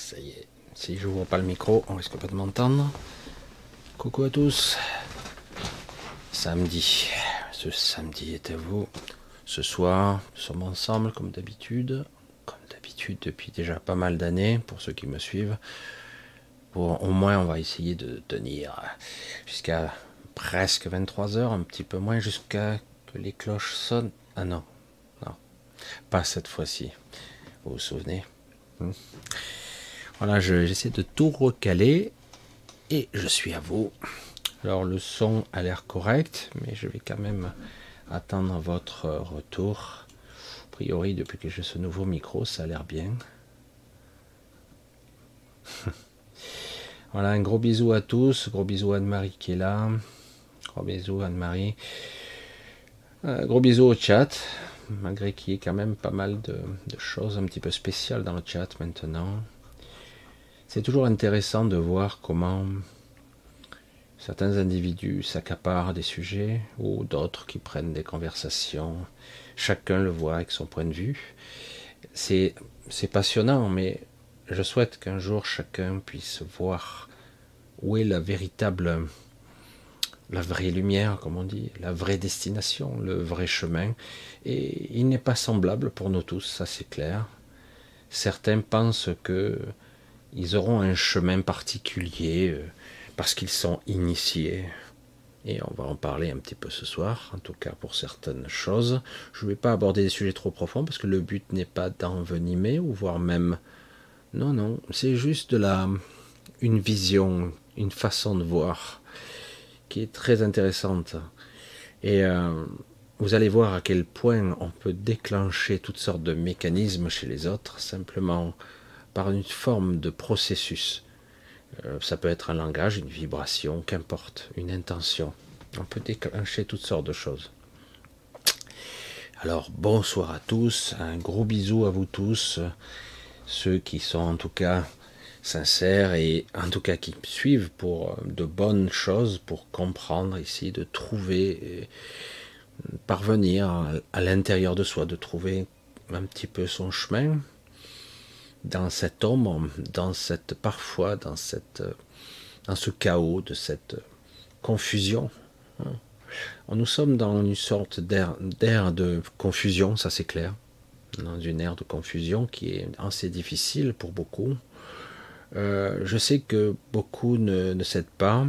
Ça y est. Si je n'ouvre pas le micro, on risque pas de m'entendre. Coucou à tous. Samedi. Ce samedi est à vous. Ce soir, nous sommes ensemble comme d'habitude. Comme d'habitude depuis déjà pas mal d'années, pour ceux qui me suivent. Au moins, on va essayer de tenir jusqu'à presque 23 heures, un petit peu moins, jusqu'à que les cloches sonnent. Ah non, non, pas cette fois-ci. Vous vous souvenez Hmm? Voilà, j'essaie de tout recaler et je suis à vous. Alors le son a l'air correct, mais je vais quand même attendre votre retour. A priori, depuis que j'ai ce nouveau micro, ça a l'air bien. voilà, un gros bisou à tous, gros bisou à Anne-Marie qui est là. Gros bisou Anne-Marie. Euh, gros bisou au chat malgré qu'il y ait quand même pas mal de, choses un petit peu spéciales dans le chat maintenant. C'est toujours intéressant de voir comment certains individus s'accaparent des sujets ou d'autres qui prennent des conversations. Chacun le voit avec son point de vue. C'est passionnant, mais je souhaite qu'un jour chacun puisse voir où est la véritable la vraie lumière, comme on dit, la vraie destination, le vrai chemin. Et il n'est pas semblable pour nous tous, ça c'est clair. Certains pensent que ils auront un chemin particulier euh, parce qu'ils sont initiés. Et on va en parler un petit peu ce soir, en tout cas pour certaines choses. Je ne vais pas aborder des sujets trop profonds parce que le but n'est pas d'envenimer ou voire même. Non, non, c'est juste de la une vision, une façon de voir qui est très intéressante. Et euh, vous allez voir à quel point on peut déclencher toutes sortes de mécanismes chez les autres simplement par une forme de processus. Euh, ça peut être un langage, une vibration, qu'importe, une intention. On peut déclencher toutes sortes de choses. Alors bonsoir à tous, un gros bisou à vous tous, ceux qui sont en tout cas sincères et en tout cas qui suivent pour de bonnes choses, pour comprendre ici, de trouver, parvenir à l'intérieur de soi, de trouver un petit peu son chemin dans cette ombre, dans cette parfois, dans cette, dans ce chaos, de cette confusion. Hein. Nous sommes dans une sorte d'air de confusion, ça c'est clair, dans une ère de confusion qui est assez difficile pour beaucoup, euh, je sais que beaucoup ne, ne cèdent pas,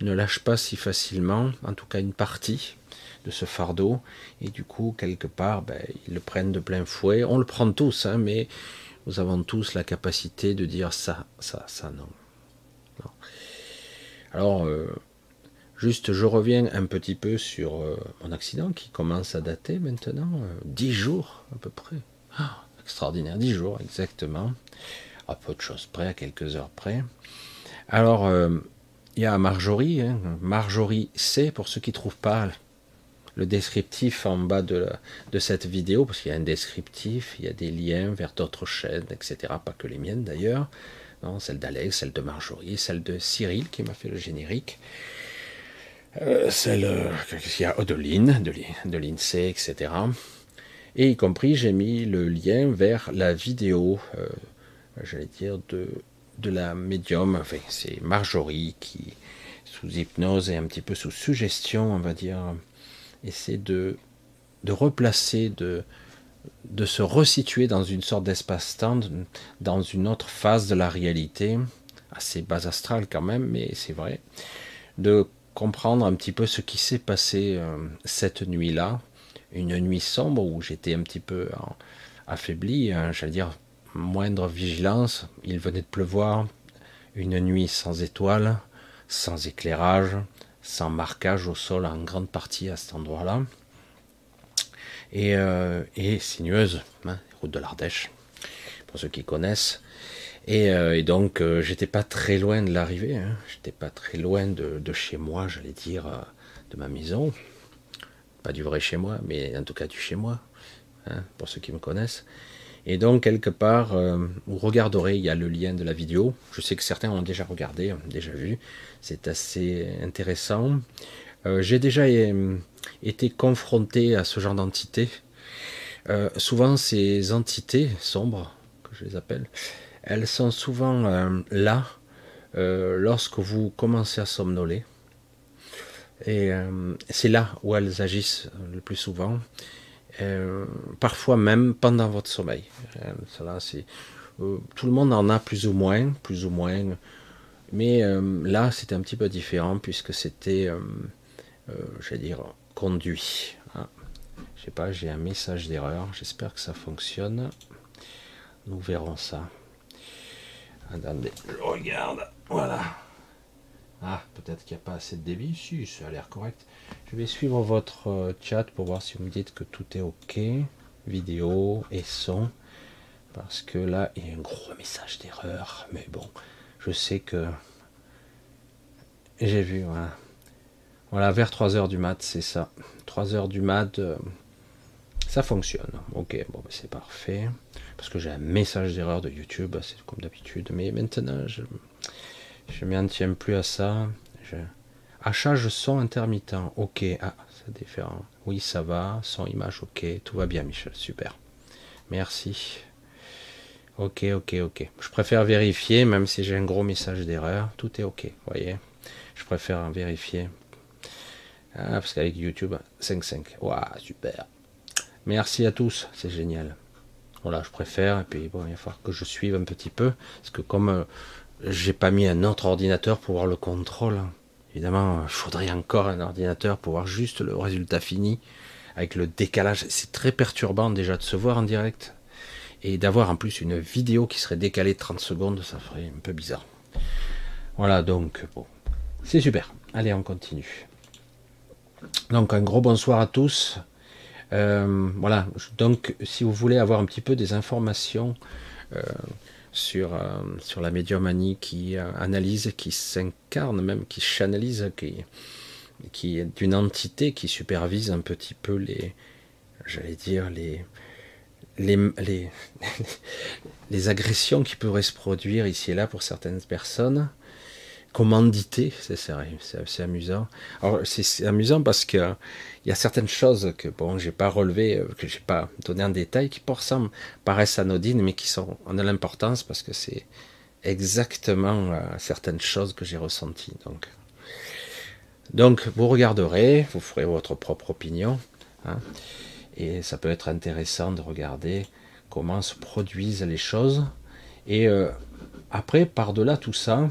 ne lâchent pas si facilement, en tout cas une partie de ce fardeau, et du coup, quelque part, ben, ils le prennent de plein fouet. On le prend tous, hein, mais nous avons tous la capacité de dire ça, ça, ça, non. Alors, euh, juste, je reviens un petit peu sur euh, mon accident qui commence à dater maintenant, dix jours à peu près. Ah, extraordinaire, dix jours exactement à peu de choses près, à quelques heures près. Alors, euh, il y a Marjorie, hein, Marjorie C, pour ceux qui ne trouvent pas le descriptif en bas de, de cette vidéo, parce qu'il y a un descriptif, il y a des liens vers d'autres chaînes, etc. Pas que les miennes d'ailleurs. Celle d'Alex, celle de Marjorie, celle de Cyril qui m'a fait le générique. Euh, celle, euh, a? Odeline, de, de l'INSEE, etc. Et y compris, j'ai mis le lien vers la vidéo j'allais dire, de, de la médium. Enfin, c'est Marjorie qui, sous hypnose et un petit peu sous suggestion, on va dire, essaie de, de replacer, de, de se resituer dans une sorte d'espace-temps, dans une autre phase de la réalité, assez bas astrale quand même, mais c'est vrai, de comprendre un petit peu ce qui s'est passé euh, cette nuit-là, une nuit sombre où j'étais un petit peu affaibli, hein, j'allais dire moindre vigilance, il venait de pleuvoir, une nuit sans étoiles, sans éclairage, sans marquage au sol en grande partie à cet endroit-là, et, euh, sinueuse, hein, route de l'Ardèche, pour ceux qui connaissent. Et, euh, donc, euh, j'étais pas très loin de l'arrivée, hein, j'étais pas très loin de, chez moi, j'allais dire, de ma maison. Pas du vrai chez moi, mais en tout cas du chez moi, hein, pour ceux qui me connaissent. Et donc, quelque part, euh, vous regarderez, il y a le lien de la vidéo. Je sais que certains ont déjà regardé, déjà vu. C'est assez intéressant. Euh, j'ai déjà euh, été confronté à ce genre d'entités. souvent, ces entités sombres, que je les appelle, elles sont souvent là lorsque vous commencez à somnoler. Et c'est là où elles agissent le plus souvent. Parfois même pendant votre sommeil. tout le monde en a plus ou moins. Mais là, c'était un petit peu différent puisque c'était, j'allais dire, conduit. Ah, je sais pas, j'ai un message d'erreur. J'espère que ça fonctionne. Nous verrons ça. Attendez, je regarde. Voilà. Ah, peut-être qu'il n'y a pas assez de débit. Si, ça a l'air correct. Je vais suivre votre euh, chat pour voir si vous me dites que tout est OK. Vidéo et son. Parce que là, il y a un gros message d'erreur. Mais bon, je sais que. J'ai vu, voilà. Voilà, vers 3h du mat, c'est ça. 3h du mat, euh, ça fonctionne. Ok, bon, ben, c'est parfait. Parce que j'ai un message d'erreur de YouTube, c'est comme d'habitude. Mais maintenant, je ne m'en tiens plus à ça. Je... Achage son intermittent. Ok, ah, c'est différent. Oui, ça va. Son image, ok. Tout va bien, Michel. Super. Merci. Ok, ok, ok. Je préfère vérifier, même si j'ai un gros message d'erreur. Tout est ok, voyez. Je préfère vérifier ah, parce qu'avec YouTube, 5-5. Waouh, super. Merci à tous, c'est génial. Voilà, je préfère. Et puis, bon, il va falloir que je suive un petit peu. Parce que comme euh, j'ai pas mis un autre ordinateur pour voir le contrôle, évidemment, il faudrait encore un ordinateur pour voir juste le résultat fini. Avec le décalage, c'est très perturbant déjà de se voir en direct. Et d'avoir en plus une vidéo qui serait décalée de 30 secondes, ça ferait un peu bizarre. Voilà, donc, bon, c'est super. Allez, on continue. Donc un gros bonsoir à tous. Euh, voilà, donc si vous voulez avoir un petit peu des informations euh, sur, euh, sur la médiumanie qui analyse, qui s'incarne même, qui chanalise, qui, qui est d'une entité qui supervise un petit peu les, j'allais dire, les, les, les agressions qui pourraient se produire ici et là pour certaines personnes, commandité, c'est amusant. Alors c'est amusant parce que il y a certaines choses que bon, j'ai pas relevé, euh, que j'ai pas donné en détail, qui pour ça paraissent anodines, mais qui sont en l'importance parce que c'est exactement euh, certaines choses que j'ai ressenties. Donc, donc vous regarderez, vous ferez votre propre opinion, hein, et ça peut être intéressant de regarder comment se produisent les choses. Et euh, après, par-delà tout ça,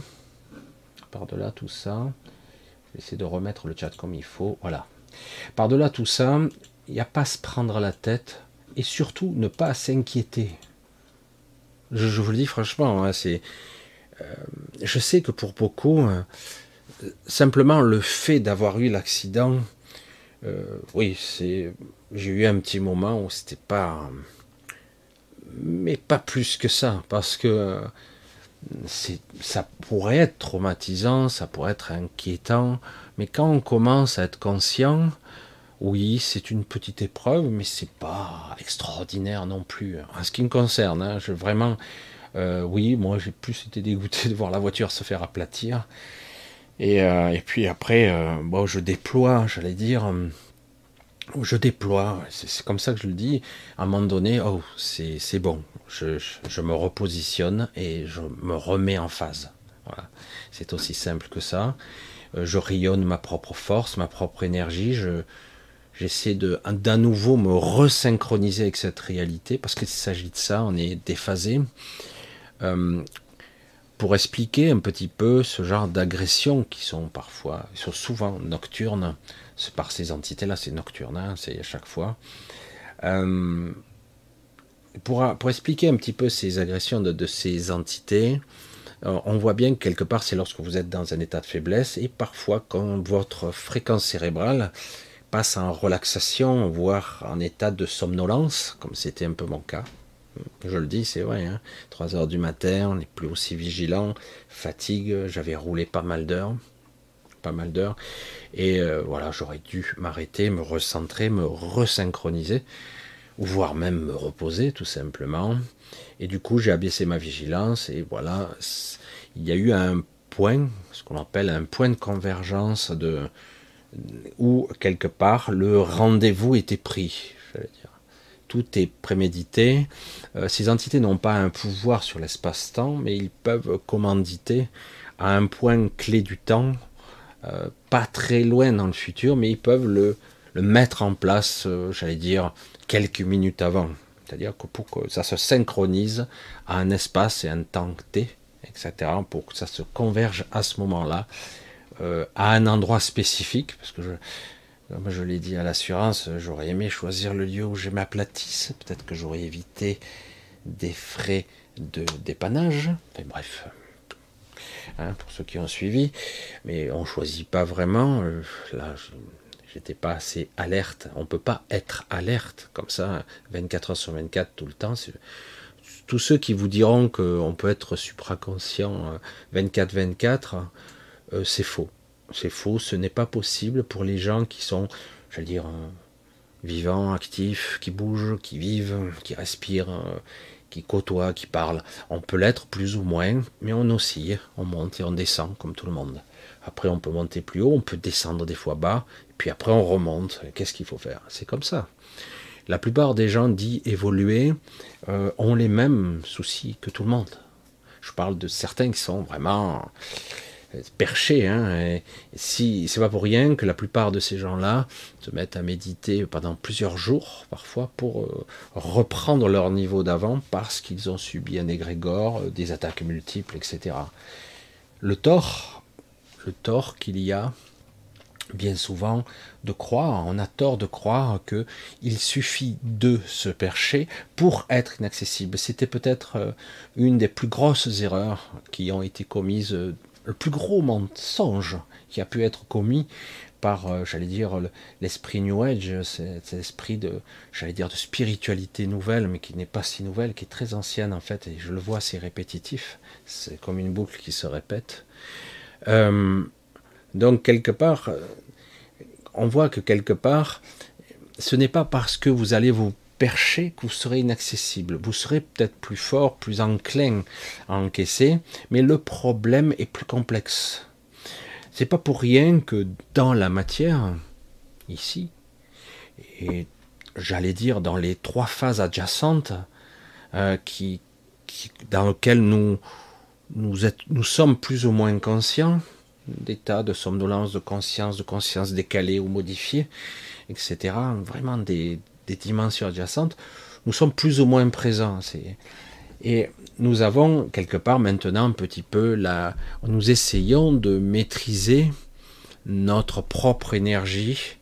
par-delà tout ça, de remettre le chat comme il faut. Voilà. Par-delà tout ça, il n'y a pas à se prendre la tête et surtout ne pas s'inquiéter. Je, vous le dis franchement, hein, c'est, euh, je sais que pour beaucoup, euh, simplement le fait d'avoir eu l'accident, euh, oui, c'est, j'ai eu un petit moment où c'était pas, mais pas plus que ça, parce que ça pourrait être traumatisant, ça pourrait être inquiétant, mais quand on commence à être conscient, oui, c'est une petite épreuve, mais c'est pas extraordinaire non plus. En ce qui me concerne, hein, je vraiment, euh, oui, moi j'ai plus été dégoûté de voir la voiture se faire aplatir. Et, euh, puis après, euh, bon, je déploie, j'allais dire, je déploie, c'est comme ça que je le dis, à un moment donné, oh, c'est bon, je, me repositionne et je me remets en phase. Voilà. C'est aussi simple que ça. Euh, je rayonne ma propre force, ma propre énergie, j'essaie de d'à nouveau me resynchroniser avec cette réalité, parce qu'il s'agit de ça, on est déphasé. Euh, pour expliquer un petit peu ce genre d'agressions qui sont parfois, sont souvent nocturnes, par ces entités-là, c'est nocturne, hein, c'est à chaque fois. Euh, pour, expliquer un petit peu ces agressions de, ces entités, euh, on voit bien que quelque part c'est lorsque vous êtes dans un état de faiblesse et parfois quand votre fréquence cérébrale passe en relaxation, voire en état de somnolence, comme c'était un peu mon cas. Je le dis, c'est vrai, hein, 3 heures du matin, on n'est plus aussi vigilant, fatigue, j'avais roulé pas mal d'heures pas mal d'heures. Et euh, voilà, j'aurais dû m'arrêter, me recentrer, me resynchroniser, voire même me reposer tout simplement. Et du coup, j'ai abaissé ma vigilance et voilà, il y a eu un point, ce qu'on appelle un point de convergence de où quelque part le rendez-vous était pris. Dire. tout est prémédité. Euh, ces entités n'ont pas un pouvoir sur l'espace-temps, mais ils peuvent commanditer à un point clé du temps, euh, pas très loin dans le futur, mais ils peuvent le, mettre en place, j'allais dire, quelques minutes avant. C'est-à-dire que pour que ça se synchronise à un espace et un temps T, etc., pour que ça se converge à ce moment-là, à un endroit spécifique, parce que comme je l'ai dit à l'assurance, j'aurais aimé choisir le lieu où je m'aplatisse. Peut-être que j'aurais évité des frais de dépannage. Enfin, bref, hein, pour ceux qui ont suivi. Mais on ne choisit pas vraiment. Euh, là, j'étais pas assez alerte. On ne peut pas être alerte comme ça, 24 heures sur 24 tout le temps. Tous ceux qui vous diront qu'on peut être supraconscient 24-24, euh, euh, c'est faux. C'est faux, ce n'est pas possible pour les gens qui sont, j'allais dire, euh, vivants, actifs, qui bougent, qui vivent, qui respirent, qui côtoient, qui parlent. On peut l'être plus ou moins, mais on oscille, on monte et on descend comme tout le monde. Après, on peut monter plus haut, on peut descendre des fois bas, puis après, on remonte. Qu'est-ce qu'il faut faire? C'est comme ça. La plupart des gens dits évolués euh, ont les mêmes soucis que tout le monde. Je parle de certains qui sont vraiment perché. Hein, si c'est pas pour rien que la plupart de ces gens-là se mettent à méditer pendant plusieurs jours, parfois, pour euh, reprendre leur niveau d'avant parce qu'ils ont subi un égrégore, euh, des attaques multiples, etc. Le tort, le tort qu'il y a bien souvent de croire, on a tort de croire que il suffit de se percher pour être inaccessible. C'était peut-être euh, une des plus grosses erreurs qui ont été commises le plus gros mensonge qui a pu être commis par, euh, j'allais dire, l'esprit New Age, cet esprit de, j'allais dire, de spiritualité nouvelle, mais qui n'est pas si nouvelle, qui est très ancienne en fait, et je le vois, c'est répétitif, c'est comme une boucle qui se répète. Euh, donc quelque part, euh, on voit que quelque part, ce n'est pas parce que vous allez vous perché que vous serez inaccessible. Vous serez peut-être plus fort, plus enclin à encaisser, mais le problème est plus complexe. C'est pas pour rien que dans la matière, ici, et j'allais dire dans les trois phases adjacentes, euh, dans lesquelles nous sommes plus ou moins conscients, d'état de somnolence, de conscience, de conscience décalée ou modifiée, etc. Vraiment des, des dimensions adjacentes, nous sommes plus ou moins présents. Et nous avons quelque part maintenant un petit peu la, nous essayons de maîtriser notre propre énergie,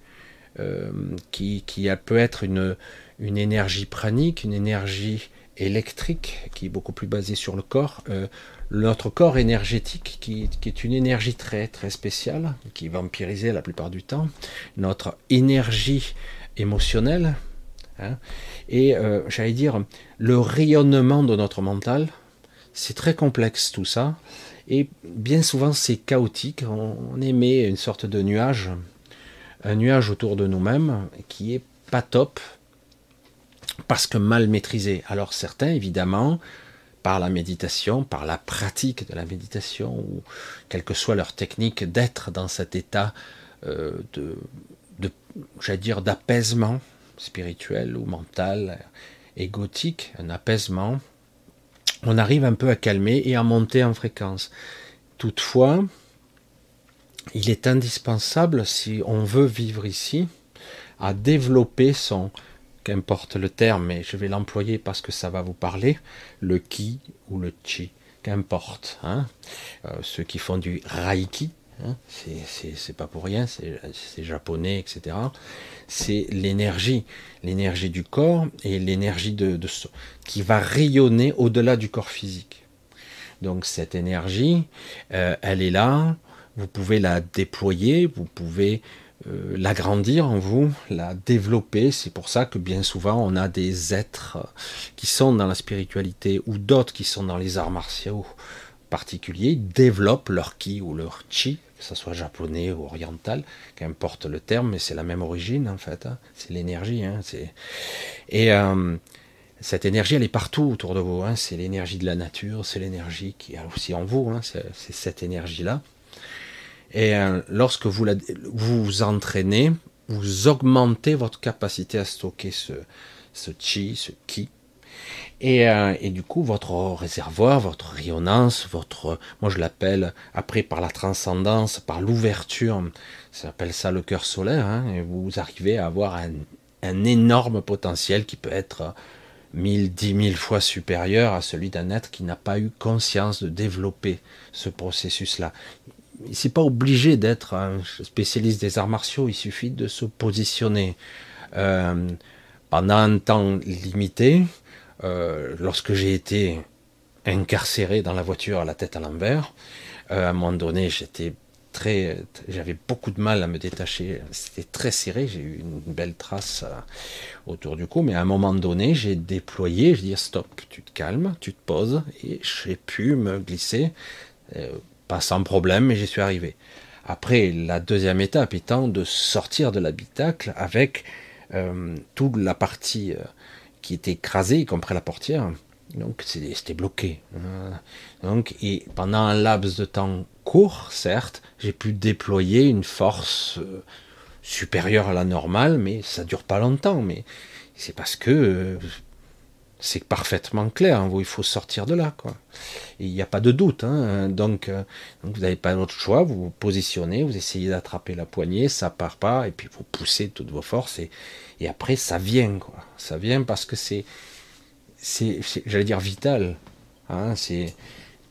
euh, qui, qui peut être une, une énergie pranique, une énergie électrique qui est beaucoup plus basée sur le corps, euh, notre corps énergétique qui, qui, est une énergie très très spéciale, qui est vampirisée la plupart du temps, notre énergie émotionnelle, Hein. Et euh, j'allais dire, le rayonnement de notre mental, c'est très complexe tout ça. Et bien souvent, c'est chaotique. On, émet une sorte de nuage, un nuage autour de nous-mêmes qui est pas top parce que mal maîtrisé. Alors certains, évidemment, par la méditation, par la pratique de la méditation, ou quelle que soit leur technique d'être dans cet état euh, de, de j'allais dire, d'apaisement, spirituel ou mental, égotique, un apaisement, on arrive un peu à calmer et à monter en fréquence. Toutefois, il est indispensable, si on veut vivre ici, à développer son, qu'importe le terme, mais je vais l'employer parce que ça va vous parler, le ki ou le chi, qu'importe. Hein. Euh, ceux qui font du reiki, hein, c'est pas pour rien, c'est japonais, etc c'est l'énergie, l'énergie du corps et l'énergie de, qui va rayonner au-delà du corps physique. Donc cette énergie, euh, elle est là, vous pouvez la déployer, vous pouvez euh, l'agrandir en vous, la développer. C'est pour ça que bien souvent on a des êtres qui sont dans la spiritualité ou d'autres qui sont dans les arts martiaux particuliers, développent leur ki ou leur chi, que ce soit japonais ou oriental, qu'importe le terme, mais c'est la même origine en fait. Hein. C'est l'énergie. Hein. Et euh, cette énergie, elle est partout autour de vous. Hein. C'est l'énergie de la nature, c'est l'énergie qui est aussi en vous. C'est cette énergie-là. Et euh, lorsque vous, la, vous vous entraînez, vous augmentez votre capacité à stocker ce, ce chi, ce ki. Et, euh, et, du coup, votre réservoir, votre rayonnance, votre, moi je l'appelle après par la transcendance, par l'ouverture, ça s'appelle ça le cœur solaire, hein, et vous arrivez à avoir un, énorme potentiel qui peut être mille, dix mille fois supérieur à celui d'un être qui n'a pas eu conscience de développer ce processus-là. Il n'est pas obligé d'être un spécialiste des arts martiaux, il suffit de se positionner euh, pendant un temps limité. Euh, lorsque j'ai été incarcéré dans la voiture à la tête à l'envers, euh, à un moment donné, j'étais très, j'avais beaucoup de mal à me détacher. C'était très serré. J'ai eu une belle trace euh, autour du cou, mais à un moment donné, j'ai déployé. Je dis stop, tu te calmes, tu te poses, et j'ai pu me glisser, pas sans problème, mais j'y suis arrivé. Après, la deuxième étape étant de sortir de l'habitacle avec toute la partie qui était écrasée, y compris la portière. Donc c'était bloqué. Donc, et pendant un laps de temps court, certes, j'ai pu déployer une force euh, supérieure à la normale, mais ça dure pas longtemps. Mais c'est parce que euh, c'est parfaitement clair. Hein, il faut sortir de là. Il n'y a pas de doute. Hein, donc, euh, donc, vous n'avez pas d'autre choix. Vous vous positionnez, vous essayez d'attraper la poignée, ça part pas, et puis vous poussez toutes vos forces, et, et après ça vient, quoi. Ça vient parce que c'est, c'est, j'allais dire vital. Hein, c'est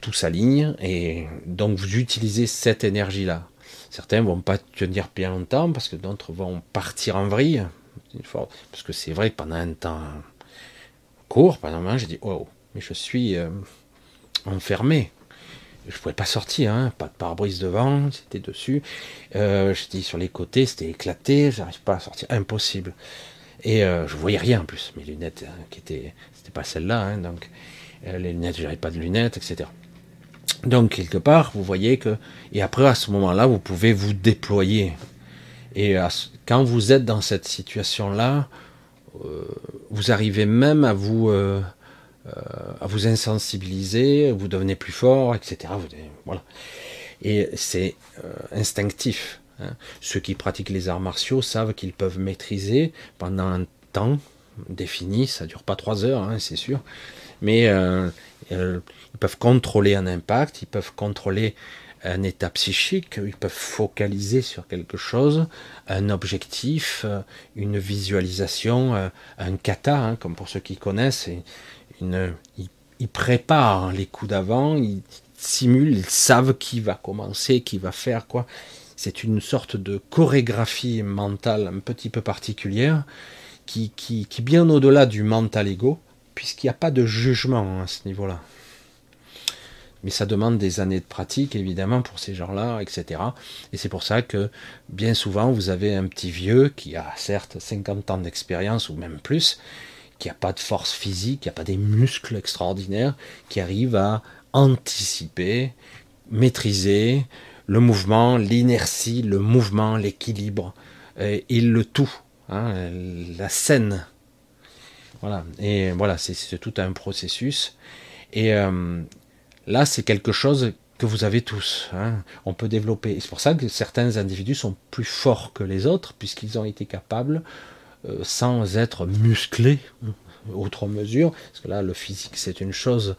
tout s'aligne et donc vous utilisez cette énergie-là. Certains vont pas tenir bien longtemps parce que d'autres vont partir en vrille. Parce que c'est vrai que pendant un temps court, pendant un moment, j'ai dit oh, mais je suis euh, enfermé. Je pouvais pas sortir, hein, pas de pare-brise devant, c'était dessus. Euh, je dis sur les côtés, c'était éclaté, j'arrive pas à sortir, impossible. Et euh, je voyais rien en plus, mes lunettes hein, qui étaient, c'était pas celles-là, hein, donc euh, les lunettes, j'avais pas de lunettes, etc. Donc quelque part, vous voyez que et après à ce moment-là, vous pouvez vous déployer. Et quand vous êtes dans cette situation-là, vous arrivez même à vous euh, euh, à vous insensibiliser, vous devenez plus fort, etc. voilà. Et c'est instinctif. Hein. Ceux qui pratiquent les arts martiaux savent qu'ils peuvent maîtriser pendant un temps défini, ça dure pas trois heures, hein, c'est sûr, mais ils peuvent contrôler un impact, ils peuvent contrôler un état psychique, ils peuvent focaliser sur quelque chose, un objectif, une visualisation, euh, un kata, hein, comme pour ceux qui connaissent. Une, ils, préparent les coups d'avant, ils simulent, ils savent qui va commencer, qui va faire quoi. C'est une sorte de chorégraphie mentale un petit peu particulière qui, qui, qui bien au-delà du mental ego, puisqu'il n'y a pas de jugement à ce niveau-là. Mais ça demande des années de pratique, évidemment, pour ces gens-là, etc. Et c'est pour ça que bien souvent, vous avez un petit vieux qui a certes 50 ans d'expérience ou même plus, qui n'a pas de force physique, qui n'a pas des muscles extraordinaires, qui arrive à anticiper, maîtriser le mouvement, l'inertie, le mouvement, l'équilibre, et, le tout, hein, la scène voilà. Et voilà, c'est tout un processus. Et euh, là, c'est quelque chose que vous avez tous. Hein. On peut développer. C'est pour ça que certains individus sont plus forts que les autres, puisqu'ils ont été capables, euh, sans être musclés, outre mesure, parce que là, le physique, c'est une chose.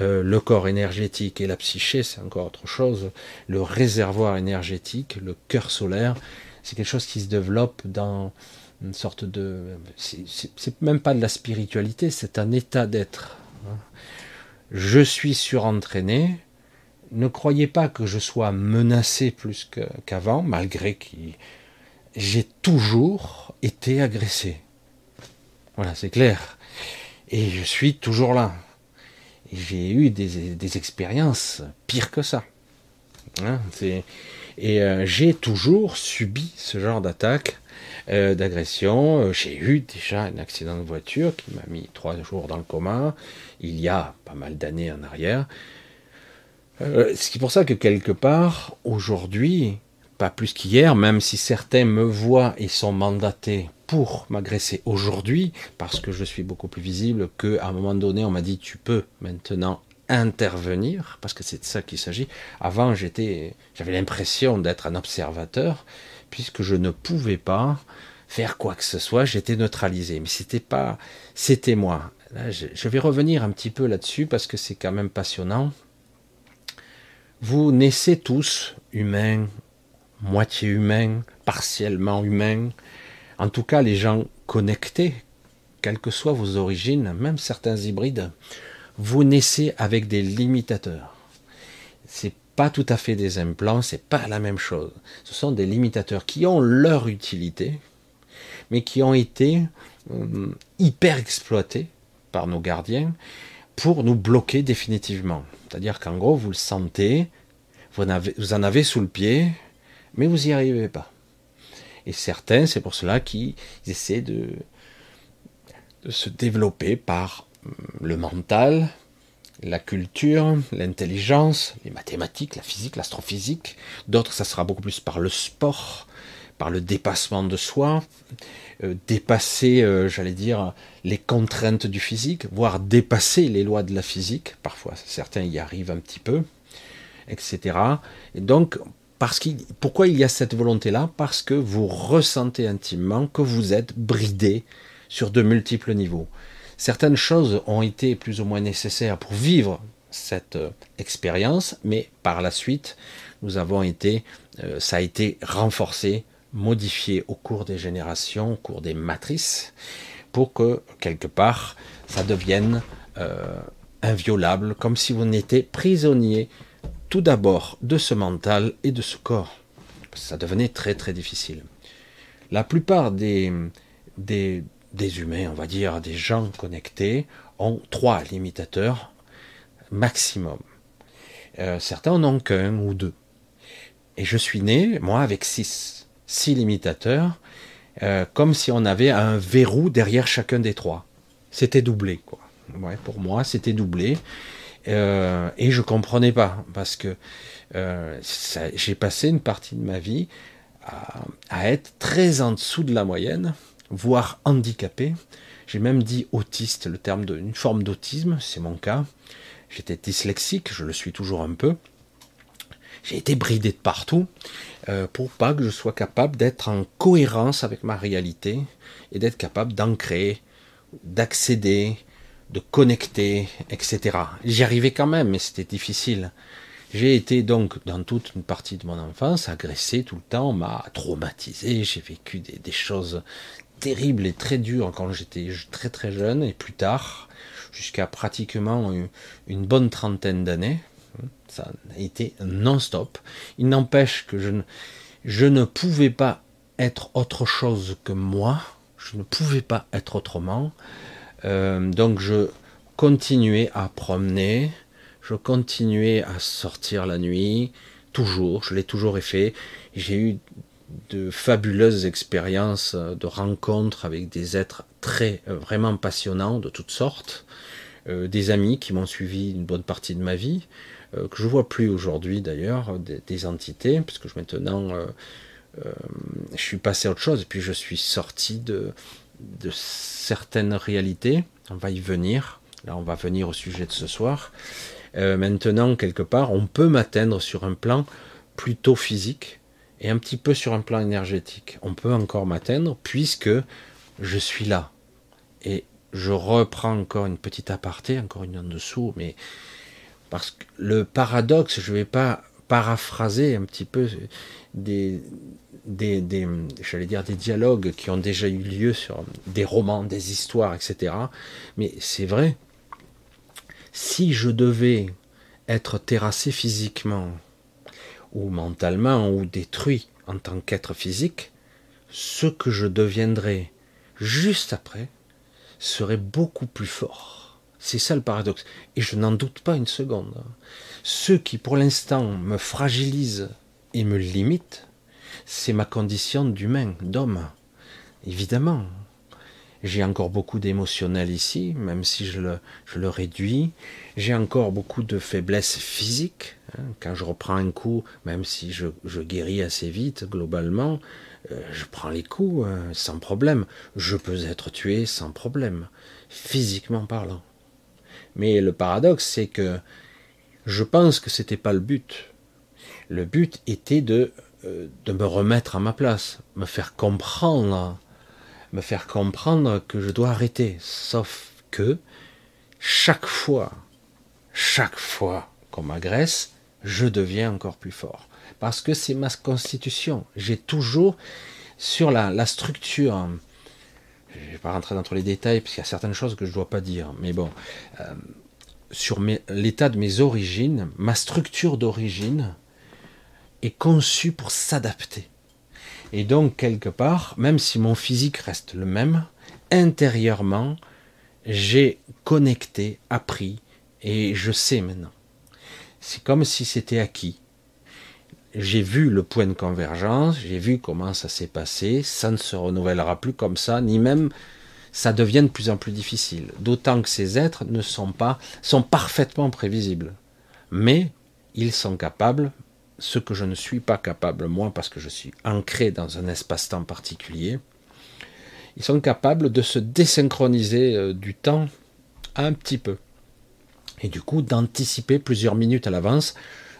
Euh, le corps énergétique et la psyché, c'est encore autre chose. Le réservoir énergétique, le cœur solaire, c'est quelque chose qui se développe dans, une sorte de. C'est même pas de la spiritualité, c'est un état d'être. Je suis surentraîné. Ne croyez pas que je sois menacé plus qu'avant, malgré que j'ai toujours été agressé. Voilà, c'est clair. Et je suis toujours là. J'ai eu des, expériences pires que ça. Hein, et euh, j'ai toujours subi ce genre d'attaque euh, d'agression. Euh, j'ai eu déjà un accident de voiture qui m'a mis trois jours dans le coma, il y a pas mal d'années en arrière. Euh, c'est pour ça que quelque part, aujourd'hui, pas plus qu'hier, même si certains me voient et sont mandatés pour m'agresser aujourd'hui, parce que je suis beaucoup plus visible qu'à un moment donné, on m'a dit tu peux maintenant intervenir, parce que c'est de ça qu'il s'agit. Avant, j'étais, j'avais l'impression d'être un observateur, puisque je ne pouvais pas faire quoi que ce soit, j'étais neutralisé. Mais c'était pas, c'était moi. Je, vais revenir un petit peu là-dessus parce que c'est quand même passionnant. Vous naissez tous humains, moitié humains, partiellement humains. En tout cas, les gens connectés, quelles que soient vos origines, même certains hybrides, vous naissez avec des limitateurs. C'est pas tout à fait des implants, c'est pas la même chose. Ce sont des limitateurs qui ont leur utilité, mais qui ont été euh, hyper exploités par nos gardiens pour nous bloquer définitivement. C'est-à-dire qu'en gros, vous le sentez, vous en, avez, sous le pied, mais vous n'y arrivez pas. Et certains, c'est pour cela qu'ils essaient de, se développer par euh, le mental, la culture, l'intelligence, les mathématiques, la physique, l'astrophysique. D'autres, ça sera beaucoup plus par le sport, par le dépassement de soi, dépasser, euh, j'allais dire, les contraintes du physique, voire dépasser les lois de la physique. Parfois, certains y arrivent un petit peu, etc. Et donc, parce pourquoi il y a cette volonté-là? Parce que vous ressentez intimement que vous êtes bridé sur de multiples niveaux. Certaines choses ont été plus ou moins nécessaires pour vivre cette euh, expérience, mais par la suite, nous avons été, euh, ça a été renforcé, modifié au cours des générations, au cours des matrices, pour que quelque part ça devienne euh, inviolable, comme si vous n'étiez prisonnier tout d'abord de ce mental et de ce corps. Ça devenait très très difficile. La plupart des, des, humains, on va dire, des gens connectés, ont trois limitateurs maximum. Euh, certains en ont qu'un ou deux. Et je suis né, moi, avec six. Six limitateurs, euh, comme si on avait un verrou derrière chacun des trois. C'était doublé, quoi. Pour moi, c'était doublé. Euh, et je comprenais pas, parce que j'ai passé une partie de ma vie à, à, être très en dessous de la moyenne, voire handicapé. J'ai même dit autiste, le terme d'une forme d'autisme, c'est mon cas. J'étais dyslexique, je le suis toujours un peu. J'ai été bridé de partout euh, pour pas que je sois capable d'être en cohérence avec ma réalité et d'être capable d'ancrer, d'accéder, de connecter, etc. J'y arrivais quand même, mais c'était difficile. J'ai été donc dans toute une partie de mon enfance agressé tout le temps, m'a traumatisé, j'ai vécu des, choses terrible et très dur quand j'étais très très jeune et plus tard, jusqu'à pratiquement une, bonne trentaine d'années. Ça a été non-stop. Il n'empêche que je ne, pouvais pas être autre chose que moi. Je ne pouvais pas être autrement. Euh, donc je continuais à promener, je continuais à sortir la nuit, toujours, je l'ai toujours fait. J'ai eu de fabuleuses expériences de rencontres avec des êtres très euh, vraiment passionnants de toutes sortes, euh, des amis qui m'ont suivi une bonne partie de ma vie, euh, que je vois plus aujourd'hui d'ailleurs, des, entités, puisque je, maintenant je suis passé à autre chose, et puis je suis sorti de, de certaines réalités, on va y venir, là on va venir au sujet de ce soir. maintenant, quelque part, on peut m'atteindre sur un plan plutôt physique, et un petit peu sur un plan énergétique. On peut encore m'atteindre puisque je suis là. Et je reprends encore une petite aparté, encore une en dessous, mais parce que le paradoxe, je ne vais pas paraphraser un petit peu des, j'allais dire des dialogues qui ont déjà eu lieu sur des romans, des histoires, etc. Mais c'est vrai. Si je devais être terrassé physiquement, ou mentalement ou détruit en tant qu'être physique, ce que je deviendrai juste après serait beaucoup plus fort. C'est ça le paradoxe. Et je n'en doute pas une seconde. Ce qui pour l'instant me fragilise et me limite, c'est ma condition d'humain, d'homme. Évidemment, j'ai encore beaucoup d'émotionnel ici, même si je le, réduis. J'ai encore beaucoup de faiblesses physiques. Hein. Quand je reprends un coup, même si je, je guéris assez vite, globalement, euh, je prends les coups hein, sans problème. Je peux être tué sans problème, physiquement parlant. Mais le paradoxe, c'est que je pense que c'était pas le but. Le but était de, euh, de me remettre à ma place, me faire comprendre me faire comprendre que je dois arrêter. Sauf que chaque fois, chaque fois qu'on m'agresse, je deviens encore plus fort. Parce que c'est ma constitution. J'ai toujours, sur la, structure, je ne vais pas rentrer dans tous les détails, parce y a certaines choses que je ne dois pas dire, mais bon, euh, sur l'état de mes origines, ma structure d'origine est conçue pour s'adapter. Et donc, quelque part, même si mon physique reste le même, intérieurement, j'ai connecté, appris, et je sais maintenant. C'est comme si c'était acquis. J'ai vu le point de convergence, j'ai vu comment ça s'est passé, ça ne se renouvellera plus comme ça, ni même ça devient de plus en plus difficile. D'autant que ces êtres ne sont pas, sont parfaitement prévisibles. Mais ils sont capables, ce que je ne suis pas capable, moi, parce que je suis ancré dans un espace-temps particulier, ils sont capables de se désynchroniser euh, du temps un petit peu. Et du coup, d'anticiper plusieurs minutes à l'avance,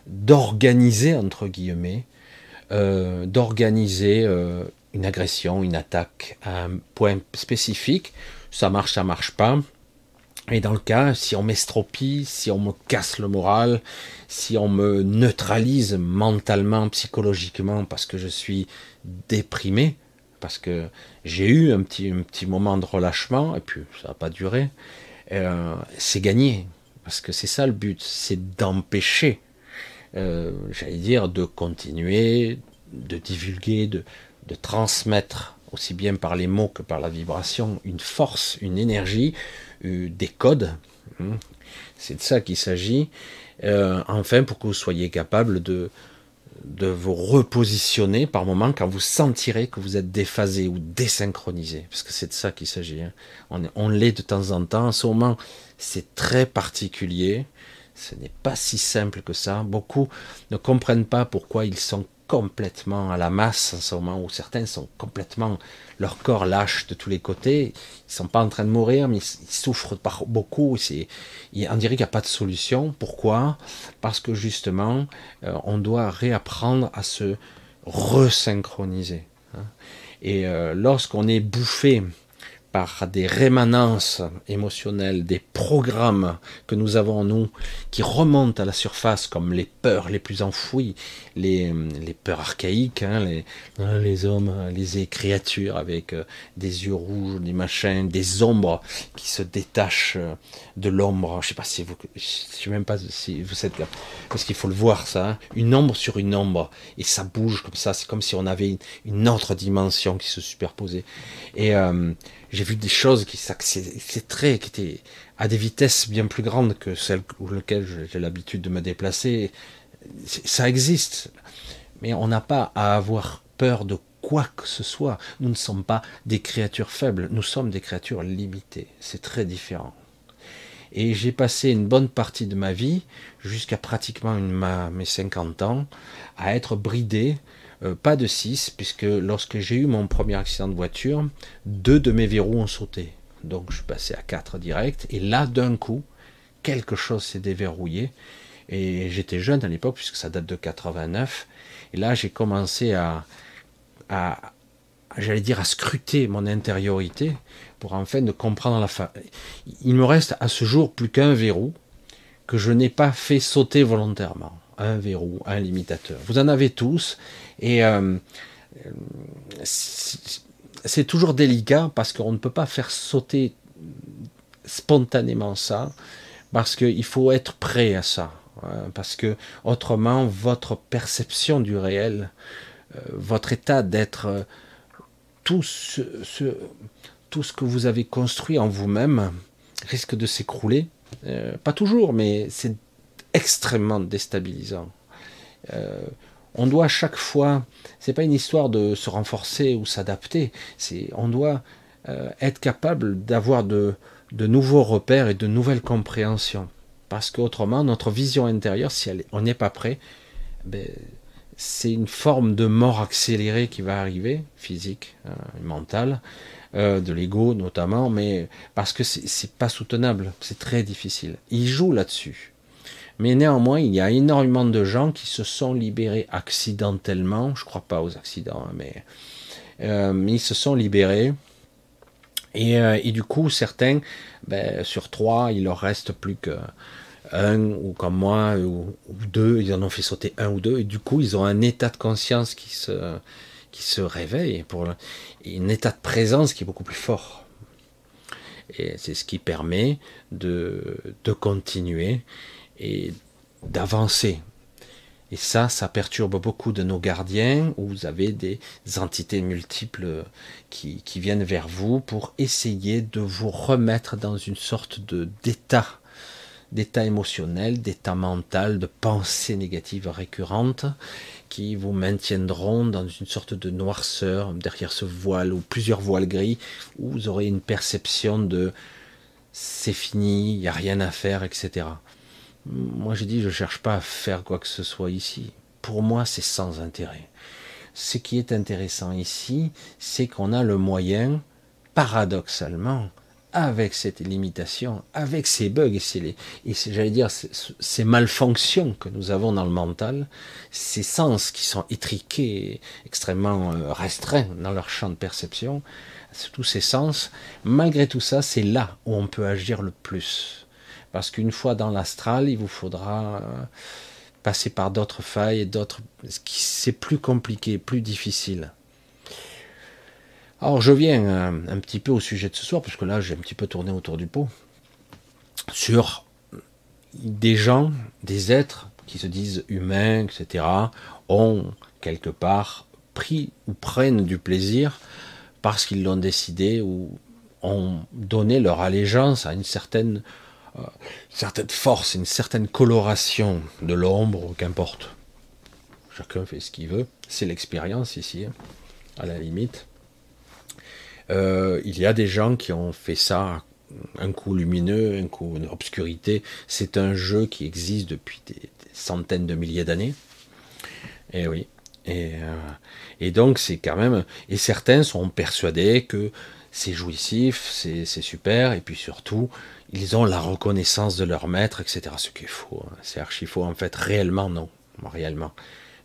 d'organiser, entre guillemets, euh, d'organiser euh, une agression, une attaque à un point spécifique. Ça marche, ça marche pas. Et dans le cas, si on m'estropie, si on me casse le moral, si on me neutralise mentalement, psychologiquement, parce que je suis déprimé, parce que j'ai eu un petit, un petit moment de relâchement, et puis ça n'a pas duré, euh, c'est gagné. Parce que c'est ça le but, c'est d'empêcher, euh, j'allais dire, de continuer, de divulguer, de, de transmettre, aussi bien par les mots que par la vibration, une force, une énergie, euh, des codes. Hein. C'est de ça qu'il s'agit. Euh, enfin, pour que vous soyez capable de, de vous repositionner par moment quand vous sentirez que vous êtes déphasé ou désynchronisé. Parce que c'est de ça qu'il s'agit. Hein. On, on l'est de temps en temps. En ce moment, c'est très particulier. Ce n'est pas si simple que ça. Beaucoup ne comprennent pas pourquoi ils sont complètement à la masse en ce moment où certains sont complètement leur corps lâche de tous les côtés ils sont pas en train de mourir mais ils, souffrent par beaucoup c'est on dirait qu'il n'y a pas de solution pourquoi? Parce que justement euh, on doit réapprendre à se resynchroniser hein. et euh, lorsqu'on est bouffé par des rémanences émotionnelles, des programmes que nous avons en nous qui remontent à la surface comme les peurs les plus enfouies, les, peurs archaïques, les, hein, les, hommes, les créatures avec euh, des yeux rouges, des machins, des ombres qui se détachent euh, de l'ombre. Je sais pas si vous, je sais même pas si vous êtes là, parce qu'il faut le voir ça, hein. une ombre sur une ombre et ça bouge comme ça. C'est comme si on avait une, autre dimension qui se superposait. Et euh, j'ai vu des choses qui s'accéléraient, qui étaient à des vitesses bien plus grandes que celles où lesquelles j'ai l'habitude de me déplacer. Ça existe, mais on n'a pas à avoir peur de quoi que ce soit. Nous ne sommes pas des créatures faibles, nous sommes des créatures limitées. C'est très différent. Et j'ai passé une bonne partie de ma vie, jusqu'à pratiquement mes 50 ans, à être bridé euh, pas de 6, puisque lorsque j'ai eu mon premier accident de voiture, deux de mes verrous ont sauté. Donc je suis passé à 4 direct, et là d'un coup, quelque chose s'est déverrouillé. Et j'étais jeune à l'époque, puisque ça date de 89. Et là, j'ai commencé à, j'allais dire, à scruter mon intériorité pour enfin de comprendre la fin. Il me reste à ce jour plus qu'un verrou que je n'ai pas fait sauter volontairement un verrou, un limitateur. Vous en avez tous et euh, c'est toujours délicat parce qu'on ne peut pas faire sauter spontanément ça parce qu'il faut être prêt à ça. Hein, parce que autrement, votre perception du réel, euh, votre état d'être, euh, tout ce, tout ce que vous avez construit en vous-même risque de s'écrouler. pas toujours, mais c'est extrêmement déstabilisant. Euh, on doit chaque fois, c'est pas une histoire de se renforcer ou s'adapter, c'est on doit euh, être capable d'avoir de, de, nouveaux repères et de nouvelles compréhensions. Parce qu'autrement, notre vision intérieure, si elle, on n'est pas prêt, ben, c'est une forme de mort accélérée qui va arriver, physique, hein, mentale, euh, de l'ego notamment, mais parce que c'est pas soutenable, c'est très difficile. Il joue là-dessus. Mais néanmoins, il y a énormément de gens qui se sont libérés accidentellement. Je ne crois pas aux accidents, hein, mais, euh, ils se sont libérés Et, euh, du coup, certains, ben, sur trois, il leur reste plus que un, ou comme moi, ou, deux, ils en ont fait sauter un ou deux, et du coup, ils ont un état de conscience qui se, qui se réveille, pour, un état de présence qui est beaucoup plus fort. Et c'est ce qui permet de, de continuer et d'avancer. Et ça, ça perturbe beaucoup de nos gardiens, où vous avez des entités multiples qui, qui viennent vers vous pour essayer de vous remettre dans une sorte de d'état, d'état émotionnel, d'état mental, de pensées négatives récurrentes, qui vous maintiendront dans une sorte de noirceur derrière ce voile ou plusieurs voiles gris, où vous aurez une perception de c'est fini, il n'y a rien à faire, etc. Moi j'ai dit je cherche pas à faire quoi que ce soit ici. Pour moi c'est sans intérêt. Ce qui est intéressant ici, c'est qu'on a le moyen, paradoxalement, avec cette limitation, avec ces bugs et, ces, et j'allais dire ces malfonctions que nous avons dans le mental, ces sens qui sont étriqués, extrêmement euh, restreints dans leur champ de perception, tous ces sens, malgré tout ça, c'est là où on peut agir le plus. Parce qu'une fois dans l'astral, il vous faudra euh, passer par d'autres failles et d'autres. C'est plus compliqué, plus difficile. Alors je viens euh, un, petit peu au sujet de ce soir, parce que là j'ai un petit peu tourné autour du pot, sur des gens, des êtres qui se disent humains, etc., ont quelque part pris ou prennent du plaisir parce qu'ils l'ont décidé ou ont donné leur allégeance à une certaine, certaine force, une certaine coloration de l'ombre, qu'importe. Chacun fait ce qu'il veut. C'est l'expérience ici, hein, à la limite. Euh, il y a des gens qui ont fait ça un coup lumineux, un coup obscurité. C'est un jeu qui existe depuis des, centaines de milliers d'années. Et oui. Euh, et donc c'est quand même. Et certains sont persuadés que c'est jouissif, c'est super, et puis surtout, ils ont la reconnaissance de leur maître, etc. Ce qui est faux. Hein. C'est archi faux. En fait, réellement, non. Réellement.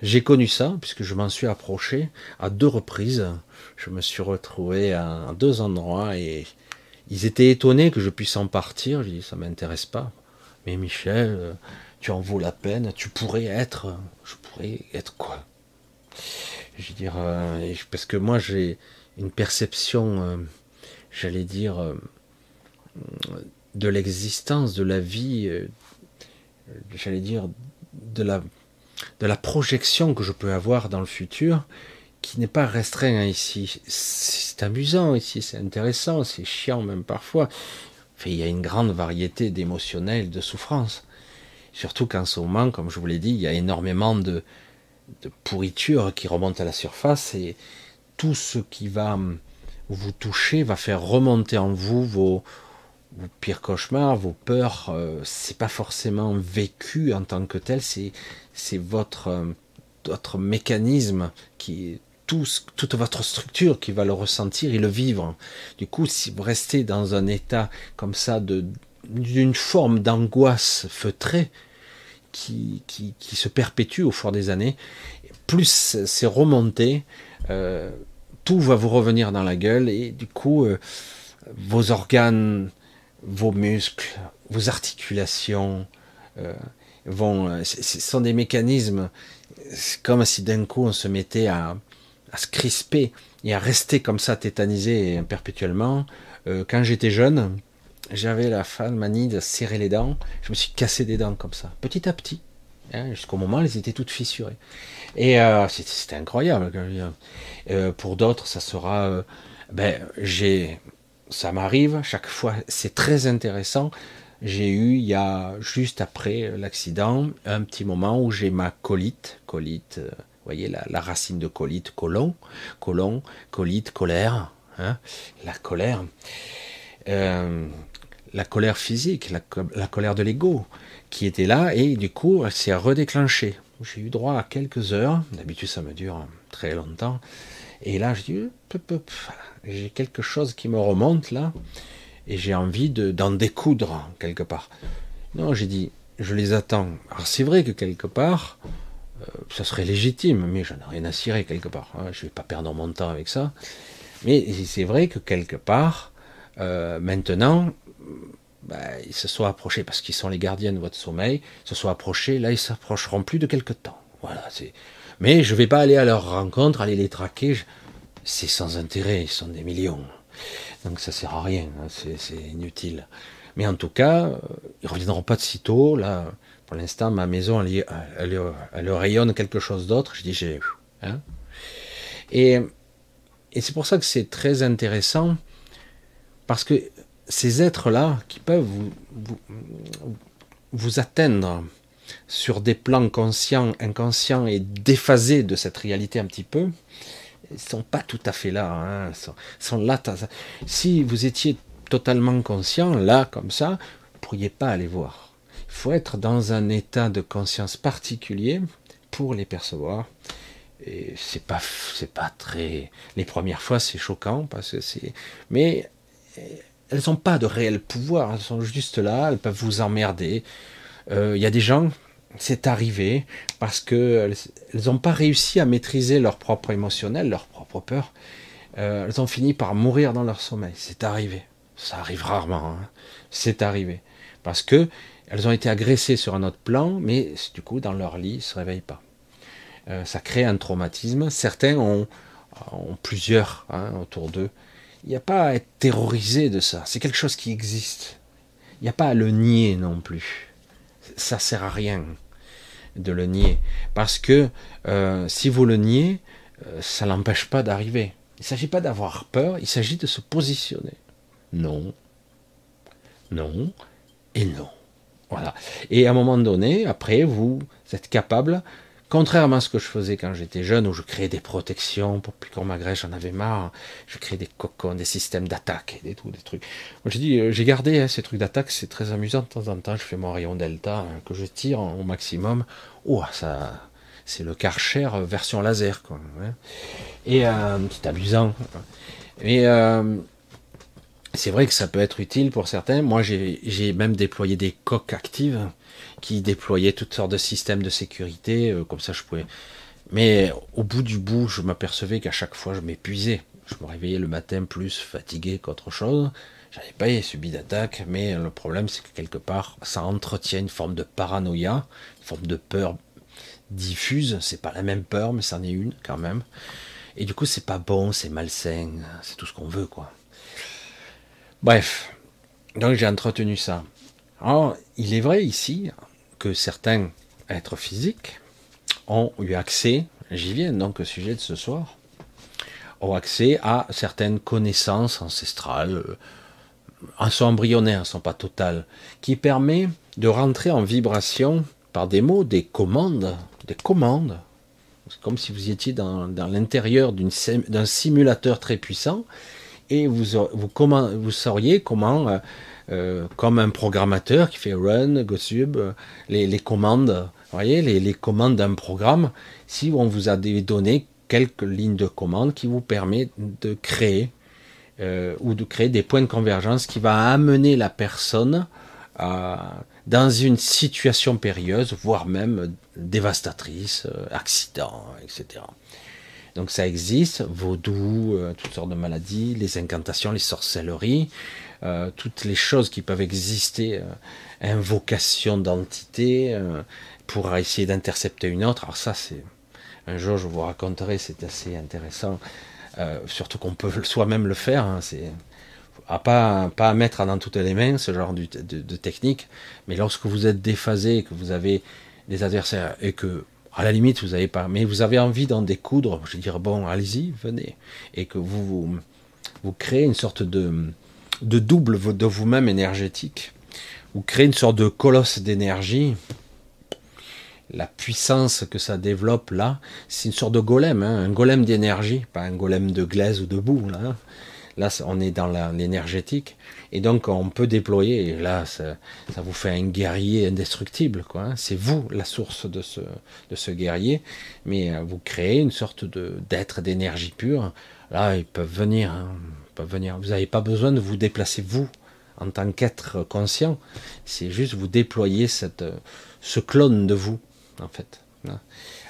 J'ai connu ça, puisque je m'en suis approché à deux reprises. Je me suis retrouvé à deux endroits et ils étaient étonnés que je puisse en partir. J'ai dit, ça m'intéresse pas. Mais Michel, euh, tu en vaux la peine. Tu pourrais être. Je pourrais être quoi? Je veux dire, euh, parce que moi j'ai une perception, euh, j'allais dire, de l'existence, de la vie, j'allais dire, de la de la projection que je peux avoir dans le futur qui n'est pas restreint ici. C'est amusant ici, c'est intéressant, c'est chiant même parfois. il y a une grande variété d'émotionnels, de souffrances. Surtout qu'en ce moment, comme je vous l'ai dit, il y a énormément de, de pourriture qui remonte à la surface et tout ce qui va vous toucher va faire remonter en vous vos, pires cauchemars, vos peurs, euh, c'est pas forcément vécu en tant que tel, c'est votre euh, votre mécanisme qui tout, toute votre structure qui va le ressentir et le vivre. Du coup, si vous restez dans un état comme ça de d'une forme d'angoisse feutrée qui, qui, se perpétue au fur des années, plus c'est remonté, euh, tout va vous revenir dans la gueule et du coup, vos organes vos muscles, vos articulations euh, vont. Euh, ce sont des mécanismes. C'est comme si d'un coup on se mettait à, se crisper et à rester comme ça tétanisé perpétuellement. Euh, quand j'étais jeune, j'avais la fan manie de serrer les dents. Je me suis cassé des dents comme ça, petit à petit, hein, jusqu'au moment elles étaient toutes fissurées. Et euh, c'était incroyable. Euh, pour d'autres, ça sera. ben, j'ai ça m'arrive chaque fois, c'est très intéressant. J'ai eu, il y a juste après l'accident, un petit moment où j'ai ma colite, colite, euh, vous voyez la, racine de colite, colon, colon, colite, colère, hein, la colère, euh, la colère physique, la colère de l'ego qui était là et du coup elle s'est redéclenchée. J'ai eu droit à quelques heures, d'habitude ça me dure très longtemps, et là je dis, j'ai quelque chose qui me remonte là, et j'ai envie d'en découdre quelque part. Non, j'ai dit, je les attends. Alors c'est vrai que quelque part, euh, ça serait légitime, mais j'en ai rien à cirer quelque part. Hein. Je vais pas perdre mon temps avec ça. Mais c'est vrai que quelque part, euh, maintenant, bah, ils se sont approchés parce qu'ils sont les gardiens de votre sommeil, se sont approchés, là ils s'approcheront plus de quelque temps. Voilà, c'est. Mais je vais pas aller à leur rencontre, aller les traquer, c'est sans intérêt, ils sont des millions. Donc ça sert à rien, hein, c'est inutile. Mais en tout cas, euh, ils reviendront pas de sitôt. Là, pour l'instant, ma maison, elle, elle, rayonne quelque chose d'autre. Je dis, j'ai. Hein et, c'est pour ça que c'est très intéressant, parce que ces êtres-là, qui peuvent vous, atteindre sur des plans conscients, inconscients et déphasés de cette réalité un petit peu, ils sont pas tout à fait là. Hein, sont, là. Si vous étiez totalement conscient, là, comme ça, vous pourriez pas aller voir. Il faut être dans un état de conscience particulier pour les percevoir. Et c'est pas, c'est pas très. Les premières fois, c'est choquant parce que c'est. Mais elles n'ont pas de réel pouvoir. Elles sont juste là. Elles peuvent vous emmerder. Euh, il y a des gens, c'est arrivé parce que elles n'ont pas réussi à maîtriser leur propre émotionnel, leur propre peur. Euh, elles ont fini par mourir dans leur sommeil. C'est arrivé. Ça arrive rarement. Hein. C'est arrivé parce que elles ont été agressées sur un autre plan, mais du coup dans leur lit, ils se réveillent pas. Euh, ça crée un traumatisme. Certains ont, plusieurs hein, autour d'eux. Il n'y a pas à être terrorisé de ça. C'est quelque chose qui existe. Il n'y a pas à le nier non plus. Ça sert à rien de le nier. Parce que euh, si vous le niez, euh, ça n'empêche pas d'arriver. Il ne s'agit pas d'avoir peur, il s'agit de se positionner. Non, non et non. Voilà. Et à un moment donné, après, vous êtes capable Contrairement à ce que je faisais quand j'étais jeune, où je créais des protections pour plus qu'on m'agresse, j'en avais marre. Je créais des cocons, des systèmes d'attaque, des, des trucs. J'ai dit, euh, j'ai gardé hein, ces trucs d'attaque, c'est très amusant de temps en temps. Je fais mon rayon delta hein, que je tire au maximum. Oh, ça, c'est le Karcher version laser, quoi. Hein. Et euh, c'est amusant. Mais euh, c'est vrai que ça peut être utile pour certains. Moi, j'ai même déployé des coques actives qui déployait toutes sortes de systèmes de sécurité, euh, comme ça je pouvais. Mais au bout du bout, je m'apercevais qu'à chaque fois je m'épuisais. Je me réveillais le matin plus fatigué qu'autre chose. J'avais pas subi d'attaque, mais le problème c'est que quelque part, ça entretient une forme de paranoïa, une forme de peur diffuse. C'est pas la même peur, mais c'en est une quand même. Et du coup, c'est pas bon, c'est malsain, c'est tout ce qu'on veut, quoi. Bref, donc j'ai entretenu ça. Alors, il est vrai ici que certains êtres physiques ont eu accès, j'y viens donc au sujet de ce soir, ont accès à certaines connaissances ancestrales, euh, sont elles ne sont pas totales, qui permet de rentrer en vibration par des mots, des commandes, des commandes. C'est comme si vous étiez dans, l'intérieur d'un simulateur très puissant et vous, vous, vous sauriez comment euh, comme un programmateur qui fait run, go sub, euh, les, commandes, voyez, les, commandes d'un programme, si on vous a donné quelques lignes de commande qui vous permet de créer euh, ou de créer des points de convergence qui va amener la personne dans une situation périlleuse, voire même dévastatrice, accident, etc. Donc ça existe, vaudou, toutes sortes de maladies, les incantations, les sorcelleries, euh, toutes les choses qui peuvent exister, euh, invocation d'entité, euh, pour essayer d'intercepter une autre. Alors ça, c'est un jour je vous raconterai, c'est assez intéressant, surtout qu'on peut soi-même le faire. Hein, c'est à pas pas à mettre dans toutes les mains ce genre de, technique, mais lorsque vous êtes déphasé, que vous avez des adversaires et que à la limite vous avez pas, mais vous avez envie d'en découdre, je veux dire bon, allez-y, venez, et que vous, vous vous créez une sorte de de double de vous-même énergétique. Vous créez une sorte de colosse d'énergie. La puissance que ça développe là, c'est une sorte de golem, hein, un golem d'énergie, pas un golem de glaise ou de boue. Là, là on est dans l'énergétique. Et donc on peut déployer, et là ça, vous fait un guerrier indestructible. quoi. Hein. C'est vous la source de ce, de ce guerrier, mais euh, vous créez une sorte d'être d'énergie pure. Là, ils peuvent venir. Hein venir. Vous n'avez pas besoin de vous déplacer vous en tant qu'être conscient. C'est juste vous déployer ce clone de vous, en fait.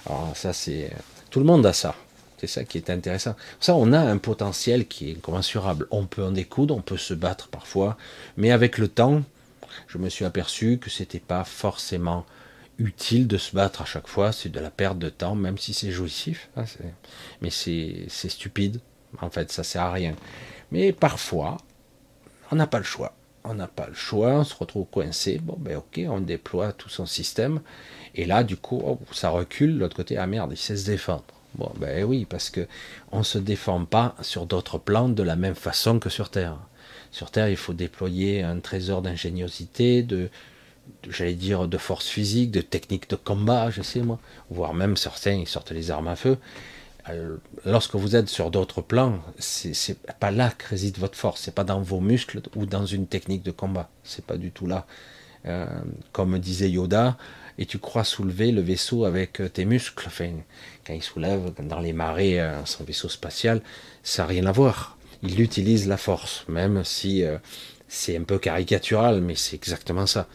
Alors ça, c'est tout le monde a ça. C'est ça qui est intéressant. Ça, on a un potentiel qui est incommensurable. On peut en découdre, on peut se battre parfois, mais avec le temps, je me suis aperçu que c'était pas forcément utile de se battre à chaque fois. C'est de la perte de temps, même si c'est jouissif. Hein, mais c'est stupide. En fait, ça sert à rien. Mais parfois, on n'a pas le choix. On n'a pas le choix, on se retrouve coincé. Bon, ben ok, on déploie tout son système. Et là, du coup, oh, ça recule. L'autre côté, ah merde, il sait se défendre. Bon, ben oui, parce que on se défend pas sur d'autres plans de la même façon que sur Terre. Sur Terre, il faut déployer un trésor d'ingéniosité, de, j'allais dire, de force physique, de technique de combat, je sais moi, voire même certains, ils sortent les armes à feu. Euh, lorsque vous êtes sur d'autres plans, c'est pas là que réside votre force, c'est pas dans vos muscles ou dans une technique de combat, c'est pas du tout là. Euh, comme disait Yoda, et tu crois soulever le vaisseau avec tes muscles? Enfin, quand il soulève dans les marées euh, son vaisseau spatial, ça n'a rien à voir. Il utilise la force, même si c'est un peu caricatural, mais c'est exactement ça.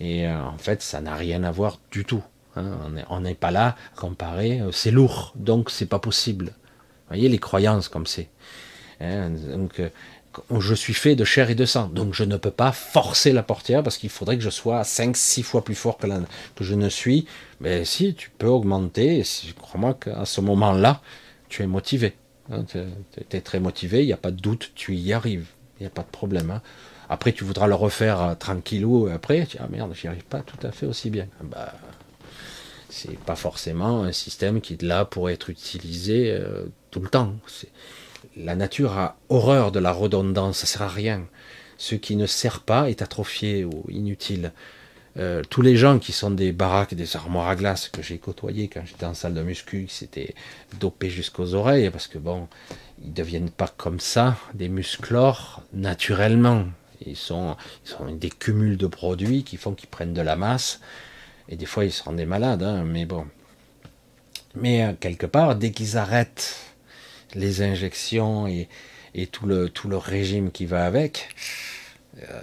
Et en fait, ça n'a rien à voir du tout. Hein, on n'est pas là comparé, euh, c'est lourd, donc c'est pas possible. Vous voyez les croyances comme c'est. Hein, donc, euh, je suis fait de chair et de sang, donc je ne peux pas forcer la portière parce qu'il faudrait que je sois 5-6 fois plus fort que, je ne suis. Mais si, tu peux augmenter, crois-moi qu'à ce moment-là, tu es motivé. Hein, tu es très motivé, il n'y a pas de doute, tu y arrives, il n'y a pas de problème. Après, tu voudras le refaire euh, tranquillou après, tu dis, ah merde, j'y arrive pas tout à fait aussi bien. Bah, c'est pas forcément un système qui est là pour être utilisé euh, tout le temps. La nature a horreur de la redondance, ça sert à rien. Ce qui ne sert pas est atrophié ou inutile. Euh, tous les gens qui sont des baraques, des armoires à glace que j'ai côtoyés quand j'étais en salle de muscu, qui s'étaient dopés jusqu'aux oreilles, parce que bon, ils deviennent pas comme ça, des musclores, naturellement. Ils sont, ils sont des cumuls de produits qui font qu'ils prennent de la masse et des fois, ils se rendaient malades, hein, mais bon. Mais euh, quelque part, dès qu'ils arrêtent les injections et, tout, le, régime qui va avec, euh,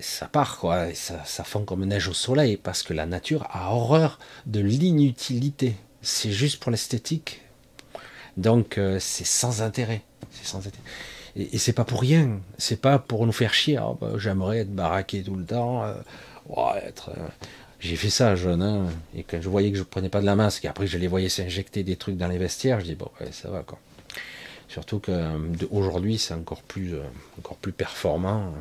ça part, quoi. ça, fond comme neige au soleil, parce que la nature a horreur de l'inutilité. C'est juste pour l'esthétique. Donc, euh, c'est sans intérêt. C'est sans intérêt. Et, c'est pas pour rien. C'est pas pour nous faire chier. Oh, bah, j'aimerais être baraqué tout le temps. être j'ai fait ça jeune, hein, et quand je voyais que je prenais pas de la masque, et après je les voyais s'injecter des trucs dans les vestiaires, je dis bon, ça va quoi. Surtout qu'aujourd'hui c'est encore plus, euh, encore plus performant.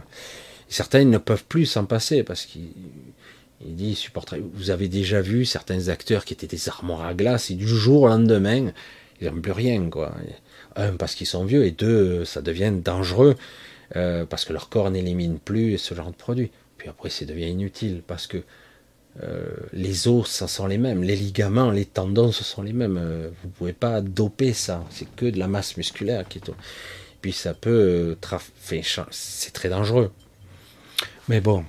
certains ne peuvent plus s'en passer parce qu'ils disent Vous avez déjà vu certains acteurs qui étaient des armoires à glace et du jour au lendemain, ils n'ont plus rien quoi. Un parce qu'ils sont vieux et deux ça devient dangereux euh, parce que leur corps n'élimine plus ce genre de produit. Puis après ça devient inutile parce que euh, les os, ça sont les mêmes. Les ligaments, les tendons, ce sont les mêmes. Euh, vous pouvez pas doper ça. C'est que de la masse musculaire qui est. Puis ça peut. Euh, c'est très dangereux. Mais bon.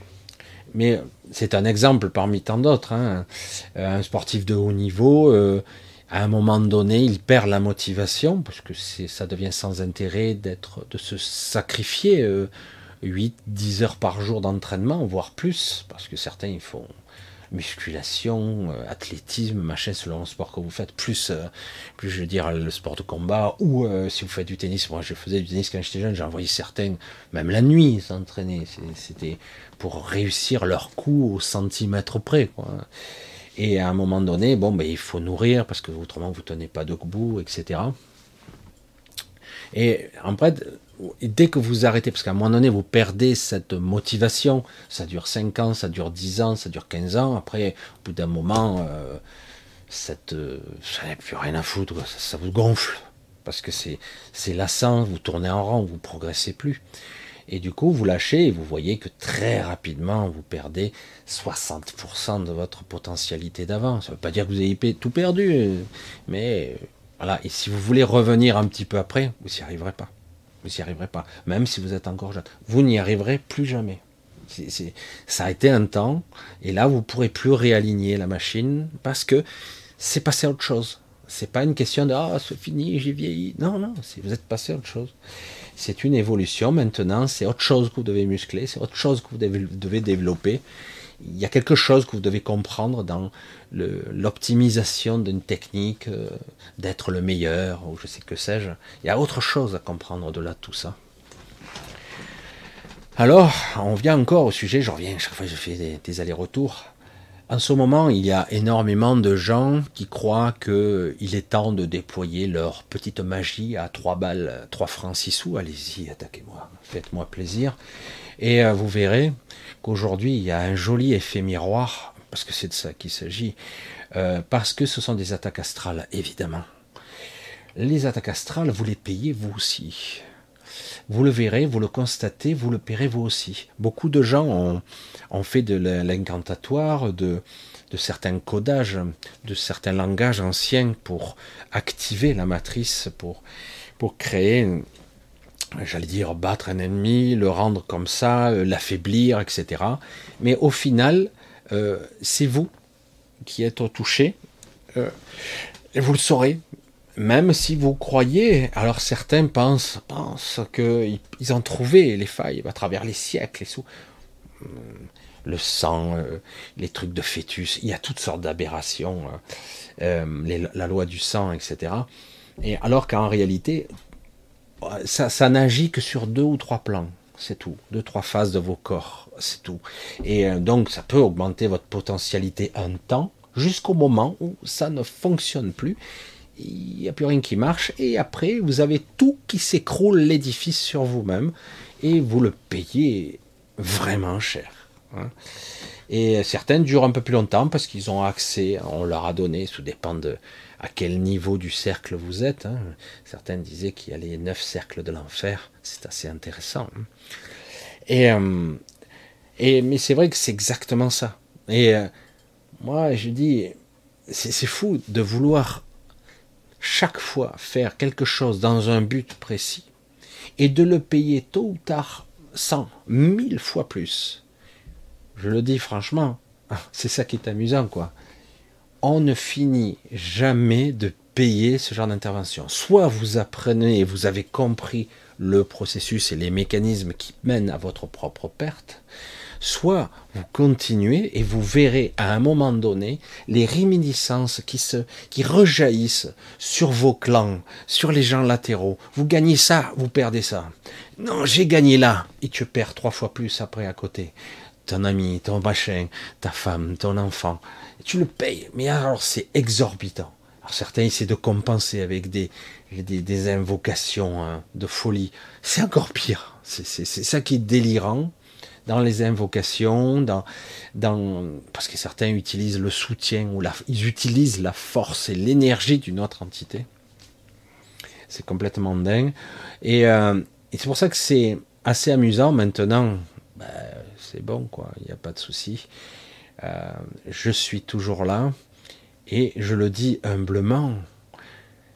Mais c'est un exemple parmi tant d'autres. Hein. Un sportif de haut niveau, à un moment donné, il perd la motivation parce que ça devient sans intérêt d'être, de se sacrifier 8-10 heures par jour d'entraînement, voire plus, parce que certains ils font musculation, euh, athlétisme, machin, selon le sport que vous faites, plus, euh, plus je veux dire le sport de combat, ou euh, si vous faites du tennis, moi je faisais du tennis quand j'étais jeune, j'ai envoyé certains, même la nuit, s'entraîner, c'était pour réussir leur coup au centimètre près, quoi. Et à un moment donné, bon, ben, il faut nourrir parce que autrement vous tenez pas debout, etc. Et en fait, dès que vous arrêtez, parce qu'à un moment donné, vous perdez cette motivation, ça dure 5 ans, ça dure 10 ans, ça dure 15 ans, après, au bout d'un moment, euh, euh, ça n'a plus rien à foutre, ça, vous gonfle, parce que c'est, c'est lassant, vous tournez en rond, vous progressez plus. Et du coup, vous lâchez et vous voyez que très rapidement, vous perdez 60% de votre potentialité d'avant. Ça ne veut pas dire que vous avez tout perdu, mais voilà. Et si vous voulez revenir un petit peu après, vous n'y arriverez pas. Vous n'y arriverez pas. Même si vous êtes encore jeune. Vous n'y arriverez plus jamais. ça a été un temps, et là, vous ne pourrez plus réaligner la machine parce que c'est passé à autre chose. C'est pas une question de ah c'est fini, j'ai vieilli. Non, non, vous êtes passé à autre chose. C'est une évolution maintenant, c'est autre chose que vous devez muscler, c'est autre chose que vous devez, développer. Il y a quelque chose que vous devez comprendre dans l'optimisation d'une technique, euh, d'être le meilleur, ou je sais que sais-je. Il y a autre chose à comprendre au-delà de tout ça. Alors, on vient encore au sujet, je reviens, chaque fois je fais des allers-retours. En ce moment, il y a énormément de gens qui croient qu'il est temps de déployer leur petite magie à 3 balles, 3 francs 6 sous. Allez-y, attaquez-moi, faites-moi plaisir. Et euh, vous verrez qu'aujourd'hui, il y a un joli effet miroir, parce que c'est de ça qu'il s'agit, euh, parce que ce sont des attaques astrales, évidemment. Les attaques astrales, vous les payez vous aussi. Vous le verrez, vous le constatez, vous le paierez vous aussi. Beaucoup de gens ont, fait de l'incantatoire, de, certains codages, de certains langages anciens pour activer la matrice, pour créer, j'allais dire, battre un ennemi, le rendre comme ça, euh, l'affaiblir, etc. Mais au final, euh, c'est vous qui êtes touché. Euh, et vous le saurez, même si vous croyez, alors certains pensent, pensent qu'ils ont trouvé les failles à travers les siècles et sous le sang, les trucs de fœtus, il y a toutes sortes d'aberrations, la loi du sang, etc. Et alors qu'en réalité, ça, n'agit que sur deux ou trois plans, c'est tout, deux trois phases de vos corps, c'est tout. Et donc ça peut augmenter votre potentialité un temps, jusqu'au moment où ça ne fonctionne plus, il n'y a plus rien qui marche, et après vous avez tout qui s'écroule l'édifice sur vous-même, et vous le payez vraiment cher. Hein. Et certaines durent un peu plus longtemps parce qu'ils ont accès, on leur a donné, tout dépend de à quel niveau du cercle vous êtes. Hein. Certains disaient qu'il y a les neuf cercles de l'enfer, c'est assez intéressant. Hein. Euh, et, mais c'est vrai que c'est exactement ça. Et euh, moi, je dis, c'est fou de vouloir chaque fois faire quelque chose dans un but précis et de le payer tôt ou tard cent, mille fois plus je le dis franchement, c'est ça qui est amusant, quoi. On ne finit jamais de payer ce genre d'intervention. Soit vous apprenez et vous avez compris le processus et les mécanismes qui mènent à votre propre perte, soit vous continuez et vous verrez à un moment donné les réminiscences qui se, qui rejaillissent sur vos clans, sur les gens latéraux. Vous gagnez ça, vous perdez ça. Non, j'ai gagné là et tu perds trois fois plus après à côté ton ami, ton machin, ta femme, ton enfant. tu le payes, mais alors c'est exorbitant. Alors certains essaient de compenser avec des, des, invocations hein, de folie. C'est encore pire. C'est ça qui est délirant dans les invocations, dans, dans, parce que certains utilisent le soutien ou la, ils utilisent la force et l'énergie d'une autre entité. C'est complètement dingue. Et, euh, c'est pour ça que c'est assez amusant maintenant. Ben, c'est bon, quoi, il n'y a pas de souci. Euh, je suis toujours là, et je le dis humblement,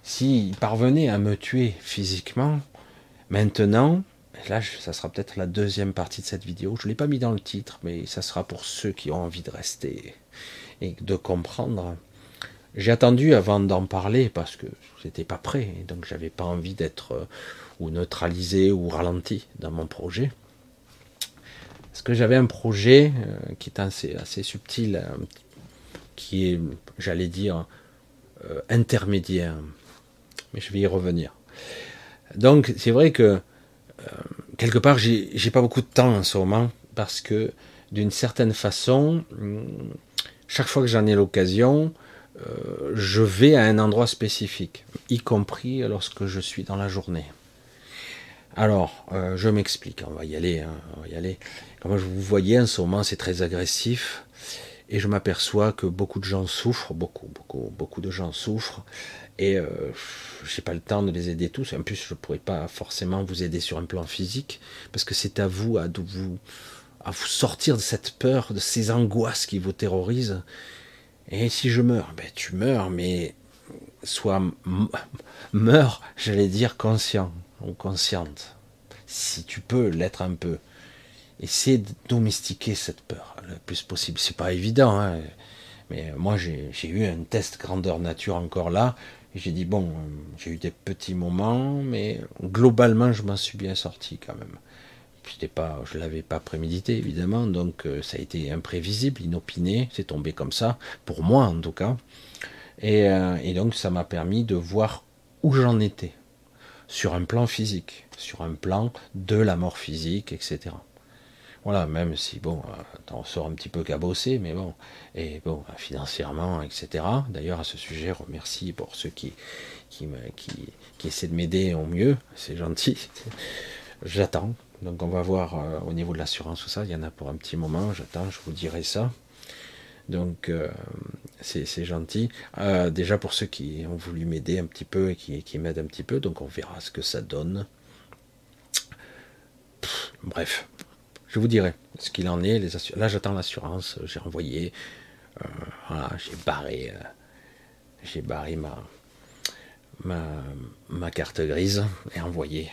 s'il parvenait à me tuer physiquement, maintenant, là, ça sera peut-être la deuxième partie de cette vidéo, je ne l'ai pas mis dans le titre, mais ça sera pour ceux qui ont envie de rester et de comprendre. J'ai attendu avant d'en parler parce que j'étais pas prêt, donc j'avais pas envie d'être euh, ou neutralisé ou ralenti dans mon projet. Parce que j'avais un projet euh, qui est assez, assez subtil, euh, qui est, j'allais dire, euh, intermédiaire. Mais je vais y revenir. Donc, c'est vrai que quelque part, j'ai pas beaucoup de temps en ce moment parce que d'une certaine façon, chaque fois que j'en ai l'occasion, je vais à un endroit spécifique, y compris lorsque je suis dans la journée. Alors, je m'explique, on va y aller, hein, on va y aller. Comme je vous voyez en ce moment, c'est très agressif. Et je m'aperçois que beaucoup de gens souffrent, beaucoup, beaucoup, beaucoup de gens souffrent. Et euh, je n'ai pas le temps de les aider tous. En plus, je ne pourrais pas forcément vous aider sur un plan physique, parce que c'est à vous à vous, à vous sortir de cette peur, de ces angoisses qui vous terrorisent. Et si je meurs, ben tu meurs, mais sois meurs, j'allais dire conscient consciente, si tu peux l'être un peu. Essayer de domestiquer cette peur le plus possible. C'est pas évident, hein. mais moi j'ai eu un test grandeur nature encore là, j'ai dit, bon, j'ai eu des petits moments, mais globalement, je m'en suis bien sorti quand même. Pas, je l'avais pas prémédité, évidemment, donc euh, ça a été imprévisible, inopiné, c'est tombé comme ça, pour moi en tout cas. Et, euh, et donc, ça m'a permis de voir où j'en étais, sur un plan physique, sur un plan de la mort physique, etc. Voilà, même si, bon, euh, on sort un petit peu cabossé, mais bon, et bon, financièrement, etc. D'ailleurs, à ce sujet, remercie pour ceux qui, qui, qui, essaient de m'aider au mieux, c'est gentil. J'attends. Donc, on va voir euh, au niveau de l'assurance, tout ça, il y en a pour un petit moment, j'attends, je vous dirai ça. Donc, euh, c'est gentil. déjà, pour ceux qui ont voulu m'aider un petit peu et qui, m'aident un petit peu, donc on verra ce que ça donne. bref, je vous dirai ce qu'il en est. Là, j'attends l'assurance. J'ai envoyé. Euh, voilà, j'ai barré. Euh, j'ai barré ma, carte grise et envoyé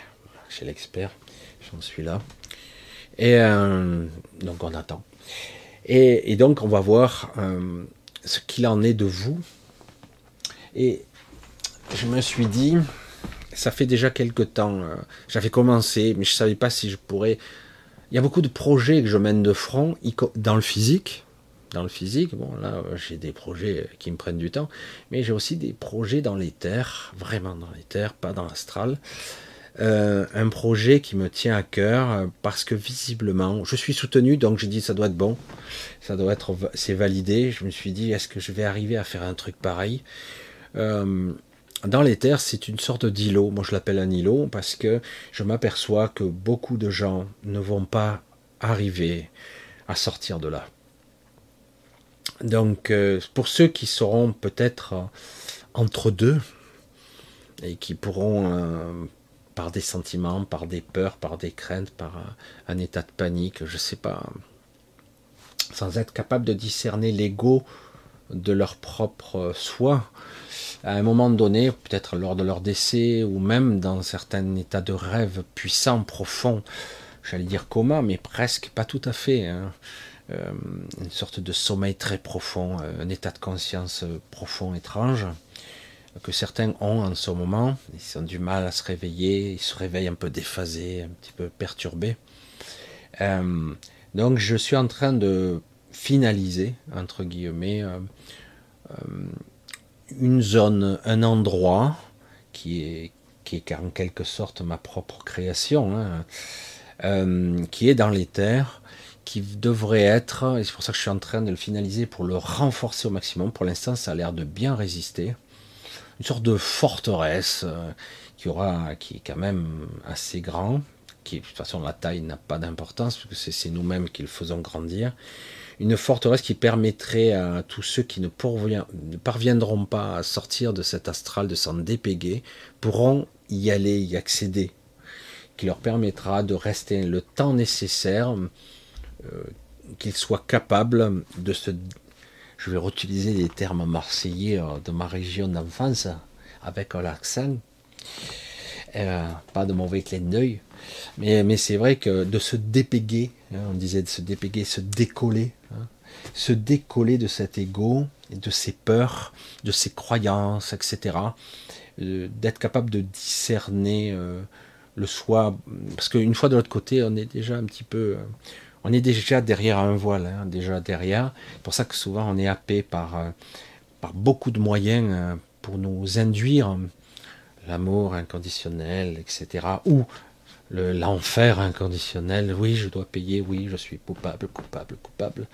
chez l'expert. J'en suis là. Et euh, donc, on attend. Et, donc, on va voir ce qu'il en est de vous. Et je me suis dit, ça fait déjà quelque temps, j'avais commencé, mais je ne savais pas si je pourrais il y a beaucoup de projets que je mène de front dans le physique. Dans le physique, bon là j'ai des projets qui me prennent du temps, mais j'ai aussi des projets dans les terres, vraiment dans les terres, pas dans l'astral. Euh, un projet qui me tient à cœur parce que visiblement je suis soutenu donc j'ai dit ça doit être bon ça doit être c'est validé je me suis dit est-ce que je vais arriver à faire un truc pareil? Euh, dans les terres, c'est une sorte d'îlot. Moi, je l'appelle un îlot parce que je m'aperçois que beaucoup de gens ne vont pas arriver à sortir de là. Donc, euh, pour ceux qui seront peut-être euh, entre deux et qui pourront, euh, par des sentiments, par des peurs, par des craintes, par un, état de panique, je ne sais pas, sans être capable de discerner l'ego de leur propre soi, à un moment donné, peut-être lors de leur décès, ou même dans certains états de rêve puissants, profonds, j'allais dire coma, mais presque pas tout à fait, hein. euh, une sorte de sommeil très profond, euh, un état de conscience profond, étrange, que certains ont en ce moment, ils ont du mal à se réveiller, ils se réveillent un peu déphasés, un petit peu perturbés. Euh, donc je suis en train de finaliser, entre guillemets, une zone, un endroit qui est, qui est en quelque sorte ma propre création, hein, euh, qui est dans les terres, qui devrait être, et c'est pour ça que je suis en train de le finaliser pour le renforcer au maximum. Pour l'instant, ça a l'air de bien résister. Une sorte de forteresse euh, qui aura, qui est quand même assez grand, qui de toute façon la taille n'a pas d'importance parce que c'est nous-mêmes qui le faisons grandir. Une forteresse qui permettrait à tous ceux qui ne, parviendront pas à sortir de cet astral, de s'en dépéguer, pourront y aller, y accéder, qui leur permettra de rester le temps nécessaire, euh, qu'ils soient capables de se... Je vais réutiliser les termes marseillais euh, de ma région d'enfance, avec l'accent, euh, pas de mauvais clin d'œil, mais, mais c'est vrai que de se dépéguer, hein, on disait de se dépéguer, se décoller, hein, se décoller de cet ego, de ses peurs, de ses croyances, etc. Euh, d'être capable de discerner le soi, parce qu'une fois de l'autre côté, on est déjà un petit peu, on est déjà derrière un voile, hein, déjà derrière. C'est pour ça que souvent on est happé par, par beaucoup de moyens pour nous induire l'amour inconditionnel, etc. Ou l'enfer inconditionnel. Oui, je dois payer. Oui, je suis coupable, coupable, coupable.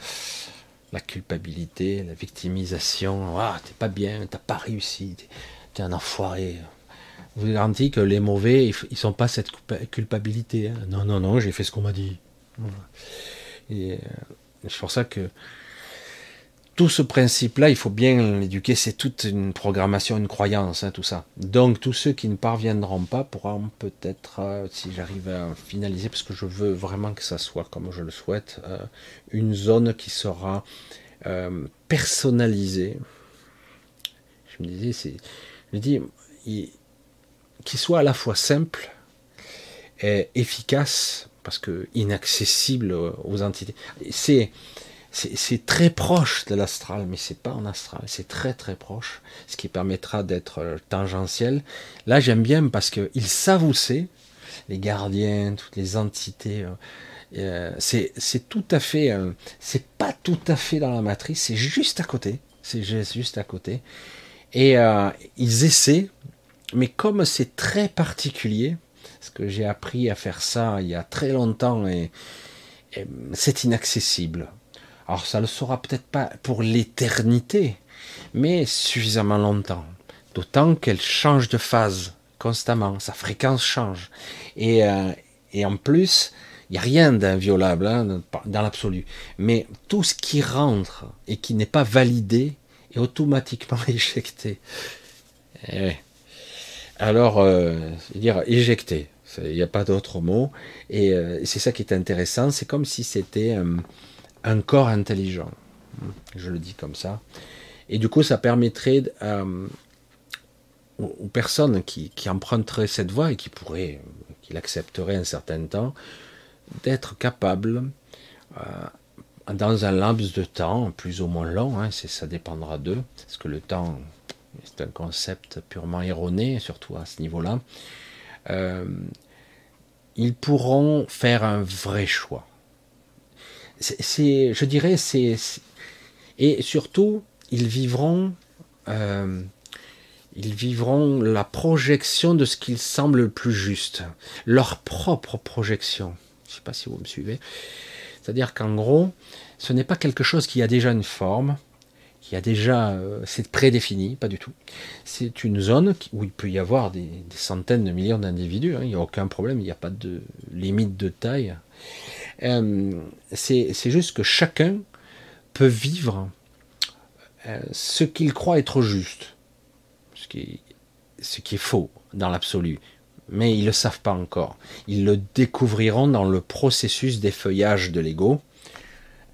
La culpabilité, la victimisation. Ah, t'es pas bien, t'as pas réussi, t'es un enfoiré. Je vous garantis que les mauvais, ils sont pas cette culpabilité. Hein. Non, non, non, j'ai fait ce qu'on m'a dit. Euh, c'est pour ça que tout ce principe-là, il faut bien l'éduquer, c'est toute une programmation, une croyance, hein, tout ça. Donc tous ceux qui ne parviendront pas pourront peut-être, euh, si j'arrive à finaliser, parce que je veux vraiment que ça soit comme je le souhaite, euh, une zone qui sera personnalisée. Je me disais, je me dis, qui soit à la fois simple et efficace, parce que inaccessible aux entités. C'est très proche de l'astral, mais c'est pas en astral, c'est très très proche, ce qui permettra d'être euh, tangentiel. Là, j'aime bien parce où c'est, les gardiens, toutes les entités. Euh, euh, c'est tout à fait, c'est pas tout à fait dans la matrice, c'est juste à côté, c'est juste à côté. Et ils essaient, mais comme c'est très particulier, que j'ai appris à faire ça il y a très longtemps et c'est inaccessible. Alors ça ne le sera peut-être pas pour l'éternité, mais suffisamment longtemps. D'autant qu'elle change de phase constamment, sa fréquence change. Et, euh, en plus, il n'y a rien d'inviolable hein, dans l'absolu. Mais tout ce qui rentre et qui n'est pas validé est automatiquement éjecté. Eh Alors, euh, dire éjecté, il n'y a pas d'autre mot. Et euh, c'est ça qui est intéressant, c'est comme si c'était un corps intelligent. Je le dis comme ça. Et du coup, ça permettrait euh, aux personnes qui, emprunteraient cette voie et qui pourraient, qui l'accepteraient un certain temps, d'être capables, euh, dans un laps de temps plus ou moins long, hein, ça dépendra d'eux, parce que le temps, c'est un concept purement erroné, surtout à ce niveau-là, euh, ils pourront faire un vrai choix je dirais, c'est, et surtout, ils vivront, euh, ils vivront la projection de ce qu'ils semble le plus juste, leur propre projection. Je ne sais pas si vous me suivez. C'est-à-dire qu'en gros, ce n'est pas quelque chose qui a déjà une forme, a déjà, euh, c'est prédéfini, pas du tout. C'est une zone où il peut y avoir des, centaines de millions d'individus. Hein. il n'y a aucun problème, il n'y a pas de limite de taille. Euh, c'est juste que chacun peut vivre euh, ce qu'il croit être juste, ce qui, ce qui est faux dans l'absolu. Mais ils ne le savent pas encore. Ils le découvriront dans le processus d'effeuillage de l'ego.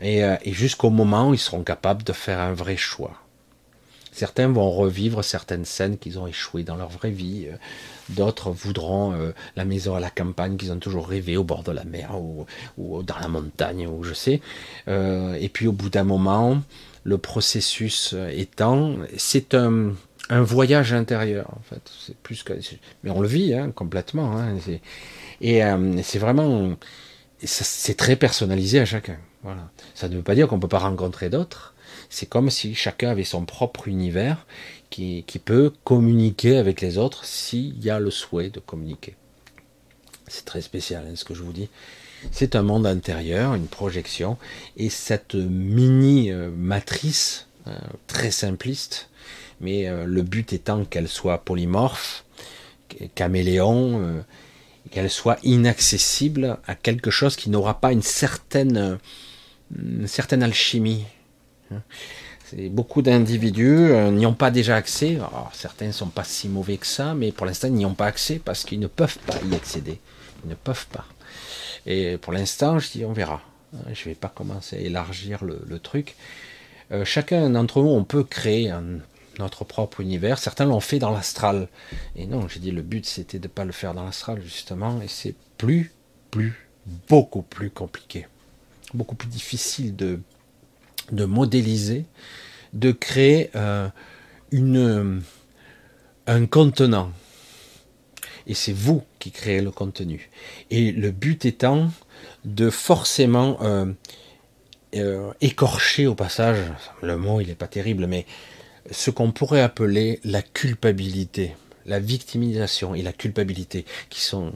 Et, euh, et jusqu'au moment où ils seront capables de faire un vrai choix. Certains vont revivre certaines scènes qu'ils ont échoué dans leur vraie vie. D'autres voudront euh, la maison à la campagne qu'ils ont toujours rêvé au bord de la mer ou, dans la montagne ou je sais. Euh, et puis au bout d'un moment, le processus étant, c'est un, voyage intérieur en fait. C'est plus que, mais on le vit hein, complètement. Hein, et euh, c'est vraiment, c'est très personnalisé à chacun. Voilà. Ça ne veut pas dire qu'on ne peut pas rencontrer d'autres. C'est comme si chacun avait son propre univers qui, peut communiquer avec les autres s'il y a le souhait de communiquer. C'est très spécial hein, ce que je vous dis. C'est un monde intérieur, une projection, et cette mini euh, matrice euh, très simpliste, mais euh, le but étant qu'elle soit polymorphe, caméléon, qu'elle soit inaccessible à quelque chose qui n'aura pas une certaine, une certaine alchimie. Hein beaucoup d'individus euh, n'y ont pas déjà accès. certains ne sont pas si mauvais que ça, mais pour l'instant, ils n'y ont pas accès parce qu'ils ne peuvent pas y accéder. Ils ne peuvent pas. Et pour l'instant, je dis, on verra. Je ne vais pas commencer à élargir le, truc. Euh, chacun d'entre nous, on peut créer notre propre univers. Certains l'ont fait dans l'astral. Et non, j'ai dit, le but, c'était de ne pas le faire dans l'astral, justement. Et c'est plus, plus, beaucoup plus compliqué. Beaucoup plus difficile de modéliser, de créer euh, un contenant. Et c'est vous qui créez le contenu. Et le but étant de forcément euh, euh, écorcher au passage, le mot il n'est pas terrible, mais ce qu'on pourrait appeler la culpabilité, la victimisation et la culpabilité, qui sont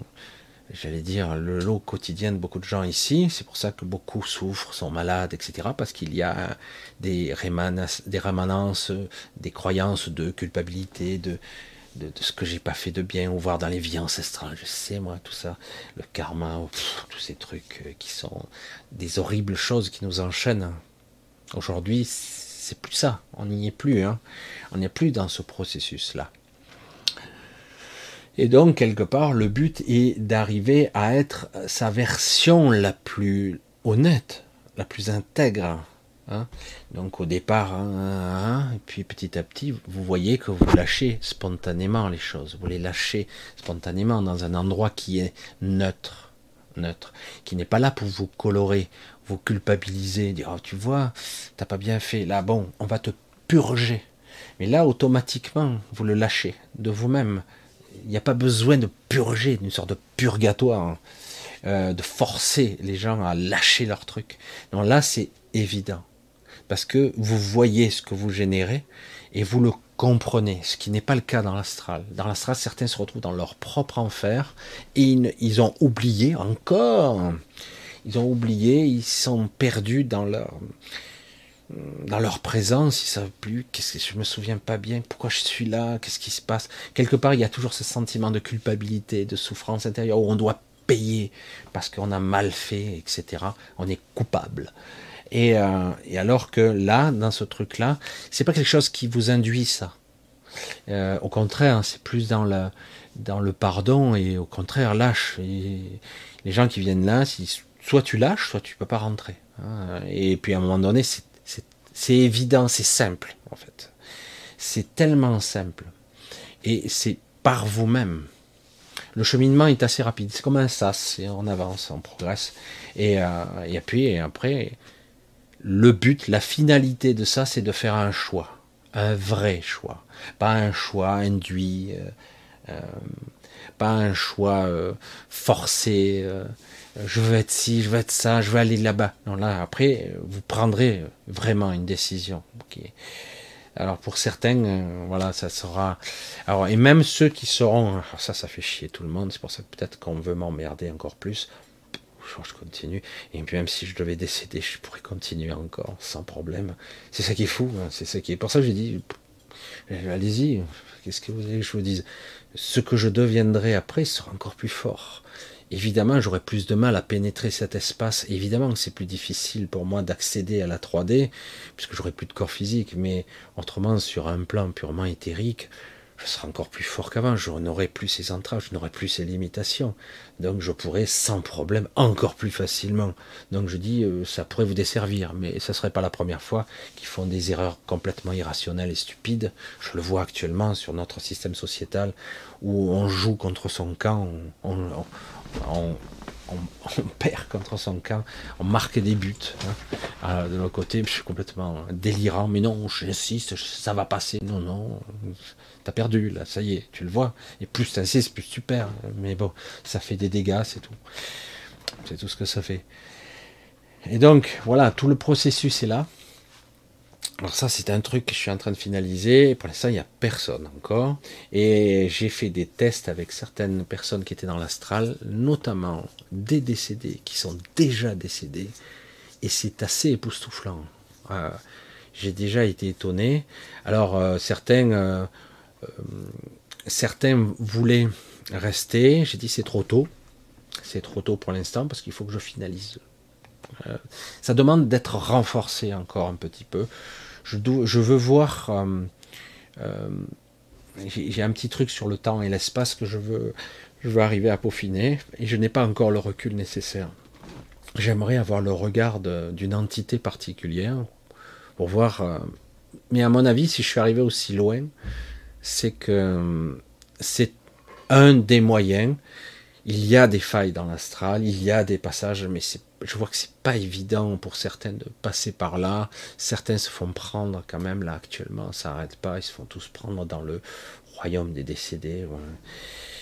j'allais dire, le lot quotidien de beaucoup de gens ici. C'est pour ça que beaucoup souffrent, sont malades, etc. Parce qu'il y a des, des rémanences, des croyances de culpabilité, de, de, ce que j'ai pas fait de bien, ou voir dans les vies ancestrales. Je sais, moi, tout ça, le karma, tous ces trucs euh, qui sont des horribles choses qui nous enchaînent. Aujourd'hui, c'est plus ça. On n'y est plus. Hein. On n'est plus dans ce processus-là. Et donc, quelque part, le but est d'arriver à être sa version la plus honnête, la plus intègre. Hein. donc au départ, hein, hein, et puis petit à petit, vous voyez que vous lâchez spontanément les choses. Vous les lâchez spontanément dans un endroit qui est neutre. neutre, qui n'est pas là pour vous colorer, vous culpabiliser, dire oh, tu vois, t'as pas bien fait. Là, bon, on va te purger. Mais là, automatiquement, vous le lâchez de vous-même. Il n'y a pas besoin de purger, d'une sorte de purgatoire, euh, de forcer les gens à lâcher leur truc. Non, là, c'est évident. Parce que vous voyez ce que vous générez et vous le comprenez, ce qui n'est pas le cas dans l'astral. Dans l'astral, certains se retrouvent dans leur propre enfer et ils, ont oublié encore, ils ont oublié, ils sont perdus dans leur dans leur présence, ils savent plus qu'est-ce que je me souviens pas bien, pourquoi je suis là, qu'est-ce qui se passe. Quelque part, il y a toujours ce sentiment de culpabilité, de souffrance intérieure où on doit payer parce qu'on a mal fait, etc. On est coupable. Euh, et, alors que là, dans ce truc-là, c'est pas quelque chose qui vous induit ça. Euh, au contraire, c'est plus dans le, pardon et au contraire, lâche. Les gens qui viennent là, soit tu lâches, soit tu peux pas rentrer. Hein. Et puis à un moment donné, c'est évident, c'est simple en fait. C'est tellement simple. Et c'est par vous-même. Le cheminement est assez rapide. C'est comme un sas. On avance, on progresse. Et, euh, puis après, le but, la finalité de ça, c'est de faire un choix, un vrai choix, pas un choix induit, euh, euh, pas un choix forcé. Je veux être ci, je veux être ça, je veux aller là-bas. Non, là, après, vous prendrez vraiment une décision. Alors pour certains, voilà, ça sera. Alors et même ceux qui seront, ça, ça fait chier tout le monde. C'est pour ça peut-être qu'on veut m'emmerder encore plus je continue. Et puis même si je devais décéder, je pourrais continuer encore, sans problème. C'est ça qui est fou, hein. c'est ça qui est. Pour ça j'ai dit, allez-y, qu'est-ce que vous voulez que je vous dise? Ce que je deviendrai après sera encore plus fort. Évidemment, j'aurai plus de mal à pénétrer cet espace. Évidemment c'est plus difficile pour moi d'accéder à la 3D, puisque j'aurai plus de corps physique, mais autrement, sur un plan purement éthérique, je serai encore plus fort qu'avant, je n'aurai plus ces entraves, je n'aurai plus ces limitations. Donc je pourrais sans problème encore plus facilement. Donc je dis, euh, ça pourrait vous desservir, mais ça serait pas la première fois qu'ils font des erreurs complètement irrationnelles et stupides. Je le vois actuellement sur notre système sociétal où on joue contre son camp, perd contre son camp, on marque des buts. Hein. de l'autre côté, je suis complètement délirant, mais non, j'insiste, ça va passer. Non, non, t'as perdu, là, ça y est, tu le vois. Et plus t'insistes, plus tu perds. Mais bon, ça fait des dégâts, c'est tout. C'est tout ce que ça fait. Et donc, voilà, tout le processus est là. Alors ça, c'est un truc que je suis en train de finaliser. Pour l'instant, il n'y a personne encore. Et j'ai fait des tests avec certaines personnes qui étaient dans l'astral, notamment des décédés qui sont déjà décédés. Et c'est assez époustouflant. Euh, j'ai déjà été étonné. Alors, euh, certains euh, certains voulaient rester. J'ai dit c'est trop tôt. C'est trop tôt pour l'instant parce qu'il faut que je finalise. Ça demande d'être renforcé encore un petit peu. Je, veux voir. Euh, j'ai un petit truc sur le temps et l'espace que je veux, je veux arriver à peaufiner et je n'ai pas encore le recul nécessaire. J'aimerais avoir le regard d'une entité particulière pour voir. mais à mon avis, si je suis arrivé aussi loin, c'est que euh, c'est un des moyens. Il y a des failles dans l'astral, il y a des passages, mais je vois que c'est pas évident pour certains de passer par là. Certains se font prendre quand même là actuellement, ça n'arrête pas, ils se font tous prendre dans le royaume des décédés.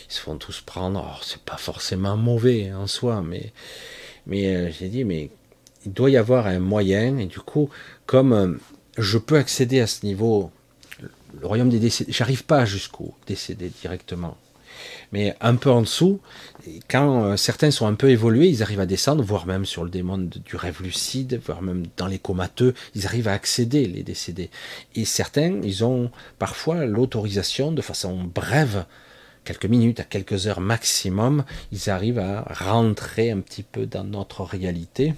Ils se font tous prendre. C'est pas forcément mauvais en soi, mais mais euh, j'ai dit mais il doit y avoir un moyen et du coup comme euh, je peux accéder à ce niveau le royaume des décédés, j'arrive pas jusqu'au décédé directement. Mais un peu en dessous, quand euh, certains sont un peu évolués, ils arrivent à descendre, voire même sur le démon du rêve lucide, voire même dans les comateux, ils arrivent à accéder, les décédés. Et certains, ils ont parfois l'autorisation, de façon brève, quelques minutes à quelques heures maximum, ils arrivent à rentrer un petit peu dans notre réalité.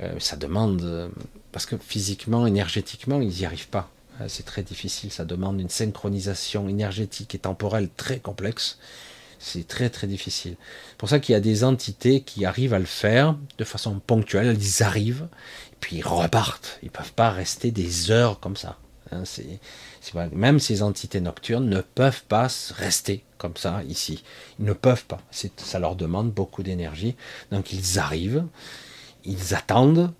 Euh, ça demande, euh, parce que physiquement, énergétiquement, ils n'y arrivent pas. Euh, c'est très difficile, ça demande une synchronisation énergétique et temporelle très complexe. C'est très très difficile. C'est pour ça qu'il y a des entités qui arrivent à le faire de façon ponctuelle. Ils arrivent, puis ils repartent. Ils ne peuvent pas rester des heures comme ça. Hein, Même ces entités nocturnes ne peuvent pas rester comme ça ici. Ils ne peuvent pas. Ça leur demande beaucoup d'énergie. Donc ils arrivent, ils attendent,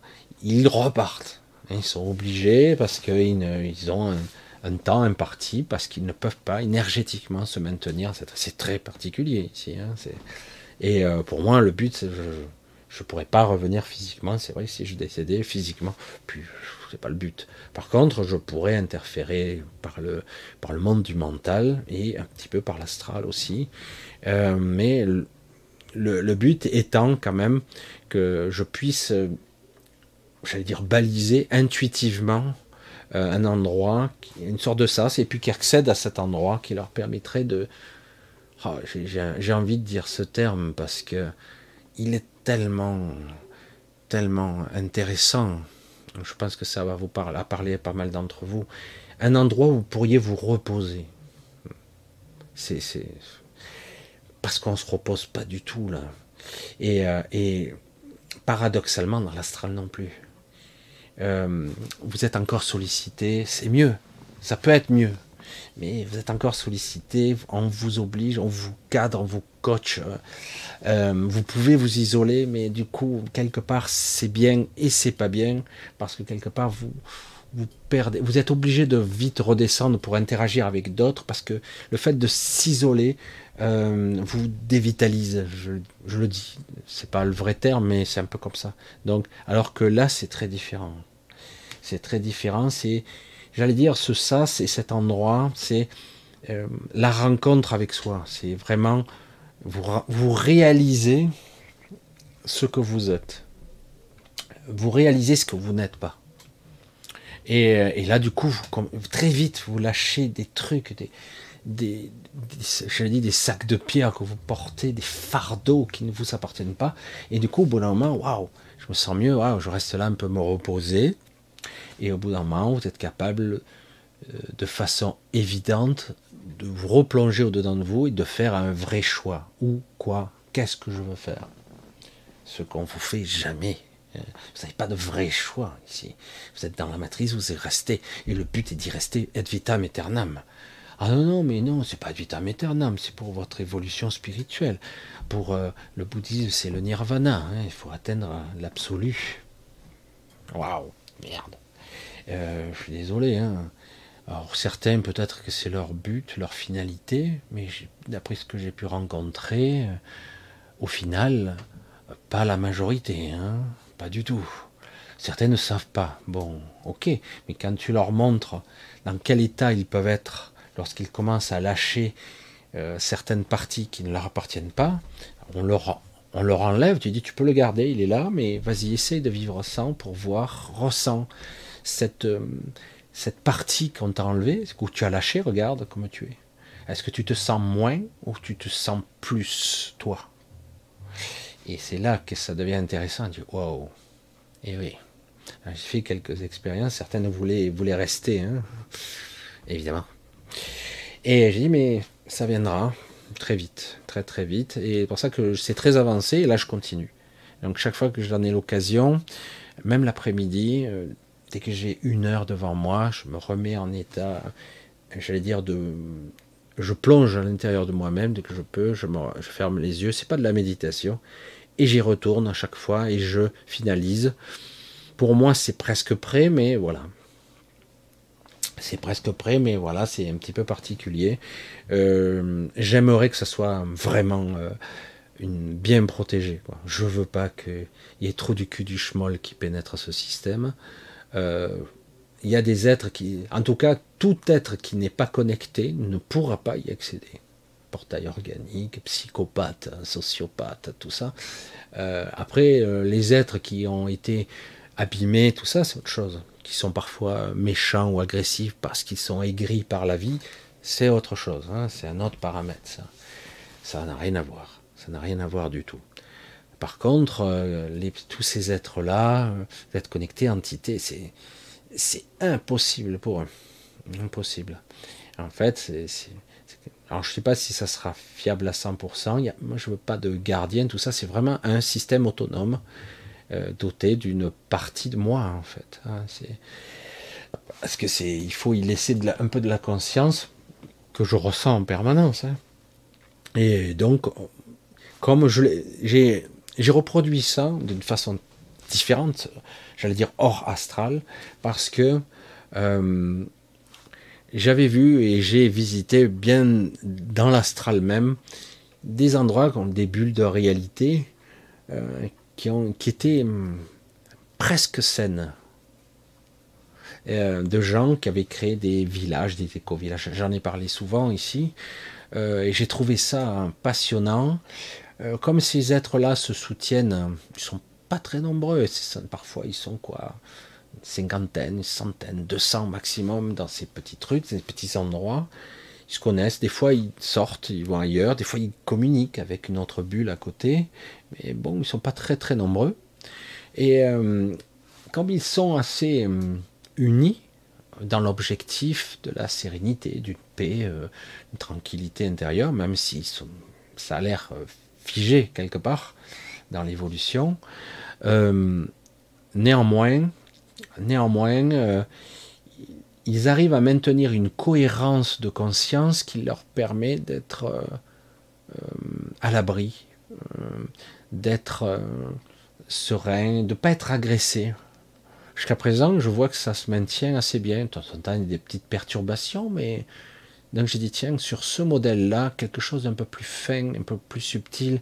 ils repartent. Ils sont obligés parce qu'ils ont un, temps imparti, parce qu'ils ne peuvent pas énergétiquement se maintenir. C'est très particulier ici. Hein. Et euh, pour moi, le but, je ne pourrais pas revenir physiquement. C'est vrai, si je décédais physiquement, puis c'est pas le but. Par contre, je pourrais interférer par le, monde du mental et un petit peu par l'astral aussi. Euh, mais le, but étant quand même que je puisse, j'allais dire, baliser intuitivement euh, un endroit, une sorte de sas, et puis qui accède à cet endroit qui leur permettrait de. Oh, j'ai envie de dire ce terme parce que il est tellement, tellement intéressant je pense que ça va vous parler, à parler pas mal d'entre vous. Un endroit où vous pourriez vous reposer. C'est, parce qu'on se repose pas du tout là. Et, euh, et paradoxalement dans l'astral non plus. Euh, vous êtes encore sollicité, c'est mieux. Ça peut être mieux mais vous êtes encore sollicité, on vous oblige, on vous cadre, on vous coach. Euh, vous pouvez vous isoler, mais du coup, quelque part, c'est bien et c'est pas bien, parce que quelque part, vous, vous perdez, vous êtes obligé de vite redescendre pour interagir avec d'autres, parce que le fait de s'isoler euh, vous dévitalise. Je, le dis, c'est pas le vrai terme, mais c'est un peu comme ça. Donc, alors que là, c'est très différent. C'est très différent. C'est j'allais dire, ce sas et cet endroit, c'est euh, la rencontre avec soi. C'est vraiment vous, réalisez ce que vous êtes. Vous réalisez ce que vous n'êtes pas. Et, euh, là, du coup, très vite, vous lâchez des trucs, des, des des sacs de pierre que vous portez, des fardeaux qui ne vous appartiennent pas. Et du coup, au bout d'un moment, waouh, je me sens mieux, waouh, je reste là un peu me reposer. Et au bout d'un moment, vous êtes capable euh, de façon évidente de vous replonger au-dedans de vous et de faire un vrai choix. Où, quoi, qu'est-ce que je veux faire? Ce qu'on vous fait jamais. Vous n'avez pas de vrai choix ici. Vous êtes dans la matrice, vous êtes resté. Et le but est d'y rester, et vitam aeternam. Ah non, non, mais non, c'est pas ad vitam aeternam, c'est pour votre évolution spirituelle. Pour euh, le bouddhisme, c'est le nirvana. Hein, il faut atteindre l'absolu. Waouh, merde. Euh, je suis désolé. Hein. Alors certains, peut-être que c'est leur but, leur finalité, mais d'après ce que j'ai pu rencontrer, euh, au final, pas la majorité, hein, pas du tout. Certains ne savent pas. Bon, ok, mais quand tu leur montres dans quel état ils peuvent être lorsqu'ils commencent à lâcher euh, certaines parties qui ne leur appartiennent pas, on leur, on leur enlève, tu dis tu peux le garder, il est là, mais vas-y, essaye de vivre sans pour voir, ressens cette, euh, cette partie qu'on t'a enlevée, que tu as lâché, regarde comment tu es. Est-ce que tu te sens moins ou tu te sens plus toi? Et c'est là que ça devient intéressant. Tu waouh Et oui, j'ai fait quelques expériences, certaines voulaient, voulaient rester, hein. évidemment. Et j'ai dit, mais ça viendra très vite, très très vite. Et c'est pour ça que c'est très avancé, et là je continue. Donc chaque fois que j'en ai l'occasion, même l'après-midi, euh, dès que j'ai une heure devant moi, je me remets en état, j'allais dire, de. Je plonge à l'intérieur de moi-même dès que je peux, je, je ferme les yeux, c'est pas de la méditation, et j'y retourne à chaque fois et je finalise. Pour moi, c'est presque prêt, mais voilà. C'est presque prêt, mais voilà, c'est un petit peu particulier. Euh, j'aimerais que ça soit vraiment euh, bien protégé. Quoi. Je veux pas qu'il y ait trop du cul du schmoll qui pénètre ce système. Euh, il y a des êtres qui, en tout cas, tout être qui n'est pas connecté ne pourra pas y accéder. Portail organique, psychopathe, sociopathe, tout ça. Après, les êtres qui ont été abîmés, tout ça, c'est autre chose. Qui sont parfois méchants ou agressifs parce qu'ils sont aigris par la vie, c'est autre chose. Hein. c'est un autre paramètre. Ça, ça n'a rien à voir. Ça n'a rien à voir du tout. Par contre, euh, tous ces êtres-là, euh, être connectés, entités, c'est, impossible pour eux. Impossible. En fait, alors je ne sais pas si ça sera fiable à 100%. moi, je ne veux pas de gardien, tout ça. C'est vraiment un système autonome euh, doté d'une partie de moi, en fait. Hein, parce que c'est, il faut y laisser un peu de la conscience que je ressens en permanence. Hein. Et donc, comme je j'ai, j'ai reproduit ça d'une façon différente, j'allais dire hors astral, parce que euh, j'avais vu et j'ai visité bien dans l'astral même des endroits comme des bulles de réalité euh, qui, ont, qui étaient hum, presque saines. Euh, de gens qui avaient créé des villages, des éco-villages. J'en ai parlé souvent ici. Euh, et j'ai trouvé ça passionnant. comme ces êtres-là se soutiennent, ils sont pas très nombreux. Parfois, ils sont quoi Une cinquantaine, une centaine, 200 maximum dans ces petites rues, ces petits endroits. Ils se connaissent. Des fois, ils sortent, ils vont ailleurs. Des fois, ils communiquent avec une autre bulle à côté. Mais bon, ils sont pas très très nombreux. Et euh, comme ils sont assez euh, unis dans l'objectif de la sérénité, d'une paix, euh, une tranquillité intérieure, même si ça a l'air figé quelque part, dans l'évolution. Euh, néanmoins, néanmoins euh, ils arrivent à maintenir une cohérence de conscience qui leur permet d'être euh, à l'abri, d'être serein, de ne pas être agressé. Jusqu'à présent, je vois que ça se maintient assez bien. De temps en temps, il y a des petites perturbations, mais donc j'ai dit, tiens, sur ce modèle-là, quelque chose d'un peu plus fin, un peu plus subtil,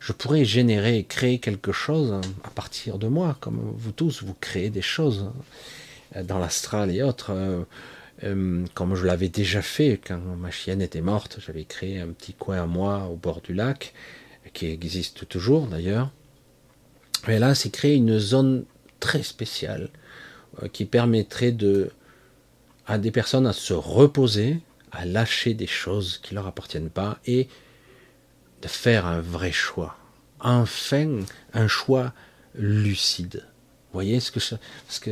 je pourrais générer, créer quelque chose à partir de moi, comme vous tous, vous créez des choses euh, dans l'astral et autres. Euh, euh, comme je l'avais déjà fait quand ma chienne était morte, j'avais créé un petit coin à moi au bord du lac, qui existe toujours d'ailleurs. Mais là, c'est créer une zone très spéciale qui permettrait de, à des personnes à se reposer, à lâcher des choses qui leur appartiennent pas et de faire un vrai choix. Enfin, un choix lucide. Vous voyez ce que je, que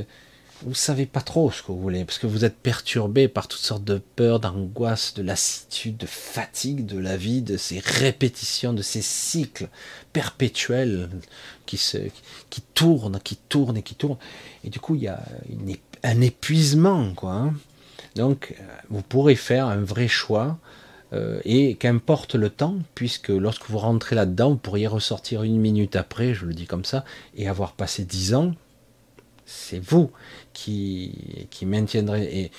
vous savez pas trop ce que vous voulez, parce que vous êtes perturbé par toutes sortes de peurs, d'angoisse, de lassitude, de fatigue de la vie, de ces répétitions, de ces cycles perpétuels qui se, qui tournent, qui tournent et qui tournent. Et du coup, il y a un épuisement, quoi. Hein. Donc, vous pourrez faire un vrai choix euh, et qu'importe le temps, puisque lorsque vous rentrez là-dedans, vous pourriez ressortir une minute après, je le dis comme ça, et avoir passé dix ans, c'est vous qui, maintiendrez.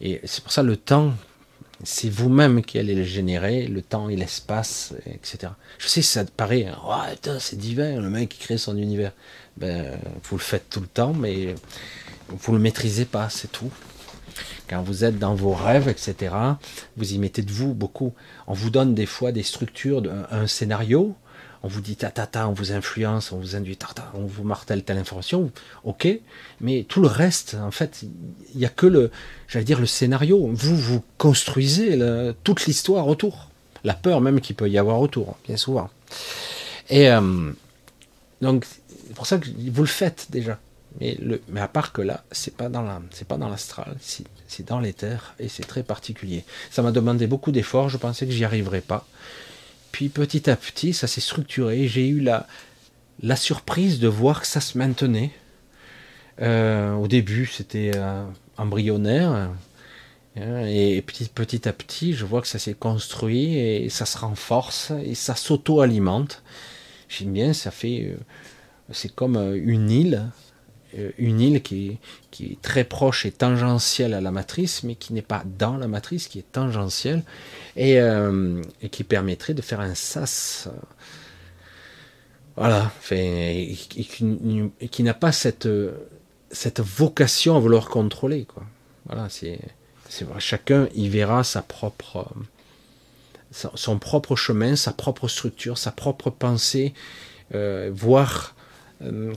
Et, c'est pour ça le temps, c'est vous-même qui allez le générer, le temps et l'espace, etc. Je sais, ça paraît, oh, c'est divin, le mec qui crée son univers. Ben, vous le faites tout le temps, mais vous le maîtrisez pas, c'est tout. Quand vous êtes dans vos rêves, etc., vous y mettez de vous beaucoup. On vous donne des fois des structures, un, scénario, on vous dit ta ta ta, on vous influence, on vous induit ta ta, on vous martèle telle information, ok, mais tout le reste, en fait, il n'y a que le, j'allais dire le scénario. Vous vous construisez toute l'histoire autour, la peur même qu'il peut y avoir autour, bien souvent. Et euh, donc c'est pour ça que vous le faites déjà. Mais, le, mais à part que là, c'est pas dans la, c'est pas dans l'astral, c'est dans l'éther et c'est très particulier. Ça m'a demandé beaucoup d'efforts. Je pensais que j'y arriverais pas. Puis petit à petit, ça s'est structuré. J'ai eu la, surprise de voir que ça se maintenait. Euh, au début, c'était euh, embryonnaire. Hein, et petit, à petit, je vois que ça s'est construit et ça se renforce et ça s'auto-alimente. J'aime bien, ça fait. Euh, c'est comme une île euh, une île qui, est très proche et tangentielle à la matrice, mais qui n'est pas dans la matrice, qui est tangentielle, et, euh, qui permettrait de faire un sas. voilà, et, qui, n'a pas cette, cette vocation à vouloir contrôler. Quoi. Voilà, c'est, vrai. Chacun y verra sa propre, son propre chemin, sa propre structure, sa propre pensée, euh, voir euh,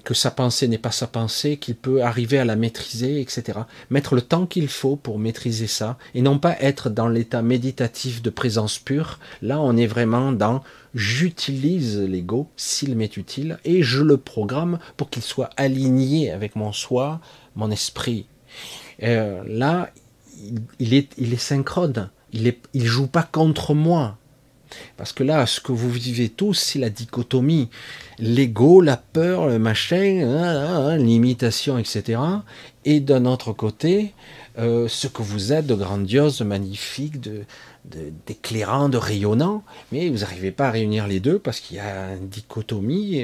que sa pensée n'est pas sa pensée, qu'il peut arriver à la maîtriser, etc. Mettre le temps qu'il faut pour maîtriser ça, et non pas être dans l'état méditatif de présence pure. Là, on est vraiment dans j'utilise l'ego s'il m'est utile, et je le programme pour qu'il soit aligné avec mon soi, mon esprit. Euh, là, il, est, il est synchrone, il ne il joue pas contre moi. Parce que là, ce que vous vivez tous, c'est la dichotomie. L'ego, la peur, le machin, hein, hein, hein, l'imitation, etc. Et d'un autre côté, euh, ce que vous êtes de grandiose, de magnifique, de, d'éclairant, de, rayonnant, mais vous n'arrivez pas à réunir les deux parce qu'il y a une dichotomie,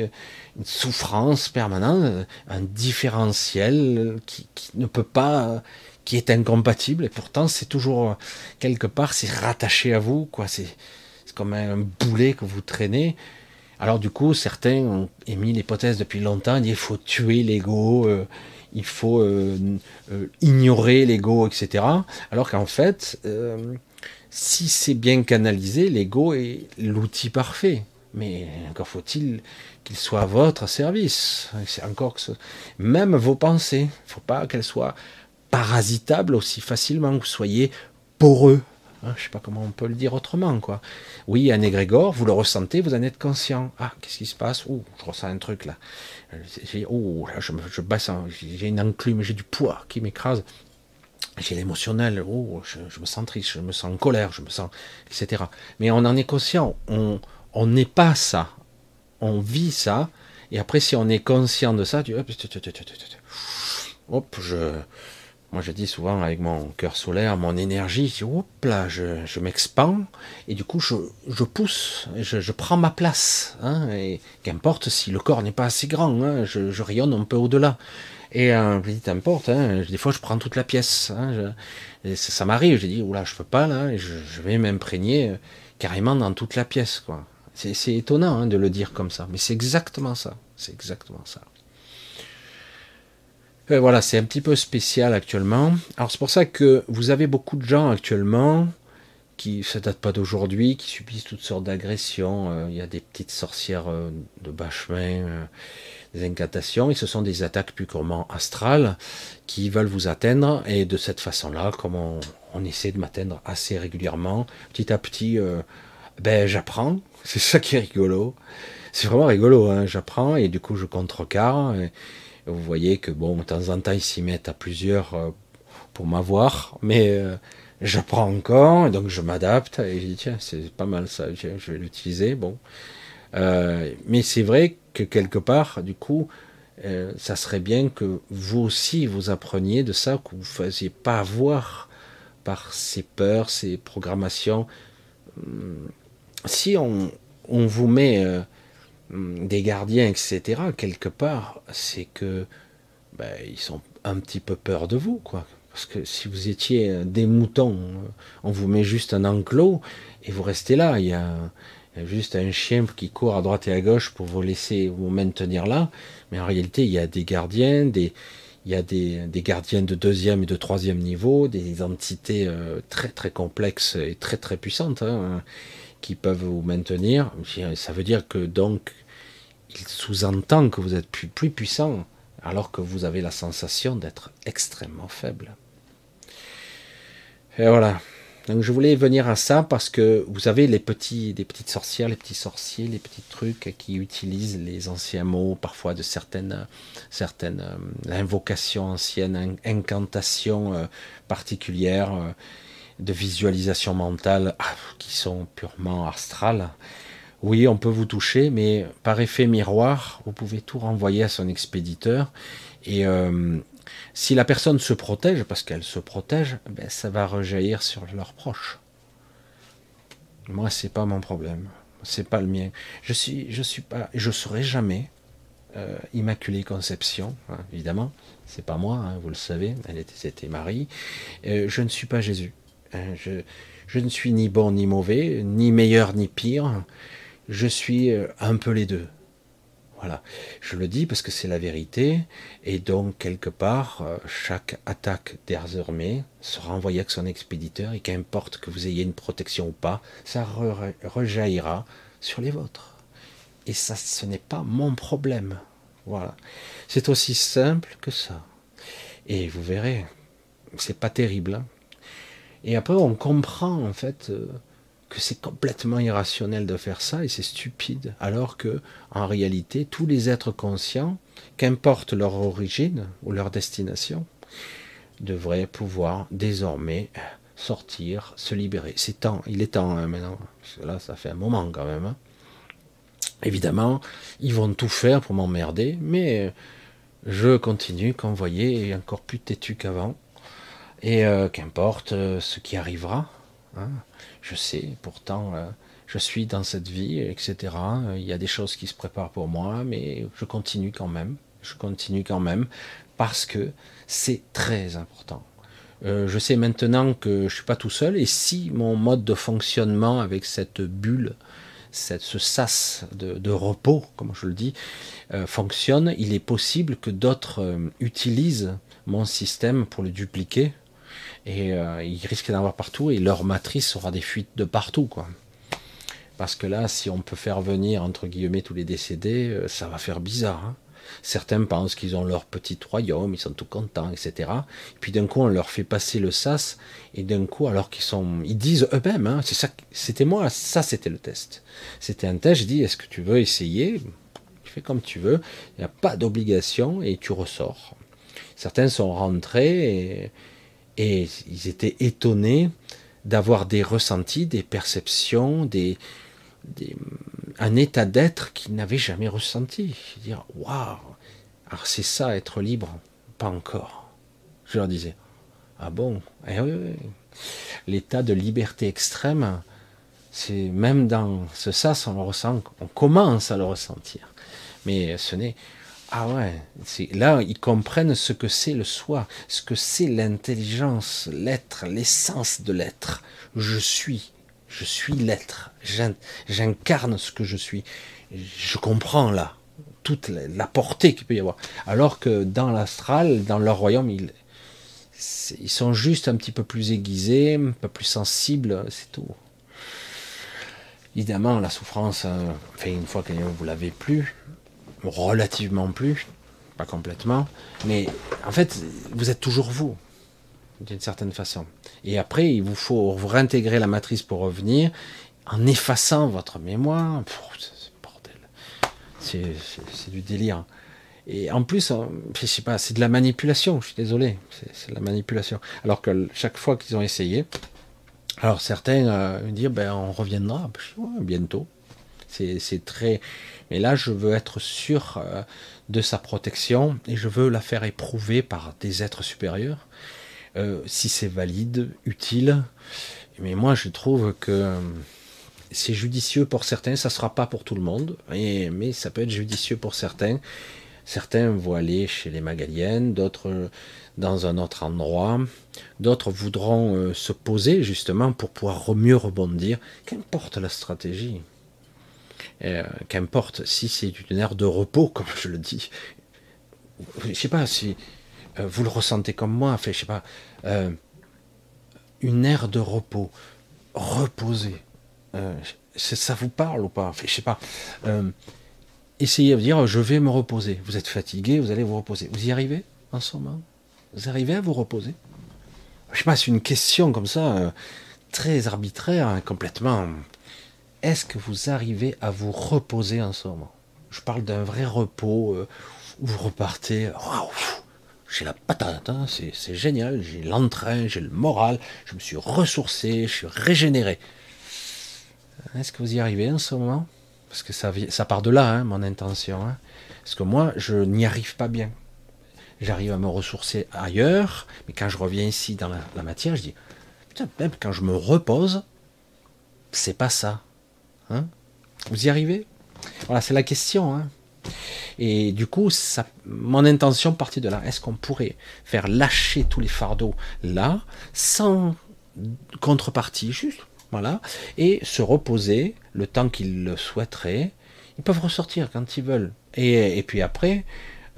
une souffrance permanente, un différentiel qui, qui ne peut pas qui est incompatible et pourtant c'est toujours quelque part c'est rattaché à vous quoi c'est comme un boulet que vous traînez. Alors du coup certains ont émis l'hypothèse depuis longtemps il faut tuer l'ego euh, il faut euh, euh, ignorer l'ego etc alors qu'en fait si c'est bien canalisé l'ego est l'outil parfait. Mais encore faut-il qu'il soit à votre service. C'est encore même vos pensées. Il faut pas qu'elles soient parasitable aussi facilement, que vous soyez poreux. Hein, je sais pas comment on peut le dire autrement, quoi. Oui, un égrégore, vous le ressentez, vous en êtes conscient. Ah, qu'est-ce qui se passe? Ouh, je ressens un truc là. Oh, là, je, je j'ai une enclume, j'ai du poids qui m'écrase. J'ai l'émotionnel, oh, je, me sens triste, je me sens en colère, je me sens, etc. Mais on en est conscient, on n'est pas ça, on vit ça, et après si on est conscient de ça, tu hop, je, moi, je dis souvent avec mon cœur solaire, mon énergie, hop là, je, je m'expand et du coup, je, pousse, je, prends ma place. Hein, et qu'importe si le corps n'est pas assez grand, hein, je, rayonne un peu au-delà. Et euh, je dis, n'importe, hein, des fois, je prends toute la pièce. Hein, ça, ça m'arrive, je dis, oula, je peux pas là, et je, vais m'imprégner euh, carrément dans toute la pièce. C'est étonnant hein, de le dire comme ça, mais c'est exactement ça. C'est exactement ça. Euh, voilà, c'est un petit peu spécial actuellement. Alors c'est pour ça que vous avez beaucoup de gens actuellement qui, ça date pas d'aujourd'hui, qui subissent toutes sortes d'agressions. Euh, il y a des petites sorcières euh, de bas chemin, des incantations, et ce sont des attaques purement astrales qui veulent vous atteindre. Et de cette façon-là, comme on, essaie de m'atteindre assez régulièrement, petit à petit, ben j'apprends. C'est ça qui est rigolo. C'est vraiment rigolo. Hein. J'apprends et du coup je contrecarre. Et, vous voyez que bon, de temps en temps, ils s'y mettent à plusieurs euh, pour m'avoir, mais euh, j'apprends encore, et donc je m'adapte, et je dis, tiens, c'est pas mal ça, je vais l'utiliser, bon. Euh, mais c'est vrai que quelque part, du coup, ça serait bien que vous aussi vous appreniez de ça, que vous ne faisiez pas avoir par ces peurs, ces programmations. Hum, si on, on vous met des gardiens, etc., quelque part, c'est que ben, ils sont un petit peu peur de vous, quoi. Parce que si vous étiez des moutons, on vous met juste un enclos et vous restez là. Il y a, juste un chien qui court à droite et à gauche pour vous laisser vous maintenir là. Mais en réalité, il y a des gardiens, des, il y a des, des gardiens de deuxième et de troisième niveau, des entités euh, très très complexes et très très puissantes. Hein qui peuvent vous maintenir. Ça veut dire que donc, il sous-entend que vous êtes plus, puissant, alors que vous avez la sensation d'être extrêmement faible. Et voilà. Donc je voulais venir à ça parce que vous avez les petits, des petites sorcières, les petits sorciers, les petits trucs qui utilisent les anciens mots, parfois de certaines, certaines euh, invocations anciennes, incantations euh, particulières. Euh, de visualisation mentale ah, qui sont purement astrales. Oui, on peut vous toucher, mais par effet miroir, vous pouvez tout renvoyer à son expéditeur. Et euh, si la personne se protège, parce qu'elle se protège, ben, ça va rejaillir sur leurs proches. Moi, c'est pas mon problème, c'est pas le mien. Je suis, je suis serai jamais euh, Immaculée Conception, hein, évidemment. C'est pas moi, hein, vous le savez. Elle était, c'était Marie. Euh, je ne suis pas Jésus. Hein, je, ne suis ni bon ni mauvais, ni meilleur ni pire. Je suis euh, un peu les deux. Voilà. Je le dis parce que c'est la vérité. Et donc, quelque part, euh, chaque attaque désormais sera envoyée avec son expéditeur. Et qu'importe que vous ayez une protection ou pas, ça rejaillira sur les vôtres. Et ça, ce n'est pas mon problème. Voilà. C'est aussi simple que ça. Et vous verrez, c'est pas terrible. Hein. Et après, on comprend en fait euh, que c'est complètement irrationnel de faire ça et c'est stupide, alors que en réalité, tous les êtres conscients, qu'importe leur origine ou leur destination, devraient pouvoir désormais sortir, se libérer. C'est temps, il est temps hein, maintenant. là, ça fait un moment quand même. Hein. Évidemment, ils vont tout faire pour m'emmerder, mais je continue, comme vous voyez, encore plus têtu qu'avant. Et euh, qu'importe euh, ce qui arrivera, hein. Je sais, pourtant, euh, je suis dans cette vie, etc. Il y a des choses qui se préparent pour moi, mais je continue quand même. Je continue quand même parce que c'est très important. je sais maintenant que je suis pas tout seul et si mon mode de fonctionnement avec cette bulle, cette, ce sas de, repos, comme je le dis, fonctionne, il est possible que d'autres utilisent mon système pour le dupliquer et euh, ils risquent d'en avoir partout et leur matrice aura des fuites de partout quoi. Parce que là, si on peut faire venir entre guillemets tous les décédés, euh, ça va faire bizarre. Hein. Certains pensent qu'ils ont leur petit royaume, ils sont tout contents, etc. Et puis d'un coup, on leur fait passer le sas, et d'un coup, alors qu'ils sont, ils disent eux-mêmes, hein, c'est ça, c'était moi, ça c'était le test. C'était un test. Je dis, est-ce que tu veux essayer? Tu fais comme tu veux. Il n'y a pas d'obligation et tu ressors. Certains sont rentrés et et ils étaient étonnés d'avoir des ressentis, des perceptions, des, un état d'être qu'ils n'avaient jamais ressenti. Dire, waouh, alors c'est ça être libre? Pas encore. Je leur disais, ah bon? Eh oui, oui. L'état de liberté extrême, c'est même dans ce sas, on ressent, on commence à le ressentir. Mais ce n'est ah ouais, là ils comprennent ce que c'est le soi, ce que c'est l'intelligence, l'être, l'essence de l'être. Je suis, je suis l'être, j'incarne ce que je suis. Je comprends là toute la portée qu'il peut y avoir. Alors que dans l'astral, dans leur royaume, ils, ils sont juste un petit peu plus aiguisés, un peu plus sensibles, c'est tout. Évidemment, la souffrance, euh, enfin, une fois que vous l'avez plus, relativement plus, pas complètement, mais en fait, vous êtes toujours vous, d'une certaine façon. Et après, il vous faut réintégrer la matrice pour revenir, en effaçant votre mémoire. c'est du délire. Et en plus, hein, je sais pas, c'est de la manipulation. Je suis désolé, c'est de la manipulation. Alors que chaque fois qu'ils ont essayé, alors certains euh, disent, ben on reviendra bientôt. C'est très. Mais là, je veux être sûr euh, de sa protection et je veux la faire éprouver par des êtres supérieurs. Euh, si c'est valide, utile. Mais moi, je trouve que euh, c'est judicieux pour certains, ça ne sera pas pour tout le monde, mais ça peut être judicieux pour certains. Certains vont aller chez les Magaliennes, d'autres dans un autre endroit, d'autres voudront se poser justement pour pouvoir mieux rebondir. Qu'importe la stratégie. Euh, qu'importe si c'est une ère de repos, comme je le dis. Je sais pas si euh, vous le ressentez comme moi, fait, je sais pas, euh, une ère de repos, reposer. ça vous parle ou pas? Fait, Je sais pas. essayez de dire, je vais me reposer. Vous êtes fatigué, vous allez vous reposer. Vous y arrivez en ce moment? Vous arrivez à vous reposer? Je sais pas, c'est une question comme ça, très arbitraire, hein, complètement est-ce que vous arrivez à vous reposer en ce moment? Je parle d'un vrai repos euh, où vous repartez, waouh, j'ai la patate, hein, c'est génial, j'ai l'entrain, j'ai le moral, je me suis ressourcé, je suis régénéré. Est-ce que vous y arrivez en ce moment? Parce que ça, ça part de là, hein, mon intention. Hein. Parce que moi, je n'y arrive pas bien. J'arrive à me ressourcer ailleurs, mais quand je reviens ici dans la, matière, je dis, putain, même quand je me repose, c'est pas ça. Hein? Vous y arrivez? Voilà, c'est la question. Hein. et du coup, ça, mon intention partit de là. Est-ce qu'on pourrait faire lâcher tous les fardeaux là, sans contrepartie, juste, voilà, et se reposer le temps qu'ils le souhaiteraient? Ils peuvent ressortir quand ils veulent. Et, puis après,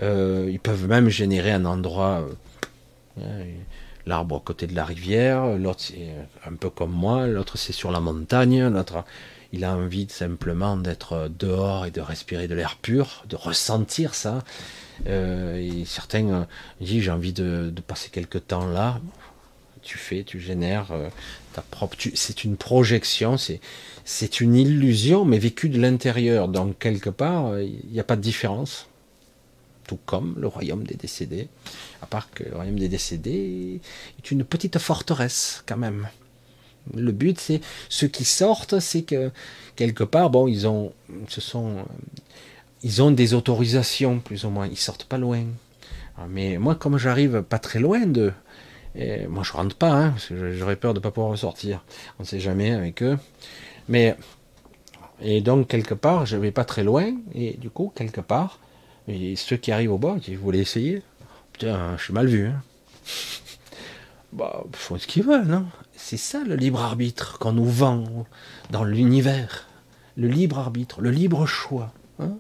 euh, ils peuvent même générer un endroit, euh, l'arbre à côté de la rivière, l'autre c'est un peu comme moi, l'autre c'est sur la montagne, l'autre il a envie simplement d'être dehors et de respirer de l'air pur, de ressentir ça. Euh, et certains euh, disent j'ai envie de, passer quelques temps là. Tu fais, tu génères euh, ta propre. C'est une projection, c'est c'est une illusion, mais vécue de l'intérieur. Donc quelque part, il n'y a pas de différence. tout comme le royaume des décédés. À part que le royaume des décédés est une petite forteresse quand même. Le but, c'est ceux qui sortent, c'est que quelque part, bon, ils ont, sont, ils ont des autorisations plus ou moins. Ils sortent pas loin. Ah, mais moi, comme j'arrive pas très loin de, moi je rentre pas, hein, parce que j'aurais peur de pas pouvoir ressortir. On ne sait jamais avec eux. Mais et donc quelque part, je vais pas très loin, et du coup quelque part, ceux qui arrivent au bas, qui voulaient essayer, putain, je suis mal vu. Hein. Bah, font ce qu'ils veulent, non? C'est ça le libre arbitre qu'on nous vend dans l'univers. Le libre arbitre, le libre choix. Hein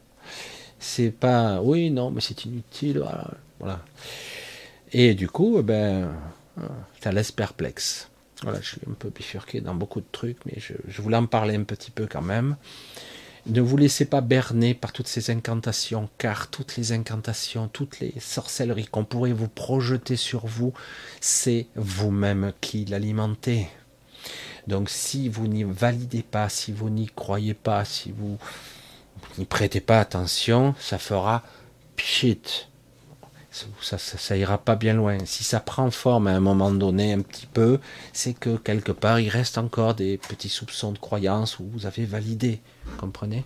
c'est pas, oui, non, mais c'est inutile, voilà. Et du coup, eh ben, ça laisse perplexe. Voilà, je suis un peu bifurqué dans beaucoup de trucs, mais je, voulais en parler un petit peu quand même. Ne vous laissez pas berner par toutes ces incantations, car toutes les incantations, toutes les sorcelleries qu'on pourrait vous projeter sur vous, c'est vous-même qui l'alimentez. Donc si vous n'y validez pas, si vous n'y croyez pas, si vous n'y prêtez pas attention, ça fera pchit ça, ça, ira pas bien loin. Si ça prend forme à un moment donné un petit peu, c'est que quelque part il reste encore des petits soupçons de croyance où vous avez validé. Comprenez?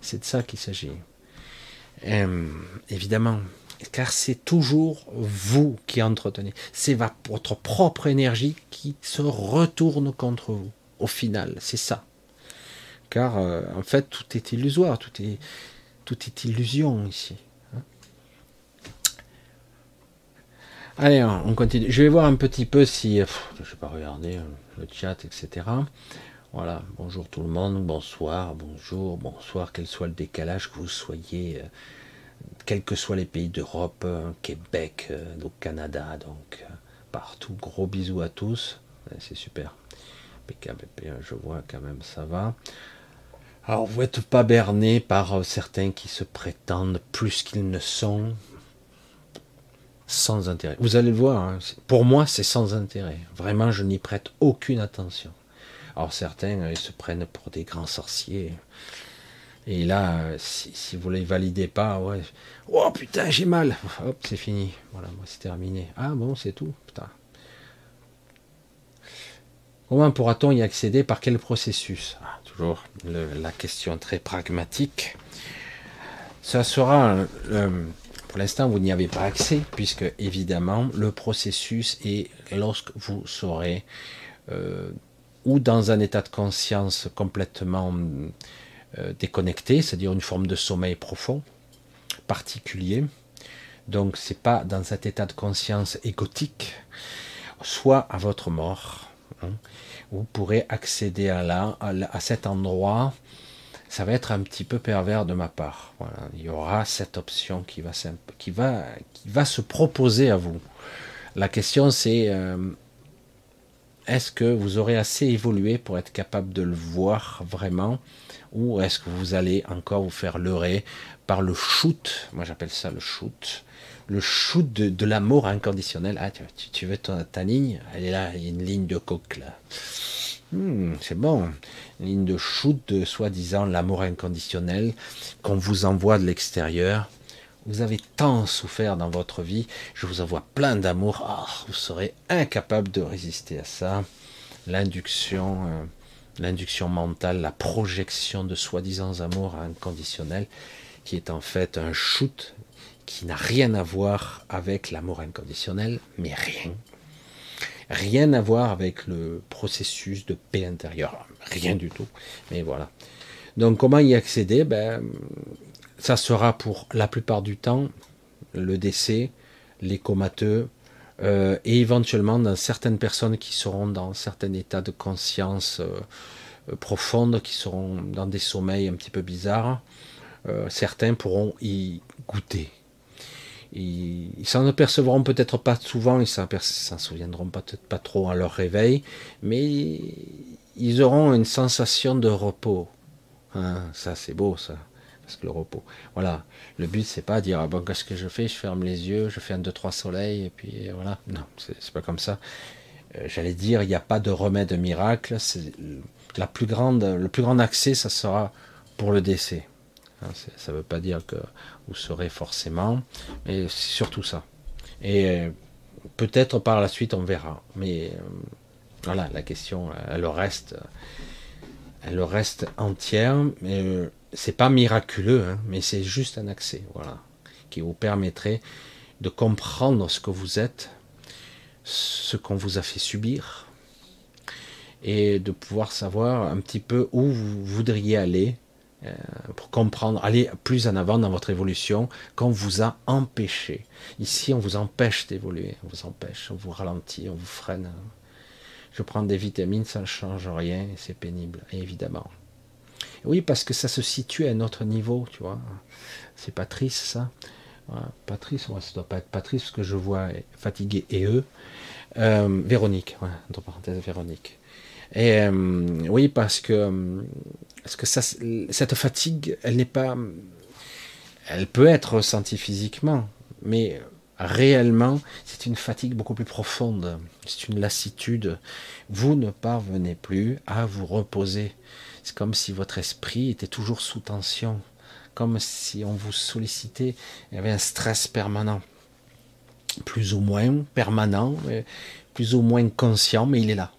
C'est de ça qu'il s'agit. Euh, évidemment, car c'est toujours vous qui entretenez. C'est votre propre énergie qui se retourne contre vous. Au final, c'est ça. Car euh, en fait, tout est illusoire, tout est illusion ici. Allez, on continue. Je vais voir un petit peu si. je ne vais pas regarder euh, le chat, etc. Voilà, bonjour tout le monde, bonsoir, bonjour, bonsoir, quel soit le décalage que vous soyez, euh, quels que soient les pays d'Europe, euh, Québec, Canada, donc partout, gros bisous à tous, c'est super. PKBP, je vois quand même, ça va. Alors, vous n'êtes pas berné par certains qui se prétendent plus qu'ils ne sont, sans intérêt. Vous allez le voir, hein, pour moi c'est sans intérêt. Vraiment, je n'y prête aucune attention. Alors certains, euh, ils se prennent pour des grands sorciers. Et là, si, vous ne les validez pas, ouais, oh putain, j'ai mal. Hop, c'est fini. Voilà, moi c'est terminé. Ah bon, c'est tout? Putain. Comment pourra-t-on y accéder? Par quel processus? Ah, Toujours la question très pragmatique. Ça sera euh, pour l'instant, vous n'y avez pas accès, puisque évidemment, le processus est lorsque vous serez euh, ou dans un état de conscience complètement euh, déconnecté, c'est-à-dire une forme de sommeil profond, particulier. Donc, c'est pas dans cet état de conscience égotique, soit à votre mort. Hein. vous pourrez accéder à, là, à cet endroit ça va être un petit peu pervers de ma part. Il y aura cette option qui va, qui va, qui va se proposer à vous. La question c'est euh, est-ce que vous aurez assez évolué pour être capable de le voir vraiment? Ou est-ce que vous allez encore vous faire leurrer par le shoot, moi j'appelle ça le shoot, le shoot de, l'amour inconditionnel. Ah, tu, tu veux ta, ta, ligne? Elle est là, il y a une ligne de coque là. Hmm, c'est bon. Ligne de shoot de soi-disant l'amour inconditionnel qu'on vous envoie de l'extérieur. Vous avez tant souffert dans votre vie, je vous envoie plein d'amour. Ah, vous serez incapable de résister à ça. L'induction, euh, l'induction mentale, la projection de soi-disant amour inconditionnel, qui est en fait un shoot qui n'a rien à voir avec l'amour inconditionnel, mais rien, Rien à voir avec le processus de paix intérieure. Rien du tout. Mais voilà. Donc comment y accéder? Ben, Ça sera pour la plupart du temps le décès, les comateux, euh, et éventuellement dans certaines personnes qui seront dans certains états de conscience euh, profonde, qui seront dans des sommeils un petit peu bizarres, euh, certains pourront y goûter. Ils, s'en apercevront peut-être pas souvent, ils s'en souviendront peut-être pas trop à leur réveil, mais ils auront une sensation de repos. Hein, ça, c'est beau, ça. Parce que le repos. Voilà. Le but, c'est pas dire, ah bon, qu'est-ce que je fais? Je ferme les yeux, je fais un, deux, trois soleils, et puis voilà. Non, c'est pas comme ça. Euh, j'allais dire, il n'y a pas de remède miracle. La plus grande, le plus grand accès, ça sera pour le décès. Hein, ça ne veut pas dire que vous serez forcément, mais c'est surtout ça. Et euh, peut-être par la suite, on verra. Mais euh, voilà, la question, elle reste, elle reste entière. Mais euh, c'est pas miraculeux, hein, mais c'est juste un accès, voilà, qui vous permettrait de comprendre ce que vous êtes, ce qu'on vous a fait subir, et de pouvoir savoir un petit peu où vous voudriez aller pour comprendre, aller plus en avant dans votre évolution qu'on vous a empêché. Ici, on vous empêche d'évoluer, on vous empêche, on vous ralentit, on vous freine. Je prends des vitamines, ça ne change rien c'est pénible, évidemment. Oui, parce que ça se situe à un autre niveau, tu vois. C'est Patrice, ça. Patrice, ouais, ça doit pas être Patrice, parce que je vois fatigué et eux. Euh, Véronique, entre parenthèses, Véronique. Et euh, oui, parce que, parce que cette fatigue, elle n'est pas. Elle peut être ressentie physiquement, mais réellement, c'est une fatigue beaucoup plus profonde. C'est une lassitude. Vous ne parvenez plus à vous reposer. C'est comme si votre esprit était toujours sous tension, comme si on vous sollicitait. Il y avait un stress permanent, plus ou moins permanent, plus ou moins conscient, mais il est là.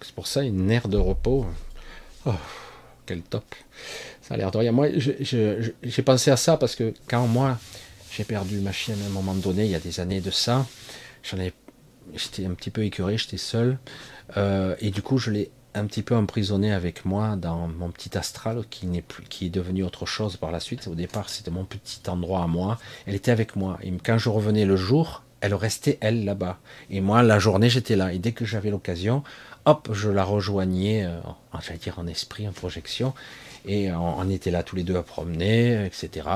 C'est pour ça une aire de repos. Oh, quel top. Ça a l'air de rien. Moi, j'ai pensé à ça parce que quand moi, j'ai perdu ma chienne à un moment donné, il y a des années de ça, j'étais un petit peu écœuré, j'étais seul. Euh, et du coup, je l'ai un petit peu emprisonné avec moi dans mon petit astral qui n'est plus, qui est devenu autre chose par la suite. Au départ, c'était mon petit endroit à moi. Elle était avec moi. Et quand je revenais le jour, elle restait elle là-bas. Et moi, la journée, j'étais là. Et dès que j'avais l'occasion, hop, je la rejoignais, euh, j'allais dire en esprit, en projection, et on, était là tous les deux à promener, etc.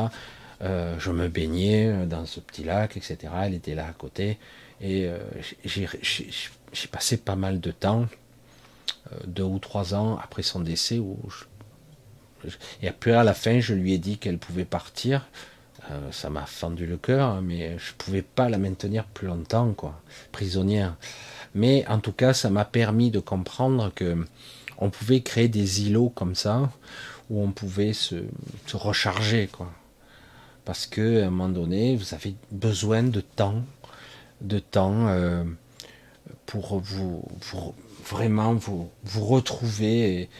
Euh, je me baignais dans ce petit lac, etc. Elle était là à côté, et euh, j'ai passé pas mal de temps, deux ou trois ans après son décès, et après à la fin, je lui ai dit qu'elle pouvait partir. ça m'a fendu le cœur, hein, mais je pouvais pas la maintenir plus longtemps, quoi, prisonnière. Mais en tout cas, ça m'a permis de comprendre que on pouvait créer des îlots comme ça, où on pouvait se, recharger. Parce que à un moment donné, vous avez besoin de temps, de temps euh, pour vous, vraiment vous retrouver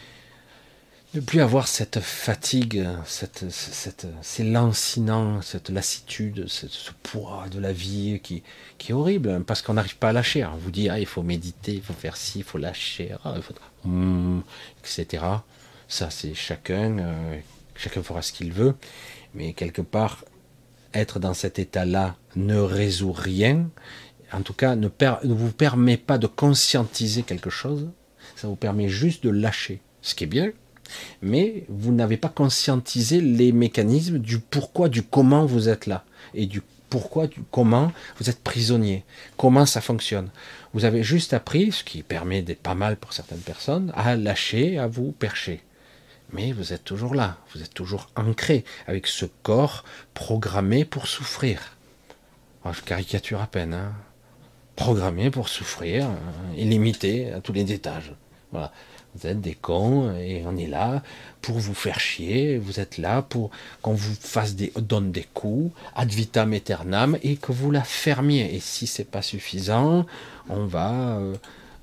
ne plus avoir cette fatigue, cette, cette, ces lancinants, cette lassitude, ce, poids de la vie qui, qui est horrible, hein, parce qu'on n'arrive pas à lâcher. On vous dit, ah, il faut méditer, il faut faire ci, il faut lâcher, ah, il faut... Hmm, etc. Ça, c'est chacun, euh, chacun fera ce qu'il veut, mais quelque part, être dans cet état-là ne résout rien, en tout cas, ne, ne vous permet pas de conscientiser quelque chose, ça vous permet juste de lâcher. Ce qui est bien, mais vous n'avez pas conscientisé les mécanismes du pourquoi, du comment vous êtes là, et du pourquoi, du comment vous êtes prisonnier, comment ça fonctionne. Vous avez juste appris, ce qui permet d'être pas mal pour certaines personnes, à lâcher, à vous percher. Mais vous êtes toujours là, vous êtes toujours ancré avec ce corps programmé pour souffrir. Ah, je caricature à peine, hein. programmé pour souffrir, hein, illimité à tous les étages. Voilà. Vous êtes des cons et on est là pour vous faire chier. Vous êtes là pour qu'on vous fasse des, donne des coups ad vitam aeternam et que vous la fermiez. Et si c'est pas suffisant, on va euh,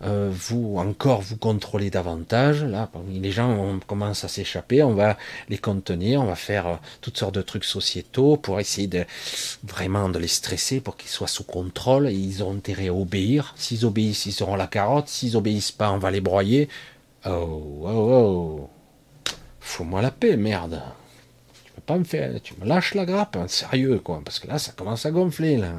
euh, vous encore vous contrôler davantage. Là, les gens on commence à s'échapper, on va les contenir, on va faire euh, toutes sortes de trucs sociétaux pour essayer de vraiment de les stresser pour qu'ils soient sous contrôle. Et ils ont intérêt à obéir. S'ils obéissent, ils auront la carotte. S'ils obéissent pas, on va les broyer. Oh, oh, oh. Fous-moi la paix, merde. Tu peux pas me faire. Tu me lâches la grappe, hein, sérieux, quoi. Parce que là, ça commence à gonfler, là.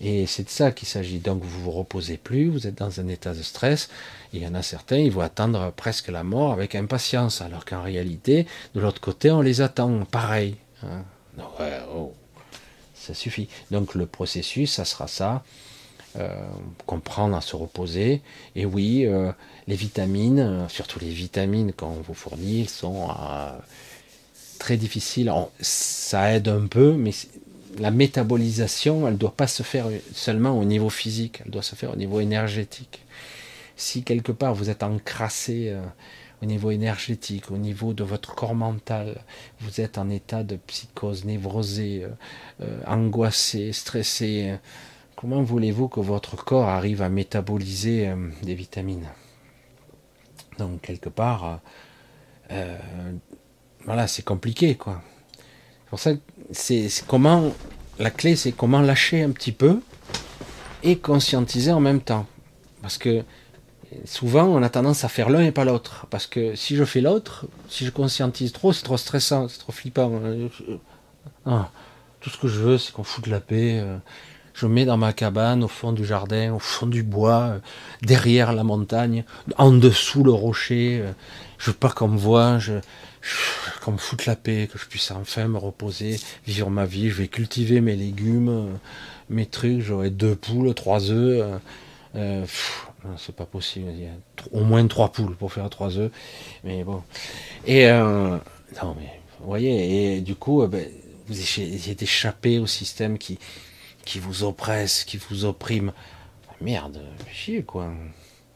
Et c'est de ça qu'il s'agit. Donc, vous vous reposez plus, vous êtes dans un état de stress. il y en a certains, ils vont attendre presque la mort avec impatience. Alors qu'en réalité, de l'autre côté, on les attend. Pareil. Hein. oh. Ça suffit. Donc, le processus, ça sera ça. Euh, comprendre à se reposer. Et oui, euh, les vitamines, euh, surtout les vitamines qu'on vous fournit, sont très difficiles. ça aide un peu, mais la métabolisation, elle ne doit pas se faire seulement au niveau physique, elle doit se faire au niveau énergétique. Si quelque part vous êtes encrassé, au niveau énergétique, au niveau de votre corps mental. Vous êtes en état de psychose, névrosé, euh, euh, angoissé, stressé. Comment voulez-vous que votre corps arrive à métaboliser euh, des vitamines? Donc quelque part, voilà, c'est compliqué, quoi. C'est pour ça que c'est comment la clé, c'est comment lâcher un petit peu et conscientiser en même temps. Parce que souvent, on a tendance à faire l'un et pas l'autre. Parce que si je fais l'autre, si je conscientise trop, c'est trop stressant, c'est trop flippant. Ah, tout ce que je veux, c'est qu'on foute la paix. Euh. Je mets dans ma cabane, au fond du jardin, au fond du bois, euh, derrière la montagne, en dessous le rocher. Euh. Je veux pas qu'on me voit, je, qu'on me foute la paix, que je puisse enfin me reposer, vivre ma vie. Je vais cultiver mes légumes, mes trucs. J'aurai deux poules, trois œufs. c'est pas possible. Il y a au moins trois poules pour faire trois œufs. Mais bon. Et non, mais vous voyez. Et du coup, ben, vous essayez d'échapper au système qui, qui vous oppresse, qui vous opprime. Merde, chier quoi.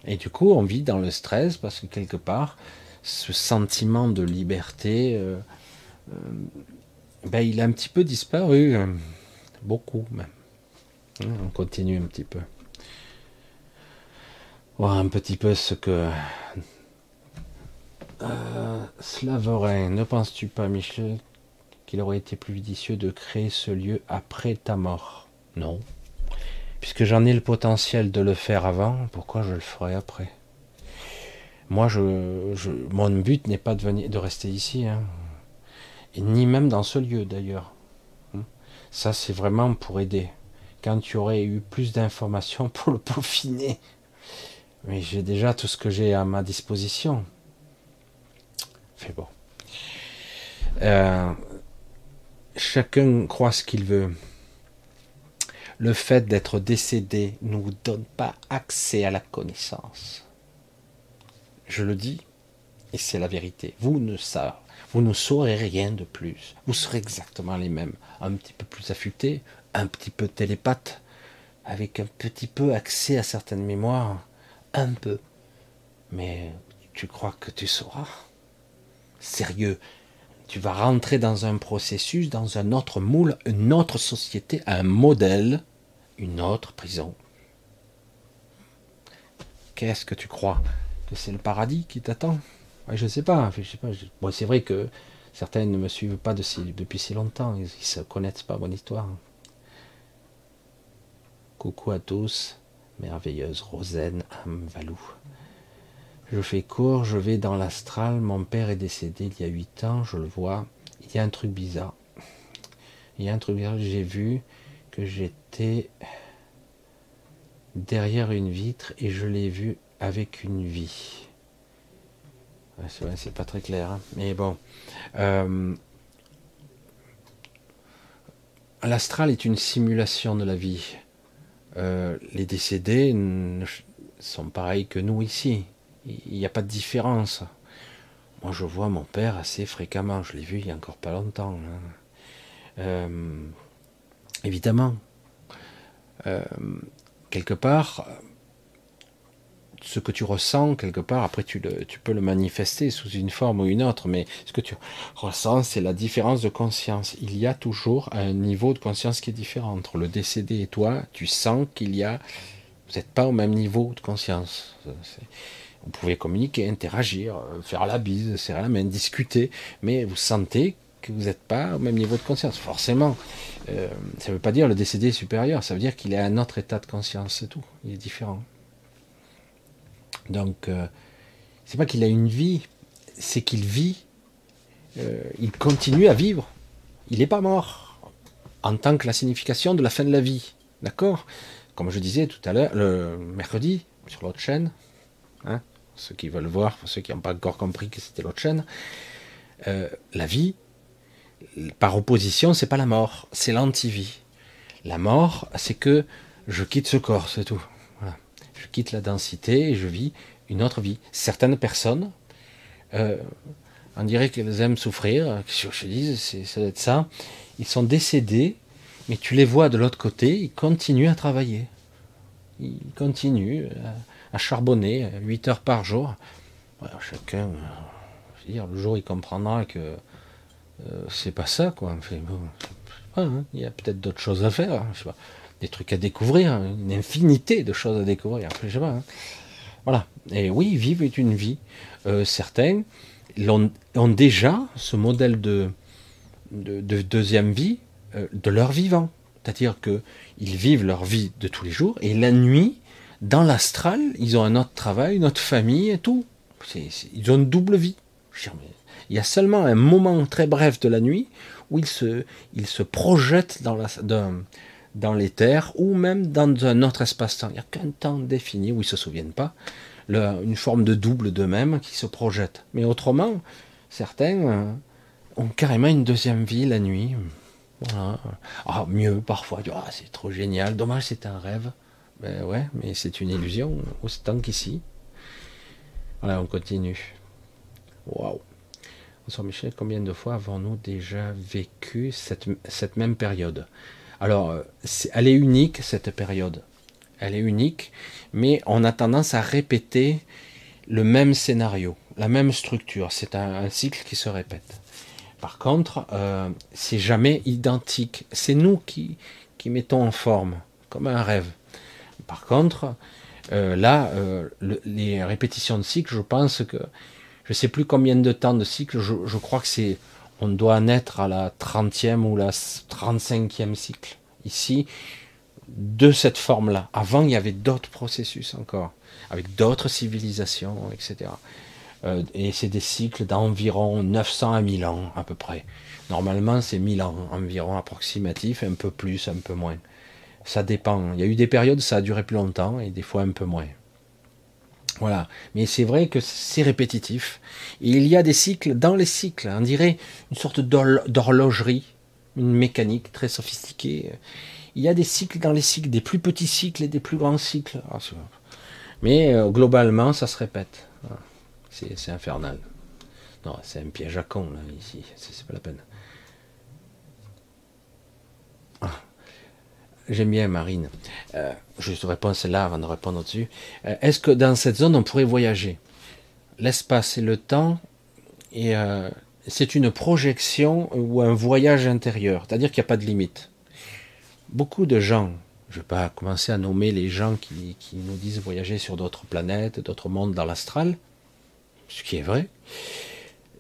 Et du coup, on vit dans le stress parce que quelque part, ce sentiment de liberté, euh, euh, ben, il a un petit peu disparu. Euh, beaucoup même. On continue un petit peu. Voir un petit peu ce que. Slavorin, ne penses-tu pas, Michel, qu'il aurait été plus judicieux de créer ce lieu après ta mort? Non. Puisque j'en ai le potentiel de le faire avant, pourquoi je le ferai après? Moi, je, mon but n'est pas de, venir, de rester ici, hein. ni même dans ce lieu d'ailleurs. Hein? Ça, c'est vraiment pour aider. Quand tu aurais eu plus d'informations pour le peaufiner. Mais j'ai déjà tout ce que j'ai à ma disposition. Fait bon. Euh, chacun croit ce qu'il veut. Le fait d'être décédé ne vous donne pas accès à la connaissance. Je le dis, et c'est la vérité. Vous ne, saurez rien de plus. Vous serez exactement les mêmes. Un petit peu plus affûtés, un petit peu télépathe, avec un petit peu accès à certaines mémoires. Un peu. Mais tu crois que tu sauras? Sérieux, tu vas rentrer dans un processus, dans un autre moule, une autre société, un modèle, une autre prison. Qu'est-ce que tu crois? Que c'est le paradis qui t'attend? Je ne sais pas. Je pas. C'est vrai que certains ne me suivent pas depuis si longtemps. Ils ne se connaissent pas mon histoire. Coucou à tous, merveilleuse Rosen Amvalou. Je fais court, je vais dans l'astral. Mon père est décédé il y a huit ans, je le vois. Il y a un truc bizarre. Il y a un truc bizarre. J'ai vu que j'étais derrière une vitre et je l'ai vu avec une vie. c'est pas très clair, hein. mais bon. Euh, l'astral est une simulation de la vie. Euh, les décédés sont pareils que nous ici. Il n'y a pas de différence. Moi, je vois mon père assez fréquemment. Je l'ai vu il y a encore pas longtemps. Hein. Euh, évidemment, euh, quelque part, ce que tu ressens, quelque part, après tu, tu, peux le manifester sous une forme ou une autre, mais ce que tu ressens, c'est la différence de conscience. Il y a toujours un niveau de conscience qui est différent entre le décédé et toi. Tu sens qu'il y a... Vous n'êtes pas au même niveau de conscience. Vous pouvez communiquer, interagir, euh, faire la bise, serrer la main, discuter, mais vous sentez que vous n'êtes pas au même niveau de conscience. Forcément, euh, ça ne veut pas dire le décédé est supérieur, ça veut dire qu'il est à un autre état de conscience, c'est tout. Il est différent. Donc, euh, c'est pas qu'il a une vie, c'est qu'il vit, il continue à vivre. Il n'est pas mort en tant que la signification de la fin de la vie. D'accord? Comme je disais tout à l'heure, le mercredi, sur l'autre chaîne, hein, ceux qui veulent voir, pour ceux qui n'ont pas encore compris que c'était l'autre chaîne, euh, la vie, par opposition, c'est pas la mort, c'est l'anti-vie. La mort, c'est que je quitte ce corps, c'est tout. Je quitte la densité et je vis une autre vie. Certaines personnes, euh, on dirait qu'elles aiment souffrir, je dis, c'est, ça doit être ça. Ils sont décédés, mais tu les vois de l'autre côté, ils continuent à travailler. Ils continuent. À, à charbonner 8 heures par jour. chacun, euh, je veux dire, le jour il comprendra que euh, c'est pas ça, quoi. Hein, il y a peut-être d'autres choses à faire, hein, je sais pas, des trucs à découvrir, une infinité de choses à découvrir, je sais. Hein. Voilà. Et oui, vivre est une vie. Euh, certains ont, déjà ce modèle de, de, deuxième vie de leur vivant. C'est-à-dire qu'ils vivent leur vie de tous les jours et la nuit, dans l'astral, ils ont un autre travail, une autre famille et tout. ils ont une double vie. Il y a seulement un moment très bref de la nuit où ils se, ils se projettent dans, la, dans l'éther ou même dans un autre espace-temps. Il n'y a qu'un temps défini où ils ne se souviennent pas. une forme de double d'eux-mêmes qui se projette. Mais autrement, certains euh, ont carrément une deuxième vie la nuit. Ah, mieux parfois. Ah, c'est trop génial. Dommage, c'est un rêve. Ben ouais, mais c'est une illusion, autant qu'ici. Voilà, on continue. Waouh. Michel, combien de fois avons-nous déjà vécu cette, même période? Alors, euh, elle est unique, cette période. Elle est unique, mais on a tendance à répéter le même scénario, la même structure. C'est un, cycle qui se répète. Par contre, euh, c'est jamais identique. C'est nous qui, mettons en forme, comme un rêve. Par contre, euh, là, les répétitions de cycle, je pense que je ne sais plus combien de temps de cycle, je, crois que c'est, on doit naître à la 30e ou la 35e cycle. Ici, de cette forme-là. Avant, il y avait d'autres processus encore, avec d'autres civilisations, etc. Euh, et c'est des cycles d'environ 900 à 1000 ans, à peu près. Normalement, c'est 1000 ans environ approximatif, un peu plus, un peu moins. Ça dépend. Il y a eu des périodes, ça a duré plus longtemps et des fois un peu moins. Voilà. Mais c'est vrai que c'est répétitif. il y a des cycles dans les cycles. On dirait une sorte d'horlogerie, une mécanique très sophistiquée. Il y a des cycles dans les cycles, des plus petits cycles et des plus grands cycles. Ah, Mais euh, globalement, ça se répète. C'est infernal. Non, c'est un piège à con, là, ici. C'est pas la peine. J'aime bien Marine. Euh, je te réponds celle-là avant de répondre au-dessus. Euh, est-ce que dans cette zone, on pourrait voyager? L'espace et le temps, euh, c'est une projection ou un voyage intérieur, c'est-à-dire qu'il n'y a pas de limite. Beaucoup de gens, je ne vais pas commencer à nommer les gens qui, nous disent voyager sur d'autres planètes, d'autres mondes dans l'astral, ce qui est vrai,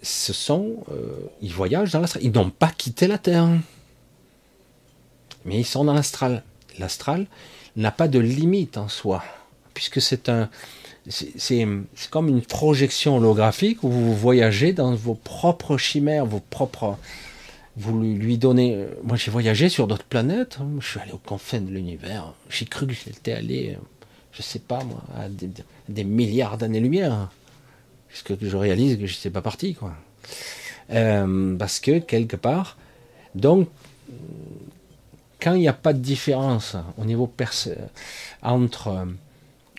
ce sont, ils voyagent dans l'astral, ils n'ont pas quitté la Terre mais ils sont dans l'astral. L'astral n'a pas de limite en soi, puisque c'est un, c'est comme une projection holographique où vous voyagez dans vos propres chimères, vos propres, vous lui donnez. Euh, moi, j'ai voyagé sur d'autres planètes. Hein. Je suis allé aux confins de l'univers. J'ai cru que j'étais allé, euh, je sais pas moi, à des, milliards d'années-lumière, puisque je réalise que je ne sais pas parti, quoi. Euh, parce que quelque part, donc quand il n'y a pas de différence au niveau entre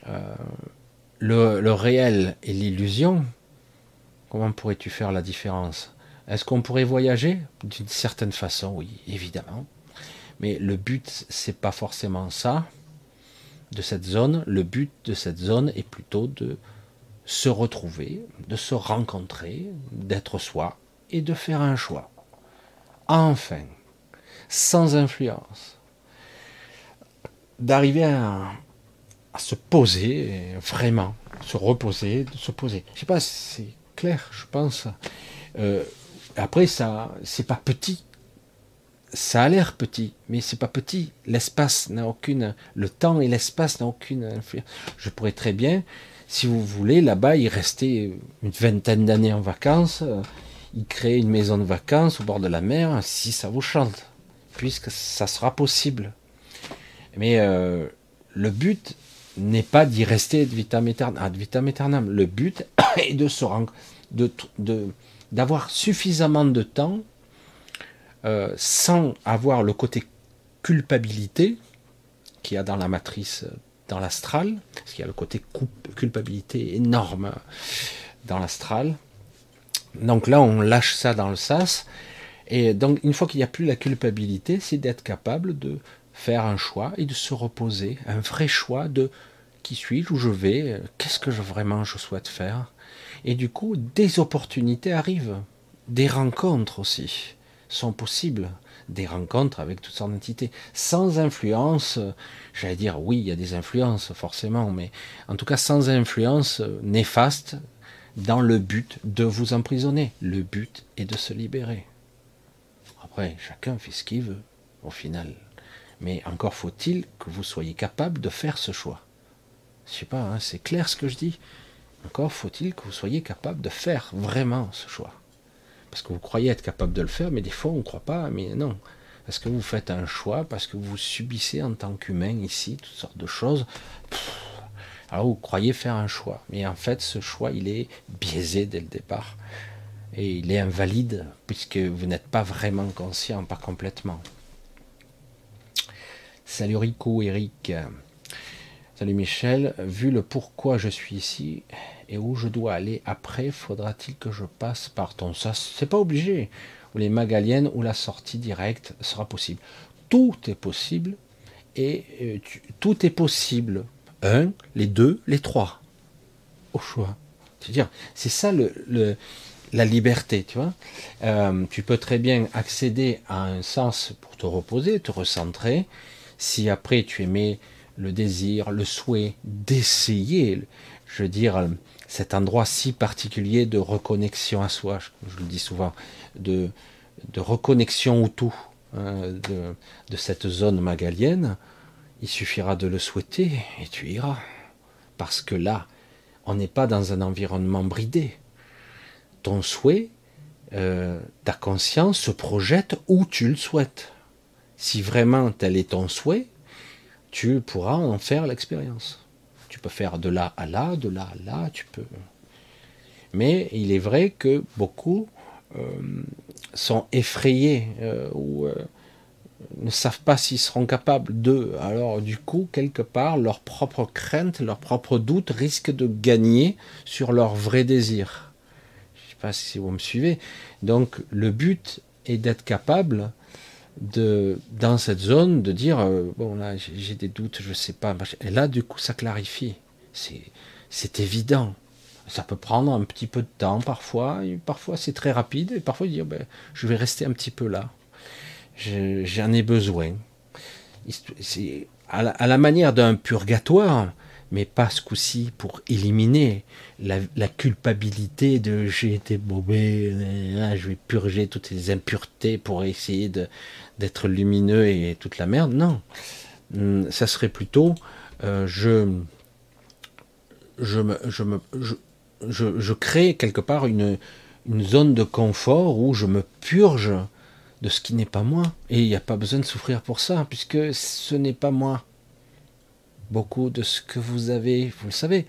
euh, le, réel et l'illusion, comment pourrais-tu faire la différence? Est-ce qu'on pourrait voyager? D'une certaine façon, oui, évidemment. Mais le but, c'est pas forcément ça de cette zone. Le but de cette zone est plutôt de se retrouver, de se rencontrer, d'être soi et de faire un choix. Enfin, sans influence, d'arriver à, se poser vraiment, se reposer, se poser. Je sais pas, c'est clair, je pense. Euh, après, ça, c'est pas petit. Ça a l'air petit, mais c'est pas petit. L'espace n'a aucune, le temps et l'espace n'ont aucune influence. Je pourrais très bien, si vous voulez, là-bas, y rester une vingtaine d'années en vacances, euh, y créer une maison de vacances au bord de la mer, si ça vous chante puisque ça sera possible. Mais euh, le but n'est pas d'y rester de vitam aeternam. Le but est de se rendre, de, d'avoir suffisamment de temps euh, sans avoir le côté culpabilité qu'il y a dans la matrice, dans l'astral, parce qu'il y a le côté culpabilité énorme dans l'astral. Donc là, on lâche ça dans le sas et donc, une fois qu'il n'y a plus la culpabilité, c'est d'être capable de faire un choix et de se reposer, un vrai choix de qui suis-je, où je vais, qu'est-ce que vraiment je souhaite faire. Et du coup, des opportunités arrivent, des rencontres aussi sont possibles, des rencontres avec toutes sortes d'entités, sans influence, j'allais dire oui, il y a des influences forcément, mais en tout cas sans influence néfaste dans le but de vous emprisonner. Le but est de se libérer. Après, chacun fait ce qu'il veut, au final. Mais encore faut-il que vous soyez capable de faire ce choix. Je sais pas, hein, c'est clair ce que je dis. Encore faut-il que vous soyez capable de faire vraiment ce choix. Parce que vous croyez être capable de le faire, mais des fois on ne croit pas, mais non. Parce que vous faites un choix, parce que vous subissez en tant qu'humain ici toutes sortes de choses. alors vous croyez faire un choix, mais en fait ce choix il est biaisé dès le départ. Et il est invalide puisque vous n'êtes pas vraiment conscient, pas complètement. Salut Rico, Eric. Salut Michel. Vu le pourquoi je suis ici et où je dois aller après, faudra-t-il que je passe par ton Ça, c'est pas obligé. Ou les Magaliennes ou la sortie directe sera possible. Tout est possible et euh, tout est possible. Un, les deux, les trois. Au choix. C'est ça le, la liberté, tu vois. Euh, tu peux très bien accéder à un sens pour te reposer, te recentrer, si après tu aimais le désir, le souhait d'essayer, je veux dire, cet endroit si particulier de reconnexion à soi, je, le dis souvent, de, reconnexion au tout hein, de, de cette zone magalienne, il suffira de le souhaiter et tu iras. Parce que là, on n'est pas dans un environnement bridé. Ton souhait, euh, ta conscience se projette où tu le souhaites. Si vraiment tel est ton souhait, tu pourras en faire l'expérience. Tu peux faire de là à là, de là à là, tu peux. Mais il est vrai que beaucoup euh, sont effrayés euh, ou ne savent pas s'ils seront capables de. Alors du coup, quelque part, leur propre crainte, leur propre doute risquent de gagner sur leur vrai désir. Si vous me suivez. Donc le but est d'être capable de dans cette zone de dire euh, bon là j'ai des doutes je sais pas et là du coup ça clarifie. C'est évident. Ça peut prendre un petit peu de temps parfois. Parfois c'est très rapide. Et parfois dire ben, je vais rester un petit peu là. J'en ai besoin. C'est à la manière d'un purgatoire mais pas ce coup-ci pour éliminer la, culpabilité de j'ai été mauvais, je vais purger toutes les impuretés pour essayer d'être lumineux et toute la merde. Non, hum, ça serait plutôt euh, je, je, me, je, me, je, je, crée quelque part une, une zone de confort où je me purge de ce qui n'est pas moi. Et il n'y a pas besoin de souffrir pour ça, puisque ce n'est pas moi beaucoup de ce que vous avez, vous le savez,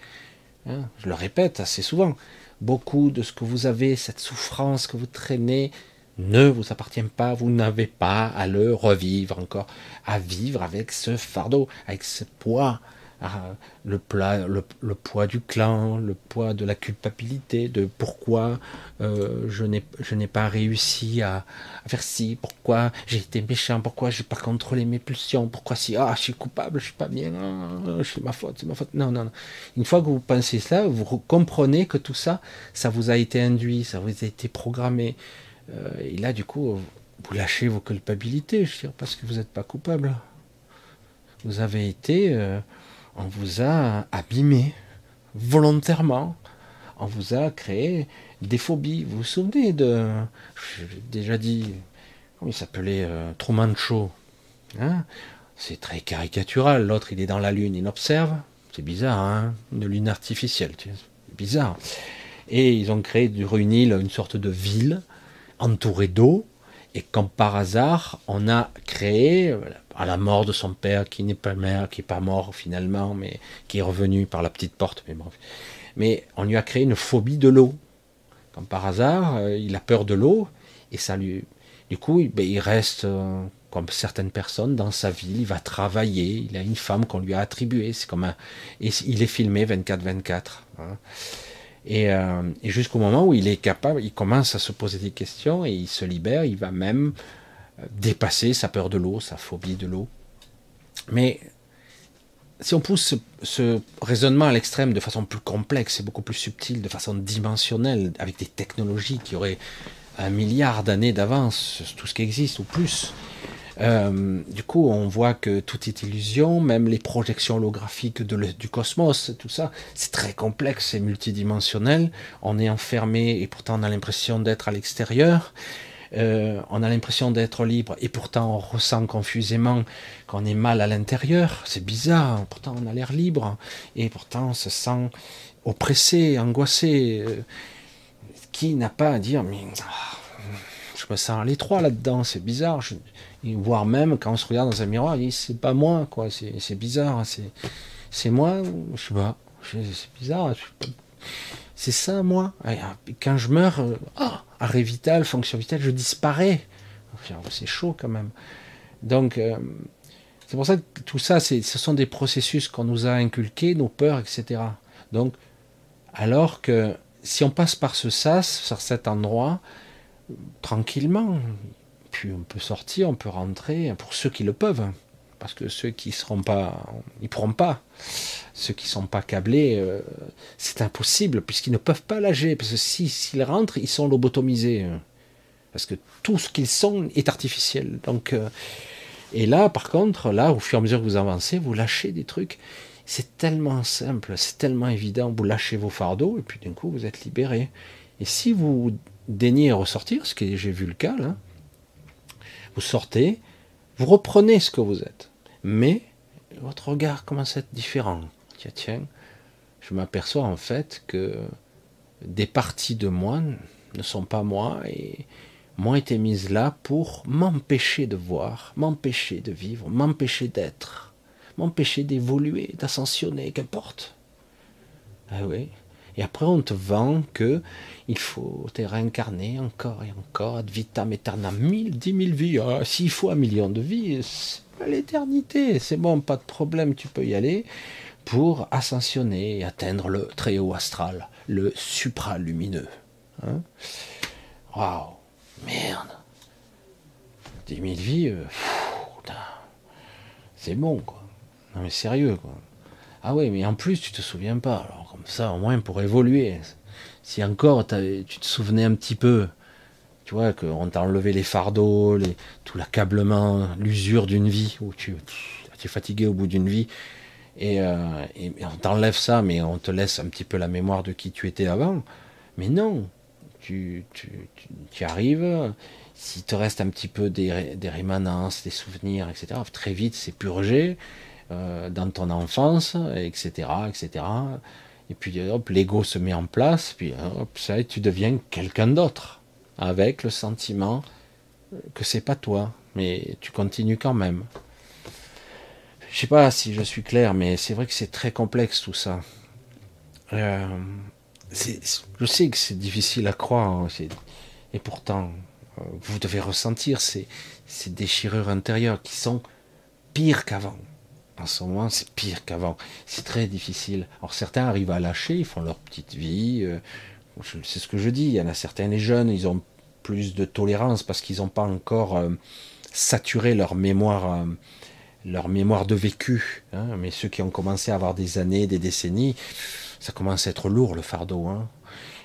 hein, je le répète assez souvent, beaucoup de ce que vous avez, cette souffrance que vous traînez, ne vous appartient pas, vous n'avez pas à le revivre encore, à vivre avec ce fardeau, avec ce poids, le, poids du clan, le poids de la culpabilité, de pourquoi euh, je n'ai pas réussi à, faire ci, pourquoi j'ai été méchant, pourquoi j'ai pas contrôlé mes pulsions, pourquoi si ah je suis coupable, je suis pas bien, ah, c'est ma faute, c'est ma faute. Non, non, non. Une fois que vous pensez cela, vous comprenez que tout ça, ça vous a été induit, ça vous a été programmé. Euh, et là, du coup, vous lâchez vos culpabilités, je veux dire, parce que vous n'êtes pas coupable. Vous avez été euh, on vous a abîmé volontairement. On vous a créé des phobies. Vous vous souvenez de. J'ai déjà dit. Comment il s'appelait euh. Hein? C'est très caricatural. L'autre, il est dans la Lune, il observe. C'est bizarre, hein? Une lune artificielle. C'est bizarre. Et ils ont créé du une île une sorte de ville entourée d'eau. Et comme par hasard, on a créé à la mort de son père, qui n'est pas mère, qui n'est pas mort finalement, mais qui est revenu par la petite porte. Mais Mais on lui a créé une phobie de l'eau. Comme par hasard, euh, il a peur de l'eau, et ça lui. Du coup, il ben, reste, euh, comme certaines personnes, dans sa ville, il va travailler, il a une femme qu'on lui a attribuée, c'est comme un. Et il est filmé 24-24. Hein. Euh, et jusqu'au moment où il est capable, il commence à se poser des questions et il se libère, il va même dépasser sa peur de l'eau, sa phobie de l'eau. Mais si on pousse ce, raisonnement à l'extrême de façon plus complexe et beaucoup plus subtile, de façon dimensionnelle, avec des technologies qui auraient un milliard d'années d'avance sur tout ce qui existe ou plus, euh, du coup, on voit que tout est illusion, même les projections holographiques du cosmos, tout ça, c'est très complexe et multidimensionnel. On est enfermé et pourtant on a l'impression d'être à l'extérieur. Euh, on a l'impression d'être libre et pourtant on ressent confusément qu'on est mal à l'intérieur. C'est bizarre, pourtant on a l'air libre et pourtant on se sent oppressé, angoissé. Euh, qui n'a pas à dire, mais ah, je me sens à l'étroit là-dedans, c'est bizarre. voire même quand on se regarde dans un miroir, c'est pas moi, quoi, c'est bizarre, c'est moi, je sais pas, c'est bizarre. C'est ça, moi. Quand je meurs, euh, ah, arrêt vital, fonction vitale, je disparais. C'est chaud quand même. Donc, euh, c'est pour ça que tout ça, ce sont des processus qu'on nous a inculqués, nos peurs, etc. Donc, alors que si on passe par ce sas, par cet endroit, tranquillement, puis on peut sortir, on peut rentrer, pour ceux qui le peuvent, parce que ceux qui seront pas, ils pourront pas. Ceux qui sont pas câblés, euh, c'est impossible puisqu'ils ne peuvent pas l'âger, parce que s'ils rentrent, ils sont lobotomisés, parce que tout ce qu'ils sont est artificiel. Donc, euh, et là, par contre, là, au fur et à mesure que vous avancez, vous lâchez des trucs. C'est tellement simple, c'est tellement évident. Vous lâchez vos fardeaux et puis d'un coup, vous êtes libéré. Et si vous daignez ressortir, ce que j'ai vu le cas là, vous sortez, vous reprenez ce que vous êtes mais votre regard commence à être différent? Tiens, tiens, je m'aperçois en fait que des parties de moi ne sont pas moi et m'ont été mises là pour m'empêcher de voir, m'empêcher de vivre, m'empêcher d'être, m'empêcher d'évoluer, d'ascensionner, qu'importe. Ah oui. Et après, on te vend que il faut te réincarner encore et encore, ad vitam aeternam, mille, dix mille vies. Ah, s'il faut un million de vies, l'éternité. C'est bon, pas de problème, tu peux y aller pour ascensionner et atteindre le très haut astral, le supralumineux. Hein Waouh, merde. 10 000 vies, euh, c'est bon, quoi. Non, mais sérieux, quoi. Ah oui, mais en plus, tu te souviens pas. Alors, comme ça, au moins, pour évoluer. Si encore, tu te souvenais un petit peu, tu vois, qu'on t'a enlevé les fardeaux, tout l'accablement, l'usure d'une vie, où tu, es fatigué au bout d'une vie, euh, et, on t'enlève ça, mais on te laisse un petit peu la mémoire de qui tu étais avant. Mais non, tu, tu, arrives, s'il te reste un petit peu des, des, rémanences, des souvenirs, etc., très vite c'est purgé euh, dans ton enfance, etc., etc. Et puis hop, l'ego se met en place, puis hop, ça, tu deviens quelqu'un d'autre avec le sentiment que c'est pas toi, mais tu continues quand même. Je sais pas si je suis clair, mais c'est vrai que c'est très complexe tout ça. Euh, je sais que c'est difficile à croire, hein, et pourtant, euh, vous devez ressentir ces, ces déchirures intérieures qui sont pires qu'avant. En ce moment, c'est pire qu'avant. C'est très difficile. Alors certains arrivent à lâcher, ils font leur petite vie. Euh, c'est ce que je dis. Il y en a certains, les jeunes, ils ont plus de tolérance parce qu'ils n'ont pas encore euh, saturé leur mémoire, euh, leur mémoire de vécu. Hein. mais ceux qui ont commencé à avoir des années, des décennies, ça commence à être lourd le fardeau. Hein.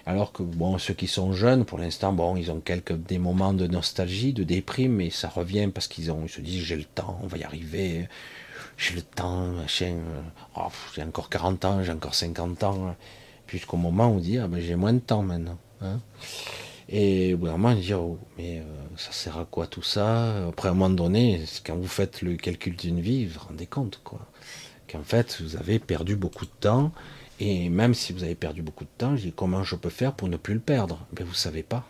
Alors que bon, ceux qui sont jeunes, pour l'instant, bon, ils ont quelques des moments de nostalgie, de déprime, mais ça revient parce qu'ils ont, ils se disent j'ai le temps, on va y arriver, j'ai le temps, machin, oh, j'ai encore 40 ans, j'ai encore 50 ans, jusqu'au moment où dit ah ben j'ai moins de temps maintenant. Hein. Et vraiment dire, oh, mais euh, ça sert à quoi tout ça? Après, à un moment donné, quand vous faites le calcul d'une vie, vous vous rendez compte, quoi. Qu'en fait, vous avez perdu beaucoup de temps. Et même si vous avez perdu beaucoup de temps, je dis, comment je peux faire pour ne plus le perdre? Mais vous savez pas.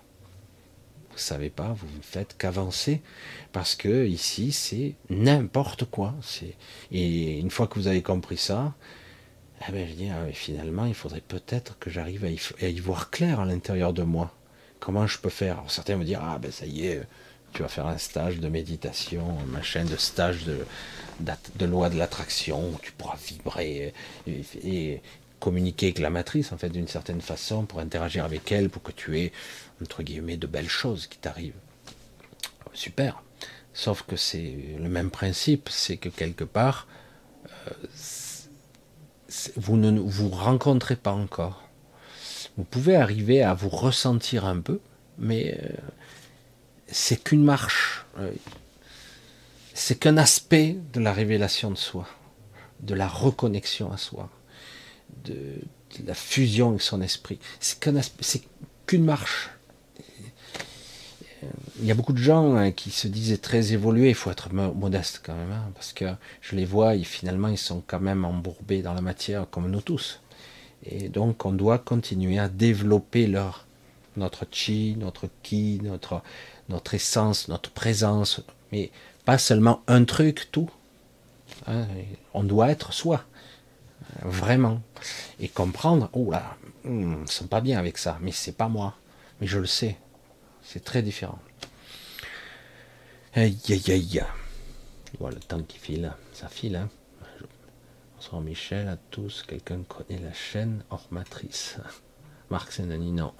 Vous savez pas, vous ne faites qu'avancer. Parce que ici, c'est n'importe quoi. Et une fois que vous avez compris ça, eh je dis, ah, finalement, il faudrait peut-être que j'arrive à y voir clair à l'intérieur de moi Comment je peux faire? Certains me dire ah ben ça y est, tu vas faire un stage de méditation, machin de stage de, de, loi de l'attraction, tu pourras vibrer et, communiquer avec la matrice, en fait, d'une certaine façon, pour interagir avec elle, pour que tu aies, entre guillemets, de belles choses qui t'arrivent. Super. Sauf que c'est le même principe, c'est que quelque part, euh, vous ne vous rencontrez pas encore. Vous pouvez arriver à vous ressentir un peu, mais euh, c'est qu'une marche. Euh, c'est qu'un aspect de la révélation de soi, de la reconnexion à soi, de, la fusion avec son esprit. C'est qu'une marche. Il y a beaucoup de gens hein, qui se disent très évolués, il faut être modeste quand même, hein, parce que je les vois et finalement ils sont quand même embourbés dans la matière comme nous tous. Et donc on doit continuer à développer leur, notre chi, notre ki, notre, notre essence, notre présence, mais pas seulement un truc, tout. Hein, on doit être soi, vraiment, et comprendre, oh là, hmm, ne sont pas bien avec ça, mais c'est pas moi, mais je le sais, c'est très différent. Aïe aïe aïe. Voilà le temps qui file, ça file. Hein. Bonsoir Michel, à tous. Quelqu'un connaît la chaîne hors matrice Marc Senani, non.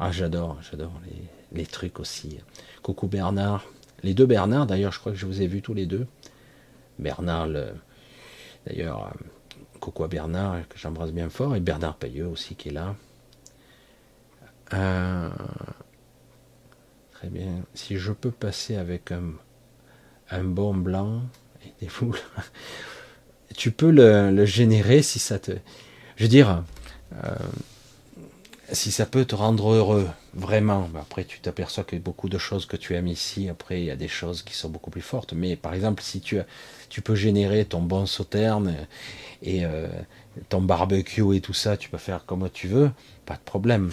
Ah, j'adore, j'adore les, les, trucs aussi. Coucou Bernard, les deux Bernard, d'ailleurs, je crois que je vous ai vus tous les deux. Bernard, d'ailleurs, euh, coucou à Bernard, que j'embrasse bien fort, et Bernard Payeux aussi qui est là. Euh, bien. Si je peux passer avec un, un bon blanc et des foules, tu peux le, générer si ça te. Je veux dire, euh, si ça peut te rendre heureux, vraiment. Après, tu t'aperçois que beaucoup de choses que tu aimes ici, après, il y a des choses qui sont beaucoup plus fortes. Mais par exemple, si tu, tu peux générer ton bon sauterne et euh, ton barbecue et tout ça, tu peux faire comme tu veux, pas de problème.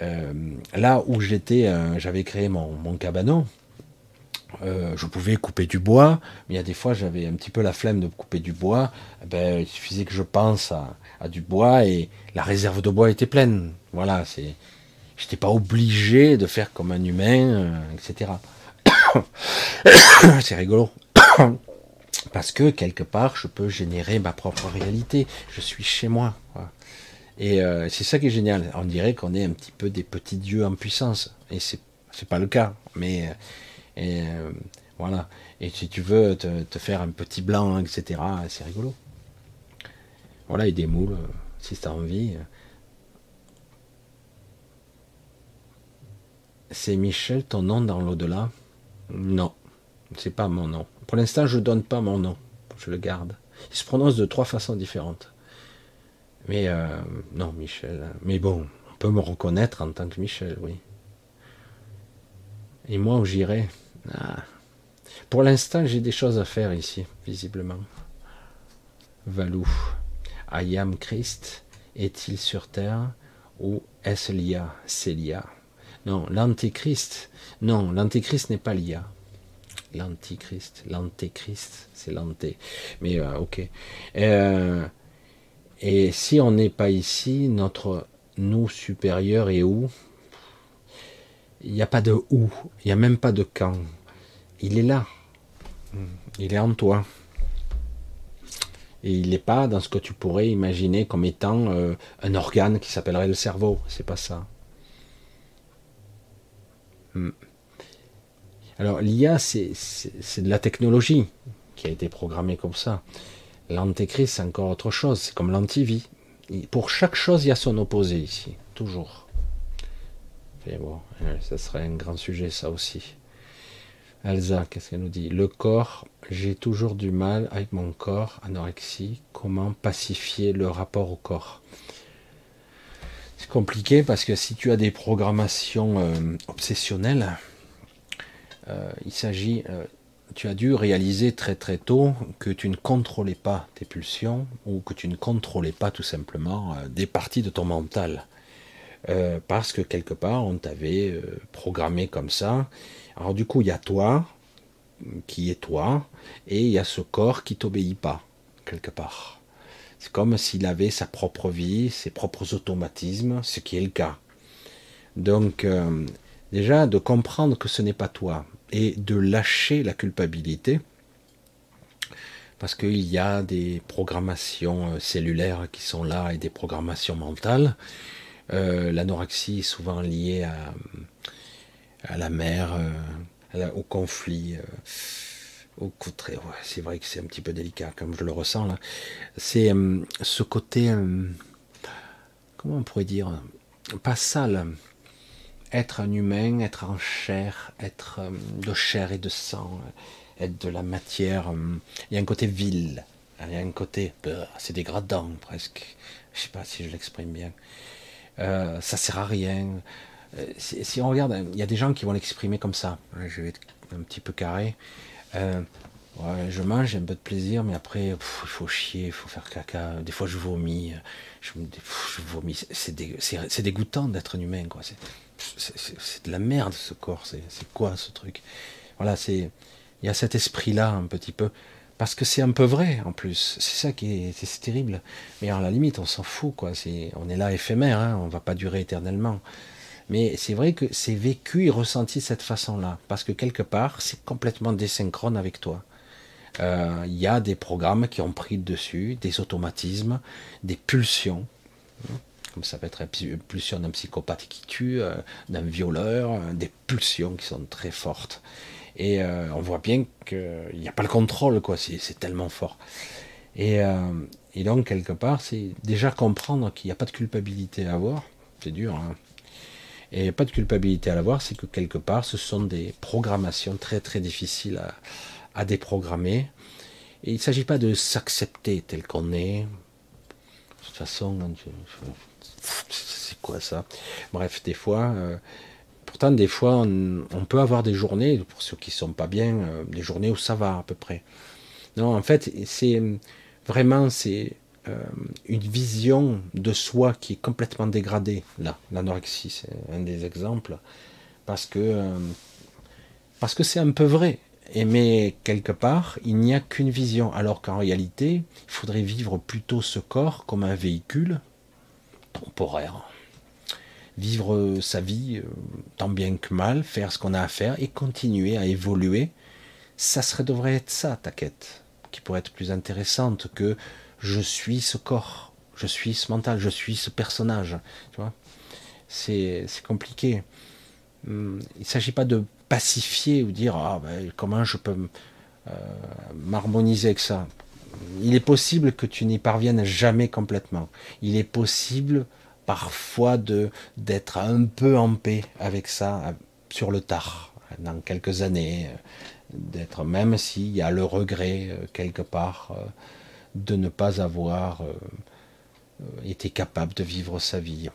Euh, là où j'étais, euh, j'avais créé mon, mon cabanon, euh, je pouvais couper du bois, mais il y a des fois j'avais un petit peu la flemme de couper du bois. Eh ben, il suffisait que je pense à, du bois et la réserve de bois était pleine. Voilà, c'est, j'étais pas obligé de faire comme un humain, etc. c'est rigolo. Parce que quelque part, je peux générer ma propre réalité. Je suis chez moi. Et euh, c'est ça qui est génial. On dirait qu'on est un petit peu des petits dieux en puissance. Et c'est, c'est pas le cas. Mais et euh, voilà. Et si tu veux te, faire un petit blanc, etc., c'est rigolo. Voilà, et des euh, si tu as envie. C'est Michel, ton nom dans l'au-delà? Non, c'est pas mon nom. Pour l'instant, je donne pas mon nom. Je le garde. Il se prononce de trois façons différentes. Mais euh, non, Michel. Mais bon, on peut me reconnaître en tant que Michel, oui. Et moi, où j'irai? Ah. Pour l'instant, j'ai des choses à faire ici, visiblement. Valou. Ayam Christ est-il sur terre ou est-ce l'IA C'est l'IA. Non, l'antéchrist. Non, l'antéchrist n'est pas l'IA. L'antichrist. L'antéchrist, c'est l'anté. Mais euh, ok. Euh, et si on n'est pas ici, notre nous supérieur est où? Il n'y a pas de où, il n'y a même pas de quand. Il est là. Il est en toi. Et il n'est pas dans ce que tu pourrais imaginer comme étant euh, un organe qui s'appellerait le cerveau. C'est pas ça. Hmm. Alors l'IA, c'est de la technologie qui a été programmée comme ça. L'antéchrist, c'est encore autre chose. C'est comme l'antivie. Pour chaque chose, il y a son opposé ici. Toujours. Et bon, ça serait un grand sujet, ça aussi. Elsa, qu'est-ce qu'elle nous dit? Le corps, j'ai toujours du mal avec mon corps, anorexie. Comment pacifier le rapport au corps? C'est compliqué parce que si tu as des programmations euh, obsessionnelles, euh, il s'agit, euh, tu as dû réaliser très très tôt que tu ne contrôlais pas tes pulsions ou que tu ne contrôlais pas tout simplement des parties de ton mental. Euh, parce que quelque part on t'avait euh, programmé comme ça. Alors du coup il y a toi qui est toi et il y a ce corps qui t'obéit pas quelque part. C'est comme s'il avait sa propre vie, ses propres automatismes, ce qui est le cas. Donc euh, déjà de comprendre que ce n'est pas toi et de lâcher la culpabilité parce qu'il y a des programmations cellulaires qui sont là et des programmations mentales euh, l'anorexie est souvent liée à, à la mer, euh, au conflit. au contraire, c'est vrai que c'est un petit peu délicat, comme je le ressens là. C'est euh, ce côté, euh, comment on pourrait dire, pas sale. Être un humain, être en chair, être euh, de chair et de sang, être de la matière. il y a un côté vil, il y a un côté, bah, c'est dégradant presque. Je sais pas si je l'exprime bien. ça sert à rien. Si, on regarde, il y a des gens qui vont l'exprimer comme ça. Je vais être un petit peu carré. Euh, je mange, j'ai un peu de plaisir, mais après, il faut chier, il faut faire caca. Des fois, je vomis. Je, vomis. C'est dégoûtant d'être humain, quoi. C'est de la merde, ce corps. C'est quoi, ce truc? Voilà, c'est. Il y a cet esprit-là, un petit peu. Parce que c'est un peu vrai, en plus. C'est ça qui est, terrible. Mais à la limite, on s'en fout, quoi. on est là éphémère, hein, on va pas durer éternellement. Mais c'est vrai que c'est vécu et ressenti de cette façon-là, parce que quelque part, c'est complètement désynchrone avec toi. Euh, il y a des programmes qui ont pris dessus, des automatismes, des pulsions, comme ça peut être une pulsion d'un psychopathe qui tue, euh, d'un violeur, euh, des pulsions qui sont très fortes. Et on voit bien qu'il n'y a pas le contrôle, quoi. C'est tellement fort. Et, et, donc quelque part, c'est déjà comprendre qu'il n'y a pas de culpabilité à avoir. C'est dur. Hein et pas de culpabilité à l'avoir, c'est que quelque part, ce sont des programmations très très difficiles à, déprogrammer. Et il ne s'agit pas de s'accepter tel qu'on est. De toute façon, c'est quoi ça? Bref, des fois, euh, pourtant des fois, on, peut avoir des journées, pour ceux qui ne sont pas bien, euh, des journées où ça va à peu près. Non, en fait, c'est vraiment, c'est euh, une vision de soi qui est complètement dégradée. Là, l'anorexie, c'est un des exemples, parce que parce que c'est un peu vrai. Mais quelque part, il n'y a qu'une vision, alors qu'en réalité, il faudrait vivre plutôt ce corps comme un véhicule temporaire. Vivre sa vie euh, tant bien que mal, faire ce qu'on a à faire et continuer à évoluer. Ça serait, devrait être ça, ta quête, qui pourrait être plus intéressante que je suis ce corps, je suis ce mental, je suis ce personnage. Tu vois c'est, compliqué. Hmm, il ne s'agit pas de pacifier ou dire ah, ben, comment je peux euh, m'harmoniser avec ça? Il est possible que tu n'y parviennes jamais complètement. Il est possible parfois d'être un peu en paix avec ça euh, sur le tard, dans quelques années, euh, d'être même s'il y a le regret quelque part de ne pas avoir été capable de vivre sa vie.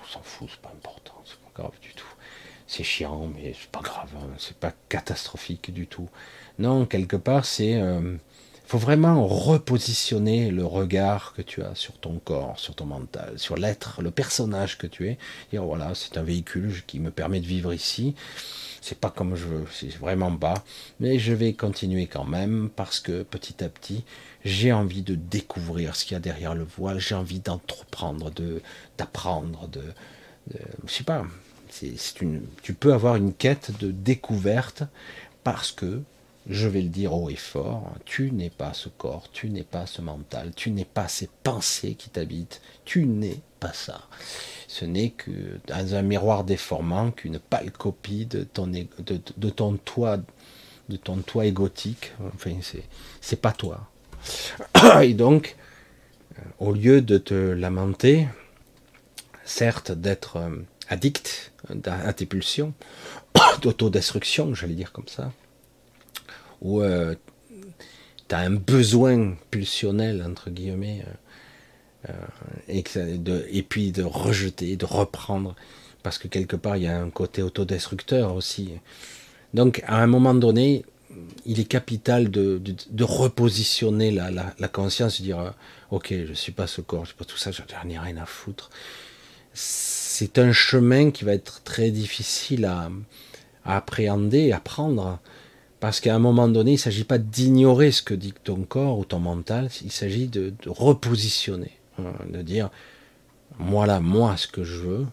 On s'en fout, c'est pas important, c'est pas grave. C'est chiant, mais c'est pas grave, hein, c'est pas catastrophique du tout. Non, quelque part, c'est euh, faut vraiment repositionner le regard que tu as sur ton corps, sur ton mental, sur l'être, le personnage que tu es. Voilà, c'est un véhicule qui me permet de vivre ici. C'est pas comme je veux, c'est vraiment pas. Mais je vais continuer quand même parce que petit à petit, j'ai envie de découvrir ce qu'il y a derrière le voile, j'ai envie d'entreprendre, de d'apprendre, de, de, je sais pas. C'est tu peux avoir une quête de découverte parce que je vais le dire haut et fort, tu n'es pas ce corps, tu n'es pas ce mental, tu n'es pas ces pensées qui t'habitent, tu n'es pas ça. Ce n'est que dans un miroir déformant qu'une pâle copie de ton, de, égotique. Enfin, c'est pas toi. Et donc, euh, au lieu de te lamenter, certes d'être euh, addict à tes pulsions, d'autodestruction, j'allais dire comme ça, ou euh, tu as un besoin pulsionnel, entre guillemets, et, de, et puis de rejeter, de reprendre, parce que quelque part, il y a un côté autodestructeur aussi. Donc, à un moment donné, il est capital de, repositionner la, conscience, de dire euh, ok, je suis pas ce corps, je suis pas tout ça, je n'ai rien à foutre. C'est un chemin qui va être très difficile à, appréhender, à prendre, parce qu'à un moment donné, il ne s'agit pas d'ignorer ce que dit ton corps ou ton mental, il s'agit de, repositionner, hein, de dire voilà, moi, ce que je veux,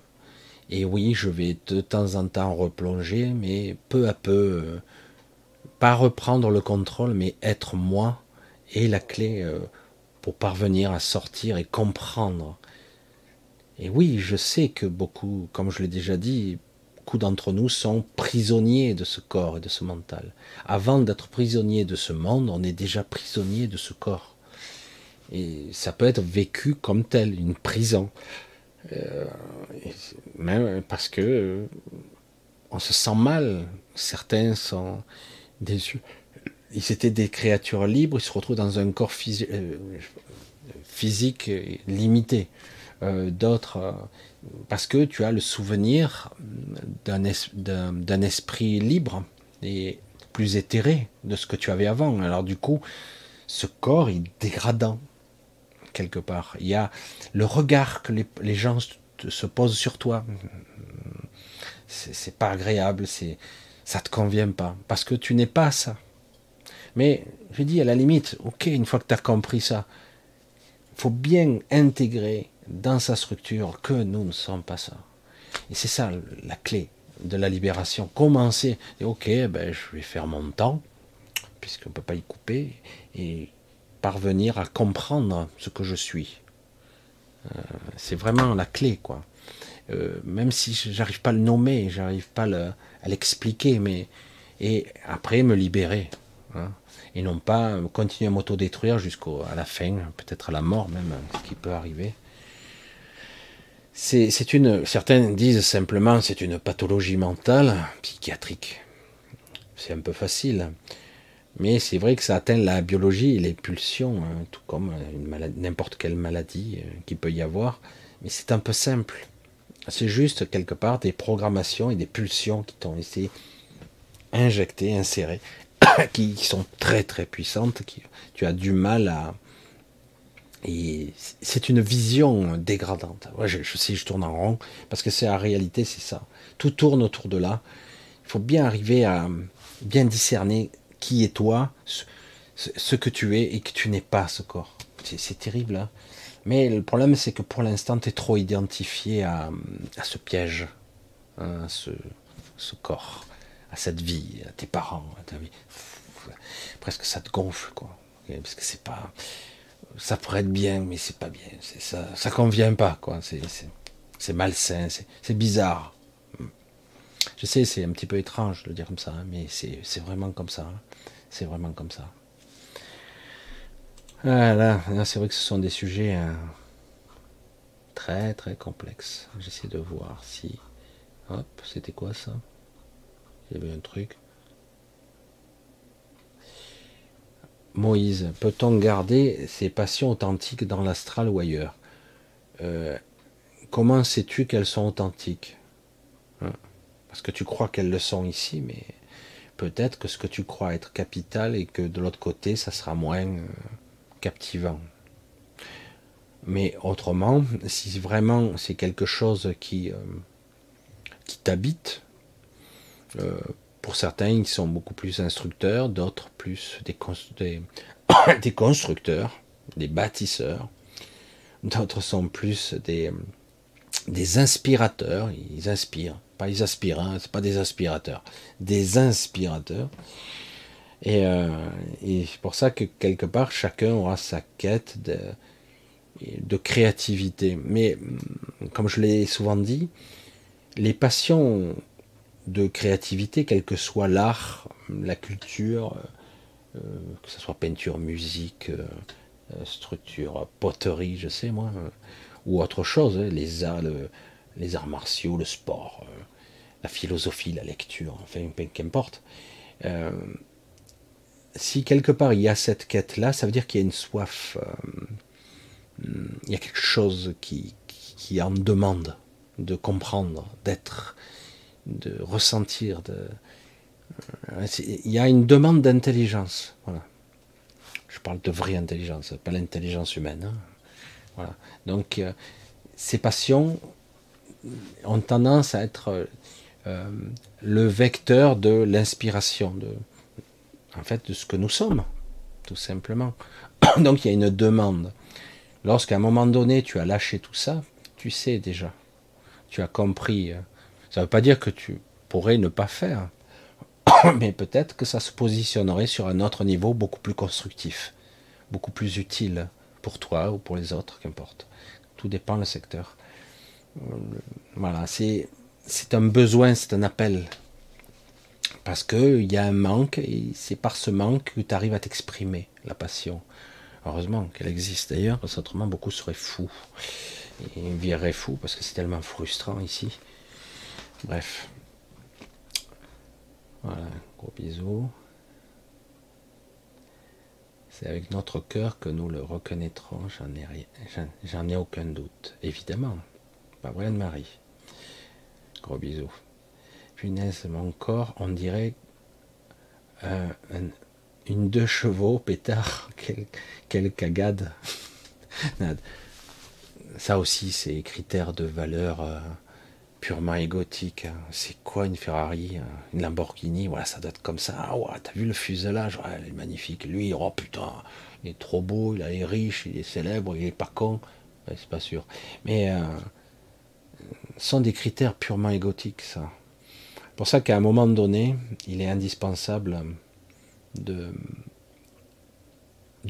et oui, je vais de temps en temps replonger, mais peu à peu. Euh, pas reprendre le contrôle, mais être moi est la clé euh, pour parvenir à sortir et comprendre. Et oui, je sais que beaucoup, comme je l'ai déjà dit, beaucoup d'entre nous sont prisonniers de ce corps et de ce mental. Avant d'être prisonnier de ce monde, on est déjà prisonnier de ce corps. Et ça peut être vécu comme tel, une prison. Euh, même parce que euh, on se sent mal. Certains sont déçus. Ils étaient des créatures libres, ils se retrouvent dans un corps euh, physique limité. D'autres, parce que tu as le souvenir d'un esprit libre et plus éthéré de ce que tu avais avant. Alors du coup, ce corps est dégradant quelque part. Il y a le regard que les, gens se posent sur toi. C'est pas agréable, c'est ça te convient pas parce que tu n'es pas ça. Mais je dis à la limite, ok, une fois que tu as compris ça, faut bien intégrer dans sa structure que nous ne sommes pas ça. Et c'est ça la clé de la libération. Commencer, ok, ben, je vais faire mon temps, puisqu'on ne peut pas y couper, et parvenir à comprendre ce que je suis. Euh, c'est vraiment la clé, quoi. Euh, même si j'arrive pas à le nommer, j'arrive pas à l'expliquer, mais et après me libérer, hein. et non pas continuer à m'autodétruire jusqu'à la fin, peut-être à la mort même, ce qui peut arriver. C'est une, certains disent simplement c'est une pathologie mentale, psychiatrique. C'est un peu facile. Mais c'est vrai que ça atteint la biologie et les pulsions, hein, tout comme n'importe quelle maladie euh, qui peut y avoir. Mais c'est un peu simple. C'est juste quelque part des programmations et des pulsions qui t'ont été injectées, insérées, qui, sont très très puissantes, qui tu as du mal à. Et c'est une vision dégradante. je, je sais, je tourne en rond, parce que c'est la réalité, c'est ça. Tout tourne autour de là. Il faut bien arriver à bien discerner qui est toi, ce, que tu es et que tu n'es pas ce corps. C'est terrible. Hein Mais le problème, c'est que pour l'instant, tu es trop identifié à, ce piège, hein, à ce, corps, à cette vie, à tes parents, à ta vie. Presque ça te gonfle, quoi. Parce que c'est pas. Ça pourrait être bien, mais c'est pas bien. Ça, ça convient pas, quoi. C'est malsain, c'est bizarre. Je sais, c'est un petit peu étrange de dire comme ça, hein, mais c'est vraiment comme ça. Hein. C'est vraiment comme ça. Voilà, c'est vrai que ce sont des sujets hein, très très complexes. J'essaie de voir si. Hop, c'était quoi ça? Il y avait un truc. Moïse, peut-on garder ses passions authentiques dans l'astral ou ailleurs? Euh, Comment sais-tu qu'elles sont authentiques? Parce que tu crois qu'elles le sont ici, mais peut-être que ce que tu crois être capital et que de l'autre côté, ça sera moins euh, captivant. Mais autrement, si vraiment c'est quelque chose qui, euh, qui t'habite, pour certains, ils sont beaucoup plus instructeurs, d'autres plus des, des, constructeurs, des bâtisseurs, d'autres sont plus des, des inspirateurs, ils inspirent pas ils aspirent, hein, c'est pas des aspirateurs, des inspirateurs. Et, euh, c'est pour ça que quelque part chacun aura sa quête de, de créativité. Mais mm, comme je l'ai souvent dit, les passions de créativité, quel que soit l'art, la culture, euh, que ce soit peinture, musique, euh, structure, poterie, je sais moi, ou autre chose, hein, les arts, les arts martiaux, le sport, euh, la philosophie, la lecture, enfin, qu'importe. Euh, si quelque part il y a cette quête-là, ça veut dire qu'il y a une soif, euh, il y a quelque chose qui, en demande de comprendre, d'être, de ressentir. De, il y a une demande d'intelligence. Voilà. Je parle de vraie intelligence, pas l'intelligence humaine. Hein. Voilà. Donc, ces passions ont tendance à être euh, le vecteur de l'inspiration, de, en fait, de ce que nous sommes, tout simplement. Donc il y a une demande. Lorsqu'à un moment donné tu as lâché tout ça, tu sais déjà, tu as compris. Euh, ça ne veut pas dire que tu pourrais ne pas faire, mais peut-être que ça se positionnerait sur un autre niveau beaucoup plus constructif, beaucoup plus utile pour toi ou pour les autres, qu'importe. Tout dépend le secteur. Voilà, c'est un besoin, c'est un appel. Parce qu'il y a un manque, et c'est par ce manque que tu arrives à t'exprimer, la passion. Heureusement qu'elle existe d'ailleurs, parce qu'autrement beaucoup seraient fous. Et viraient fous parce que c'est tellement frustrant ici. Bref. Voilà, gros bisous. C'est avec notre cœur que nous le reconnaîtrons, j'en ai, aucun doute, évidemment. Pas vrai Marie. Gros bisous. Punaise, mon corps, on dirait euh, une deux chevaux, pétard, quelle, cagade. Ça aussi, c'est critères de valeur euh, purement égotique. Hein. C'est quoi une Ferrari, une Lamborghini? Voilà, ça doit être comme ça. Ah ouais, t'as vu le fuselage? Ouais, Il est magnifique. Lui, oh putain, il est trop beau, il est riche, il est célèbre, il est pas con. c'est pas sûr. Mais euh, ce sont des critères purement égotiques, ça. Pour ça qu'à un moment donné, il est indispensable de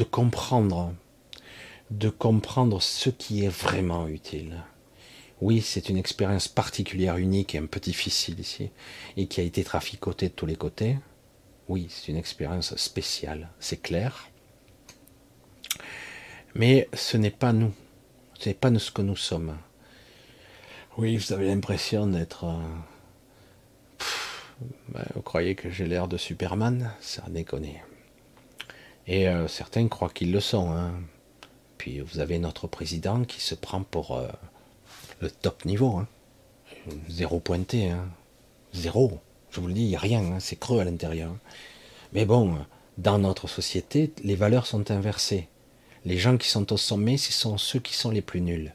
comprendre, de comprendre ce qui est vraiment utile. Oui, c'est une expérience particulière, unique et un peu difficile ici, et qui a été traficotée de tous les côtés. Oui, c'est une expérience spéciale, c'est clair. Mais ce n'est pas nous, ce n'est pas ce que nous sommes. Oui, vous avez l'impression d'être... Euh, ben, vous croyez que j'ai l'air de Superman? Ça déconne. Et euh, certains croient qu'ils le sont. Hein. Puis vous avez notre président qui se prend pour euh, le top niveau. Hein. Zéro pointé. Hein. Zéro. Je vous le dis, il n'y a rien. Hein. C'est creux à l'intérieur. Mais bon, dans notre société, les valeurs sont inversées. Les gens qui sont au sommet, ce sont ceux qui sont les plus nuls.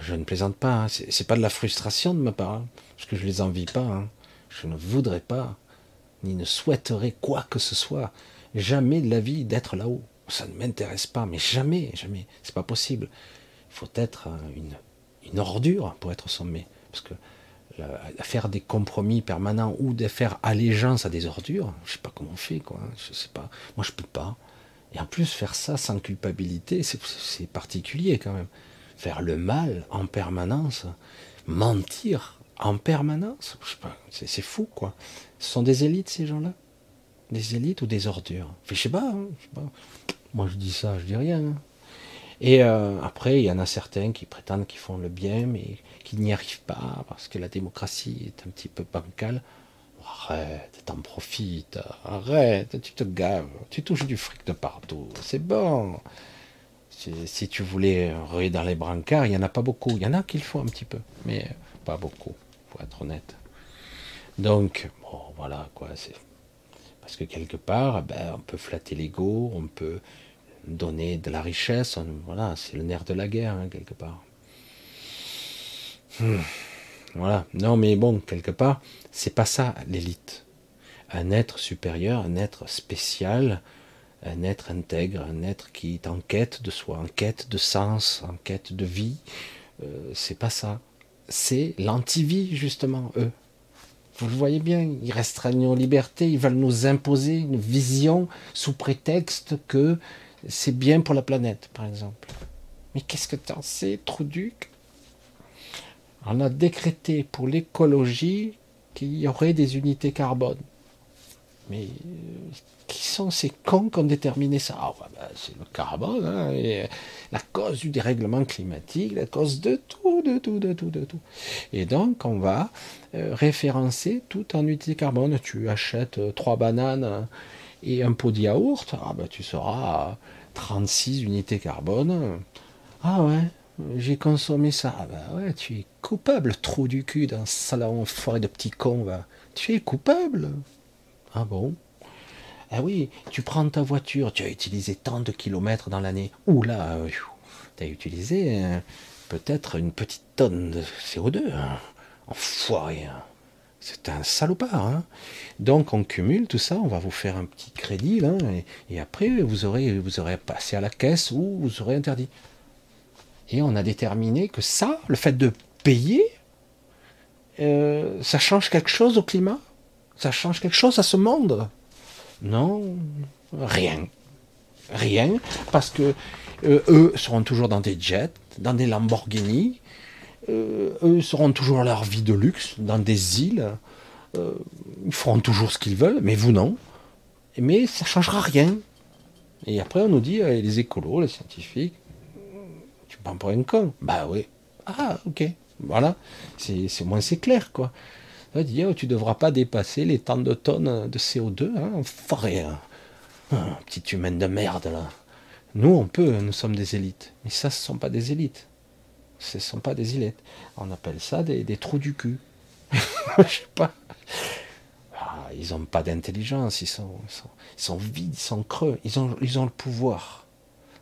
Je ne plaisante pas, hein. c'est pas de la frustration de ma part, parce que je les envie pas. Je ne voudrais pas, ni ne souhaiterais quoi que ce soit, jamais de la vie d'être là-haut. Ça ne m'intéresse pas, mais jamais, jamais. C'est pas possible. Il faut être une, une, ordure pour être sommet. Parce que faire des compromis permanents ou de faire allégeance à des ordures, je sais pas comment on fait, quoi. Je sais pas. Moi, je peux pas. Et en plus, faire ça sans culpabilité, c'est particulier quand même faire le mal en permanence, mentir en permanence, c'est fou quoi. Ce sont des élites ces gens-là? Des élites ou des ordures? Je sais pas, hein, sais pas. Moi je dis ça, je dis rien. Hein. Et euh, après, il y en a certains qui prétendent qu'ils font le bien, mais qui n'y arrivent pas parce que la démocratie est un petit peu bancale. Arrête, t'en profites, arrête, tu te gaves, tu touches du fric de partout, c'est bon. Si, tu voulais ruer dans les brancards, il n'y en a pas beaucoup. Il y en a qui le font un petit peu, mais pas beaucoup, pour être honnête. Donc, bon, voilà, quoi. Parce que quelque part, ben, on peut flatter l'ego, on peut donner de la richesse. voilà, c'est le nerf de la guerre, hein, quelque part. Hmm. Voilà. Non, mais bon, quelque part, c'est pas ça l'élite. Un être supérieur, un être spécial, un être intègre, un être qui est en quête de soi, en quête de sens, en quête de vie. Euh, c'est pas ça. C'est l'antivie, justement, eux. Vous le voyez bien, ils restreignent nos libertés, ils veulent nous imposer une vision sous prétexte que c'est bien pour la planète, par exemple. Mais qu'est-ce que t'en sais, Trouduc? On a décrété pour l'écologie qu'il y aurait des unités carbone. Mais euh, qui sont ces cons qui ont déterminé ça? Ah, ben, C'est le carbone, hein, et la cause du dérèglement climatique, la cause de tout, de tout, de tout, de tout. Et donc, on va euh, référencer tout en unité carbone. Tu achètes euh, trois bananes et un pot de yaourt, ah ben, tu seras 36 unités carbone. Ah ouais, j'ai consommé ça. Ah ben ouais, tu es coupable, trou du cul d'un salon forêt de petits cons. Tu es coupable. Ah bon? Ah oui, tu prends ta voiture, tu as utilisé tant de kilomètres dans l'année. Oula, euh, tu as utilisé euh, peut-être une petite tonne de CO2. Hein. Enfoiré. Hein. C'est un salopard. Hein. Donc on cumule tout ça, on va vous faire un petit crédit là, et, après vous aurez, vous aurez passé à la caisse ou vous aurez interdit. Et on a déterminé que ça, le fait de payer, euh, ça change quelque chose au climat? Ça change quelque chose à ce monde? Non, rien. Rien, parce que euh, eux seront toujours dans des jets, dans des Lamborghini, euh, eux seront toujours leur vie de luxe, dans des îles, euh, ils feront toujours ce qu'ils veulent, mais vous non. Mais ça ne changera rien. Et après, on nous dit, euh, les écolos, les scientifiques, tu prends pour un con. Bah oui. Ah, ok. Voilà. C'est moins c'est clair, quoi. Tu ne devras pas dépasser les tant de tonnes de CO2, hein, forêt. Hein. Ah, petite humaine de merde, là. Nous, on peut, nous sommes des élites. Mais ça, ce ne sont pas des élites. Ce ne sont pas des élites. On appelle ça des, trous du cul. Je sais pas. Ah, ils n'ont pas d'intelligence, ils sont, ils, sont, vides, ils sont creux, ils ont, ils ont le pouvoir.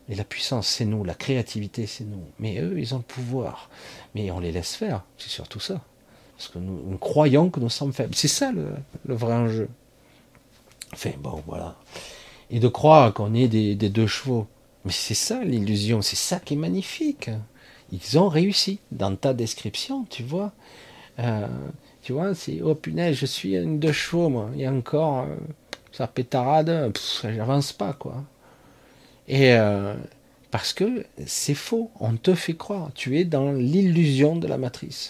Et la puissance, c'est nous, la créativité, c'est nous. Mais eux, ils ont le pouvoir. Mais on les laisse faire, c'est surtout ça. Parce que nous, croyons que nous sommes faibles. C'est ça le, vrai enjeu. Enfin, bon, voilà. Et de croire qu'on est des, deux chevaux. Mais c'est ça l'illusion, c'est ça qui est magnifique. Ils ont réussi. Dans ta description, tu vois, euh, tu vois, c'est oh punaise, je suis une deux chevaux, moi. Il y a encore euh, ça pétarade, j'avance pas, quoi. Et euh, parce que c'est faux, on te fait croire. Tu es dans l'illusion de la matrice.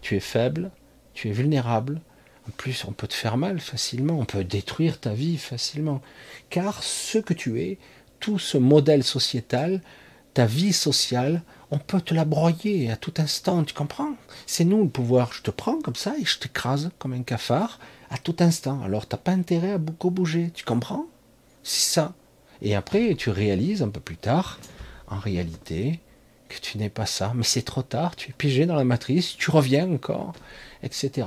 Tu es faible, tu es vulnérable. En plus, on peut te faire mal facilement, on peut détruire ta vie facilement. Car ce que tu es, tout ce modèle sociétal, ta vie sociale, on peut te la broyer à tout instant, tu comprends? C'est nous le pouvoir. Je te prends comme ça et je t'écrase comme un cafard à tout instant. Alors t'as pas intérêt à beaucoup bouger, tu comprends? C'est ça. Et après, tu réalises un peu plus tard, en réalité, que tu n'es pas ça. Mais c'est trop tard, tu es pigé dans la matrice, tu reviens encore, etc.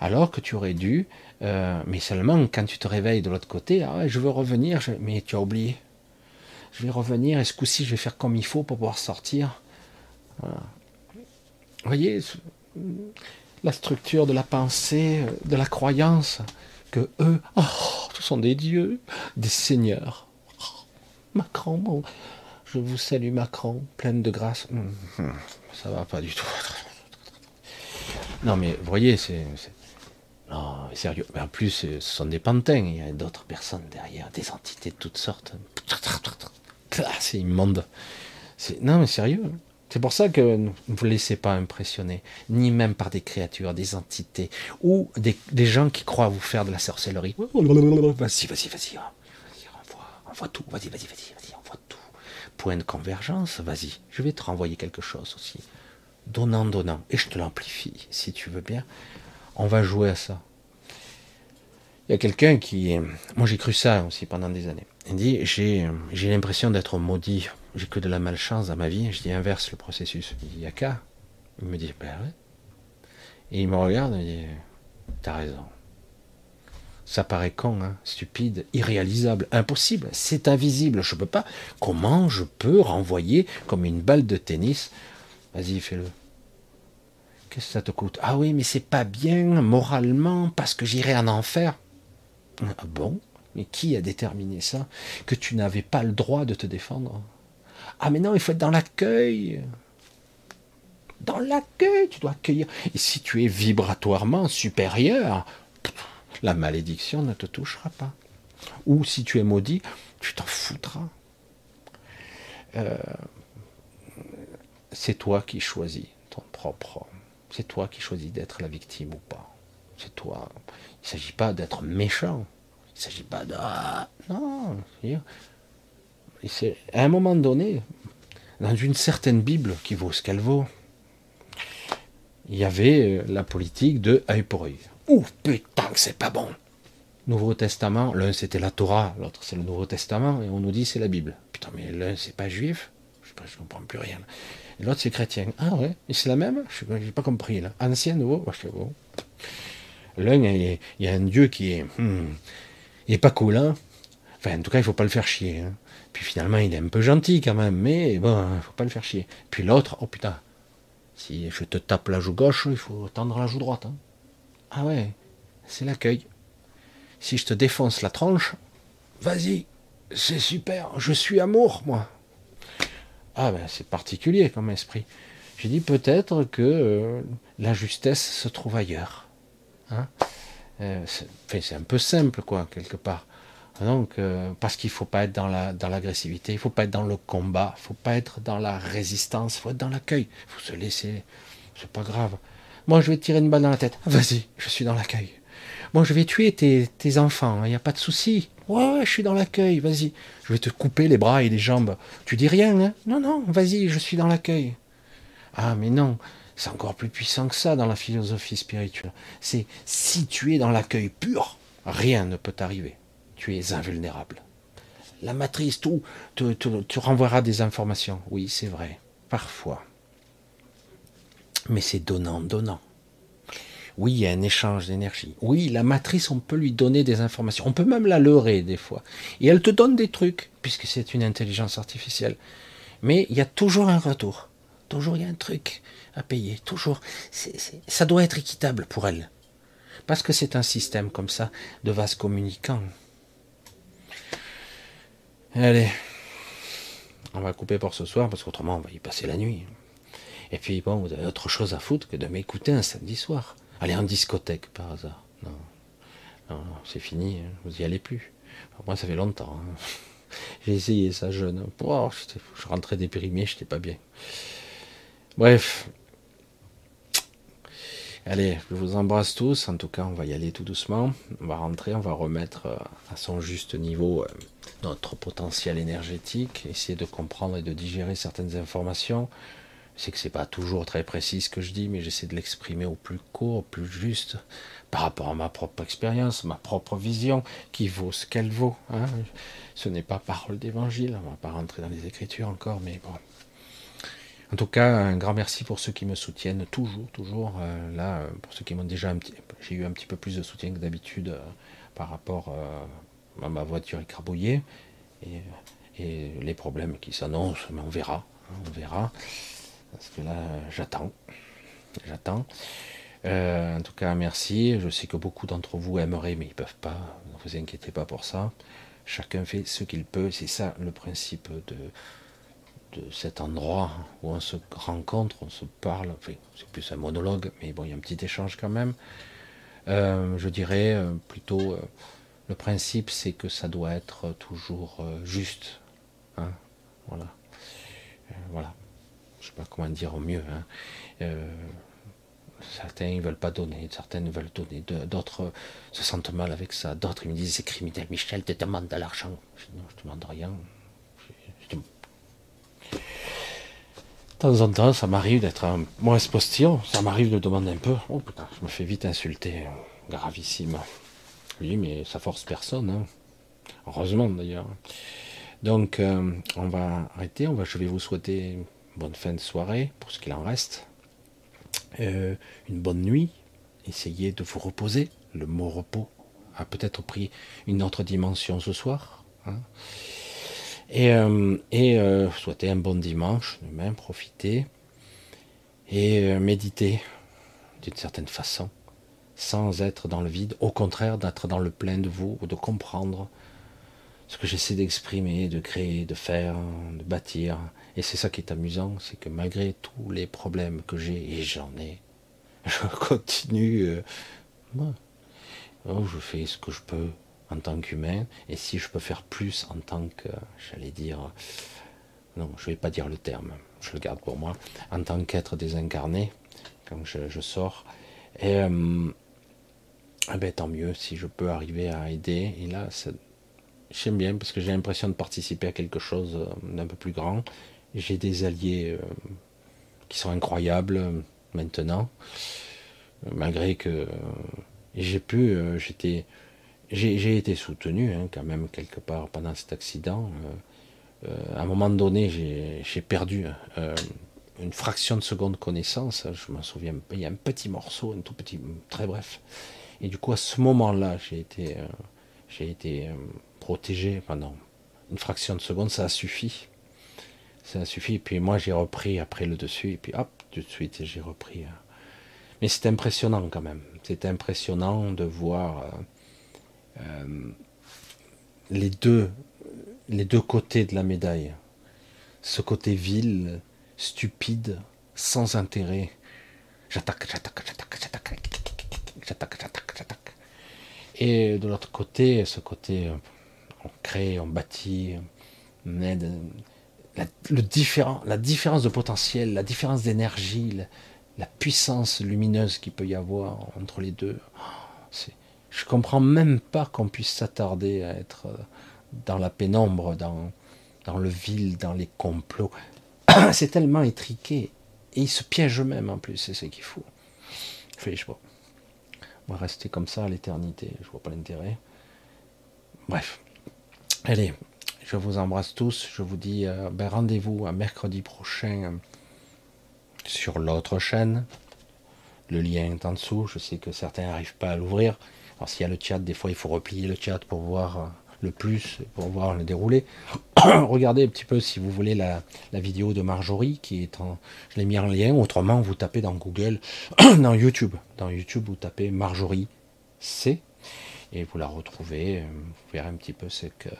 Alors que tu aurais dû, euh, mais seulement quand tu te réveilles de l'autre côté, ah je veux revenir, mais tu as oublié. Je vais revenir et ce coup-ci, je vais faire comme il faut pour pouvoir sortir? Vous voyez la structure de la pensée, de la croyance, que eux, oh, ce sont des dieux, des seigneurs. Oh, Macron, je vous salue Macron, pleine de grâce. Hum, hum, ça va pas du tout. Non mais voyez, c'est... Non, sérieux. Mais en plus, ce sont des pantins. Il y a d'autres personnes derrière, des entités de toutes sortes. C'est immonde. Non, mais sérieux. C'est pour ça que ne vous laissez pas impressionner, ni même par des créatures, des entités, ou des, gens qui croient vous faire de la sorcellerie. Vas-y, vas-y, vas-y, envoie, envoie tout, vas-y, vas-y, vas-y, vas-y, tout. Point de convergence, vas-y, je vais te renvoyer quelque chose aussi. Donnant, donnant, et je te l'amplifie, si tu veux bien. On va jouer à ça. Il y a quelqu'un qui... Moi j'ai cru ça aussi pendant des années. Il dit, j'ai l'impression d'être maudit j'ai que de la malchance dans ma vie. Je dis inverse le processus. Il dit, il n'y a qu'à. Il me dit, ben ouais. Et il me regarde et il dit, t'as raison. Ça paraît con, hein, stupide, irréalisable, impossible, c'est invisible, je peux pas. Comment je peux renvoyer comme une balle de tennis? Vas-y, fais-le. Qu'est-ce que ça te coûte? Ah oui, mais c'est pas bien moralement parce que j'irai en enfer. Ah bon? Mais qui a déterminé ça Que tu n'avais pas le droit de te défendre? Ah mais non, il faut être dans l'accueil. Dans l'accueil, tu dois accueillir. Et si tu es vibratoirement supérieur, la malédiction ne te touchera pas. Ou si tu es maudit, tu t'en foutras. Euh, c'est toi qui choisis ton propre. C'est toi qui choisis d'être la victime ou pas. C'est toi. Il ne s'agit pas d'être méchant. Il ne s'agit pas de. Ah, non à un moment donné, dans une certaine Bible qui vaut ce qu'elle vaut, il y avait euh, la politique de œil pour œil. Ouh, putain que c'est pas bon Nouveau Testament, l'un c'était la Torah, l'autre c'est le Nouveau Testament, et on nous dit c'est la Bible. Putain, mais l'un c'est pas juif? Je je comprends plus rien. Et l'autre c'est chrétien. Ah ouais Et c'est la même? Je n'ai pas compris là. Ancien, nouveau? L'un, il y a un Dieu qui est. Hmm, il est pas cool, hein Enfin, en tout cas, il faut pas le faire chier. Hein. Puis finalement, il est un peu gentil quand même, mais bon, il faut pas le faire chier. Puis l'autre, oh putain, si je te tape la joue gauche, il faut tendre la joue droite. Hein. Ah ouais, c'est l'accueil. Si je te défonce la tranche, vas-y, c'est super, je suis amour, moi. Ah ben c'est particulier comme esprit. J'ai dit peut-être que euh, la justesse se trouve ailleurs. Hein euh, c'est un peu simple, quoi, quelque part. Donc, euh, parce qu'il ne faut pas être dans, la, dans l'agressivité, il ne faut pas être dans le combat, il ne faut pas être dans la résistance, il faut être dans l'accueil. Il faut se laisser c'est pas grave. Moi, je vais te tirer une balle dans la tête. Vas-y, je suis dans l'accueil. Moi, je vais tuer tes, enfants, il hein, n'y a pas de souci. Ouais, ouais, je suis dans l'accueil, vas-y. Je vais te couper les bras et les jambes. Tu dis rien, hein? Non, non, vas-y, je suis dans l'accueil. Ah, mais non, c'est encore plus puissant que ça dans la philosophie spirituelle. C'est si tu es dans l'accueil pur, rien ne peut t'arriver. Tu es invulnérable. La matrice, tout, tu renvoiera des informations. Oui, c'est vrai, parfois. Mais c'est donnant, donnant. Oui, il y a un échange d'énergie. Oui, la matrice, on peut lui donner des informations. On peut même la leurrer des fois. Et elle te donne des trucs, puisque c'est une intelligence artificielle. Mais il y a toujours un retour. Toujours il y a un truc à payer. Toujours. Ça doit être équitable pour elle. Parce que c'est un système comme ça de vase communicant. Allez. On va couper pour ce soir, parce qu'autrement on va y passer la nuit. Et puis bon, vous avez autre chose à foutre que de m'écouter un samedi soir. Aller en discothèque par hasard. Non, non, c'est fini, hein. vous y allez plus. moi, ça fait longtemps. Hein. J'ai essayé ça jeune. Oh, je rentrais déprimé, j'étais pas bien. Bref. Allez, je vous embrasse tous. En tout cas, on va y aller tout doucement. On va rentrer, on va remettre euh, à son juste niveau euh, notre potentiel énergétique, essayer de comprendre et de digérer certaines informations sais que c'est pas toujours très précis ce que je dis, mais j'essaie de l'exprimer au plus court, au plus juste, par rapport à ma propre expérience, ma propre vision, qui vaut ce qu'elle vaut. Hein. Ce n'est pas parole d'évangile, on va pas rentrer dans les écritures encore, mais bon. En tout cas, un grand merci pour ceux qui me soutiennent toujours, toujours. Euh, là, euh, pour ceux qui m'ont déjà un petit, j'ai eu un petit peu plus de soutien que d'habitude euh, par rapport à ma voiture écrabouillée et, les problèmes qui s'annoncent, mais on verra, hein, on verra. Parce que là, j'attends. J'attends. En tout cas, merci. Je sais que beaucoup d'entre vous aimeraient, mais ils ne peuvent pas. Ne vous inquiétez pas pour ça. Chacun fait ce qu'il peut. C'est ça le principe de, de cet endroit où on se rencontre, on se parle. Enfin, c'est plus un monologue, mais bon, il y a un petit échange quand même. Euh, je dirais euh, plutôt, le principe, c'est que ça doit être toujours juste. Hein voilà. voilà je sais pas comment dire au mieux. Hein. Euh, certains ne veulent pas donner, certains veulent donner, d'autres se sentent mal avec ça, d'autres me disent c'est criminel, Michel te demande de l'argent. Je dis non, je ne demande rien. De temps en temps, ça m'arrive d'être un mauvaise posture, ça m'arrive de demander un peu. Oh putain, je me fais vite insulter, gravissime. Oui, mais ça force personne. Hein. Heureusement d'ailleurs. Donc, euh, on va arrêter. On va, je vais vous souhaiter bonne fin de soirée pour ce qu'il en reste. Euh, une bonne nuit. Essayez de vous reposer. Le mot repos a peut-être pris une autre dimension ce soir. Hein. Et, euh, et euh, souhaitez un bon dimanche, demain, profitez. Et méditez d'une certaine façon, sans être dans le vide, au contraire d'être dans le plein de vous, de comprendre ce que j'essaie d'exprimer, de créer, de faire, de bâtir, et c'est ça qui est amusant, c'est que malgré tous les problèmes que j'ai, et j'en ai, je continue. Euh, moi, oh, je fais ce que je peux en tant qu'humain, et si je peux faire plus en tant que, j'allais dire, non, je vais pas dire le terme, je le garde pour moi, en tant qu'être désincarné, quand je, sors, et eh ben, tant mieux si je peux arriver à aider. Et là, j'aime bien parce que j'ai l'impression de participer à quelque chose euh, d'un peu plus grand. J'ai des alliés euh, qui sont incroyables euh, maintenant, malgré que j'ai pu, j'étais, j'ai été soutenu hein, quand même quelque part pendant cet accident. à un moment donné, j'ai perdu une fraction de seconde connaissance. Je m'en souviens, il y a un petit morceau, un tout petit, très bref. Et du coup, à ce moment-là, j'ai été, j'ai été protégé pendant une fraction de seconde, ça a suffi. Ça a suffi. Et puis moi, j'ai repris après le dessus, et puis hop, tout de suite, j'ai repris. Hein. Mais c'est impressionnant quand même. C'est impressionnant de voir euh, euh, les, deux, les deux côtés de la médaille. Ce côté vil, stupide, sans intérêt. J'attaque, j'attaque, j'attaque, j'attaque, j'attaque, j'attaque, j'attaque. Et de l'autre côté, ce côté euh, on crée, on bâtit, on aide. La, le différent, la différence de potentiel, la différence d'énergie, la puissance lumineuse qu'il peut y avoir entre les deux. Je comprends même pas qu'on puisse s'attarder à être dans la pénombre, dans, dans le vil, dans les complots. C'est tellement étriqué. Et ils se piègent eux-mêmes en plus, c'est ce qu'il faut. Je pas. On va rester comme ça à l'éternité, je vois pas l'intérêt. Bref. Allez, je vous embrasse tous. Je vous dis euh, ben, rendez-vous à mercredi prochain euh, sur l'autre chaîne. Le lien est en dessous. Je sais que certains n'arrivent pas à l'ouvrir. S'il y a le chat, des fois il faut replier le chat pour voir euh, le plus, pour voir le déroulé. Regardez un petit peu si vous voulez la, vidéo de Marjorie qui est en. Je l'ai mis en lien. Autrement, vous tapez dans Google, dans YouTube. Dans YouTube, vous tapez Marjorie C et vous la retrouvez. Vous verrez un petit peu ce que,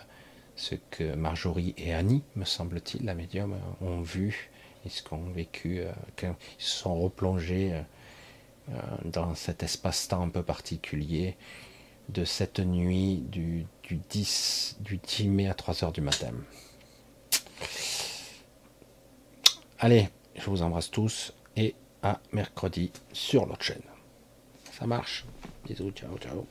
ce que Marjorie et Annie, me semble-t-il, la médium, ont vu et ce qu'ont vécu, euh, quand ils se sont replongés euh, dans cet espace-temps un peu particulier de cette nuit du, 10, du 10 mai à 3 heures du matin. Allez, je vous embrasse tous et à mercredi sur l'autre chaîne. Ça marche. Bisous, ciao, ciao.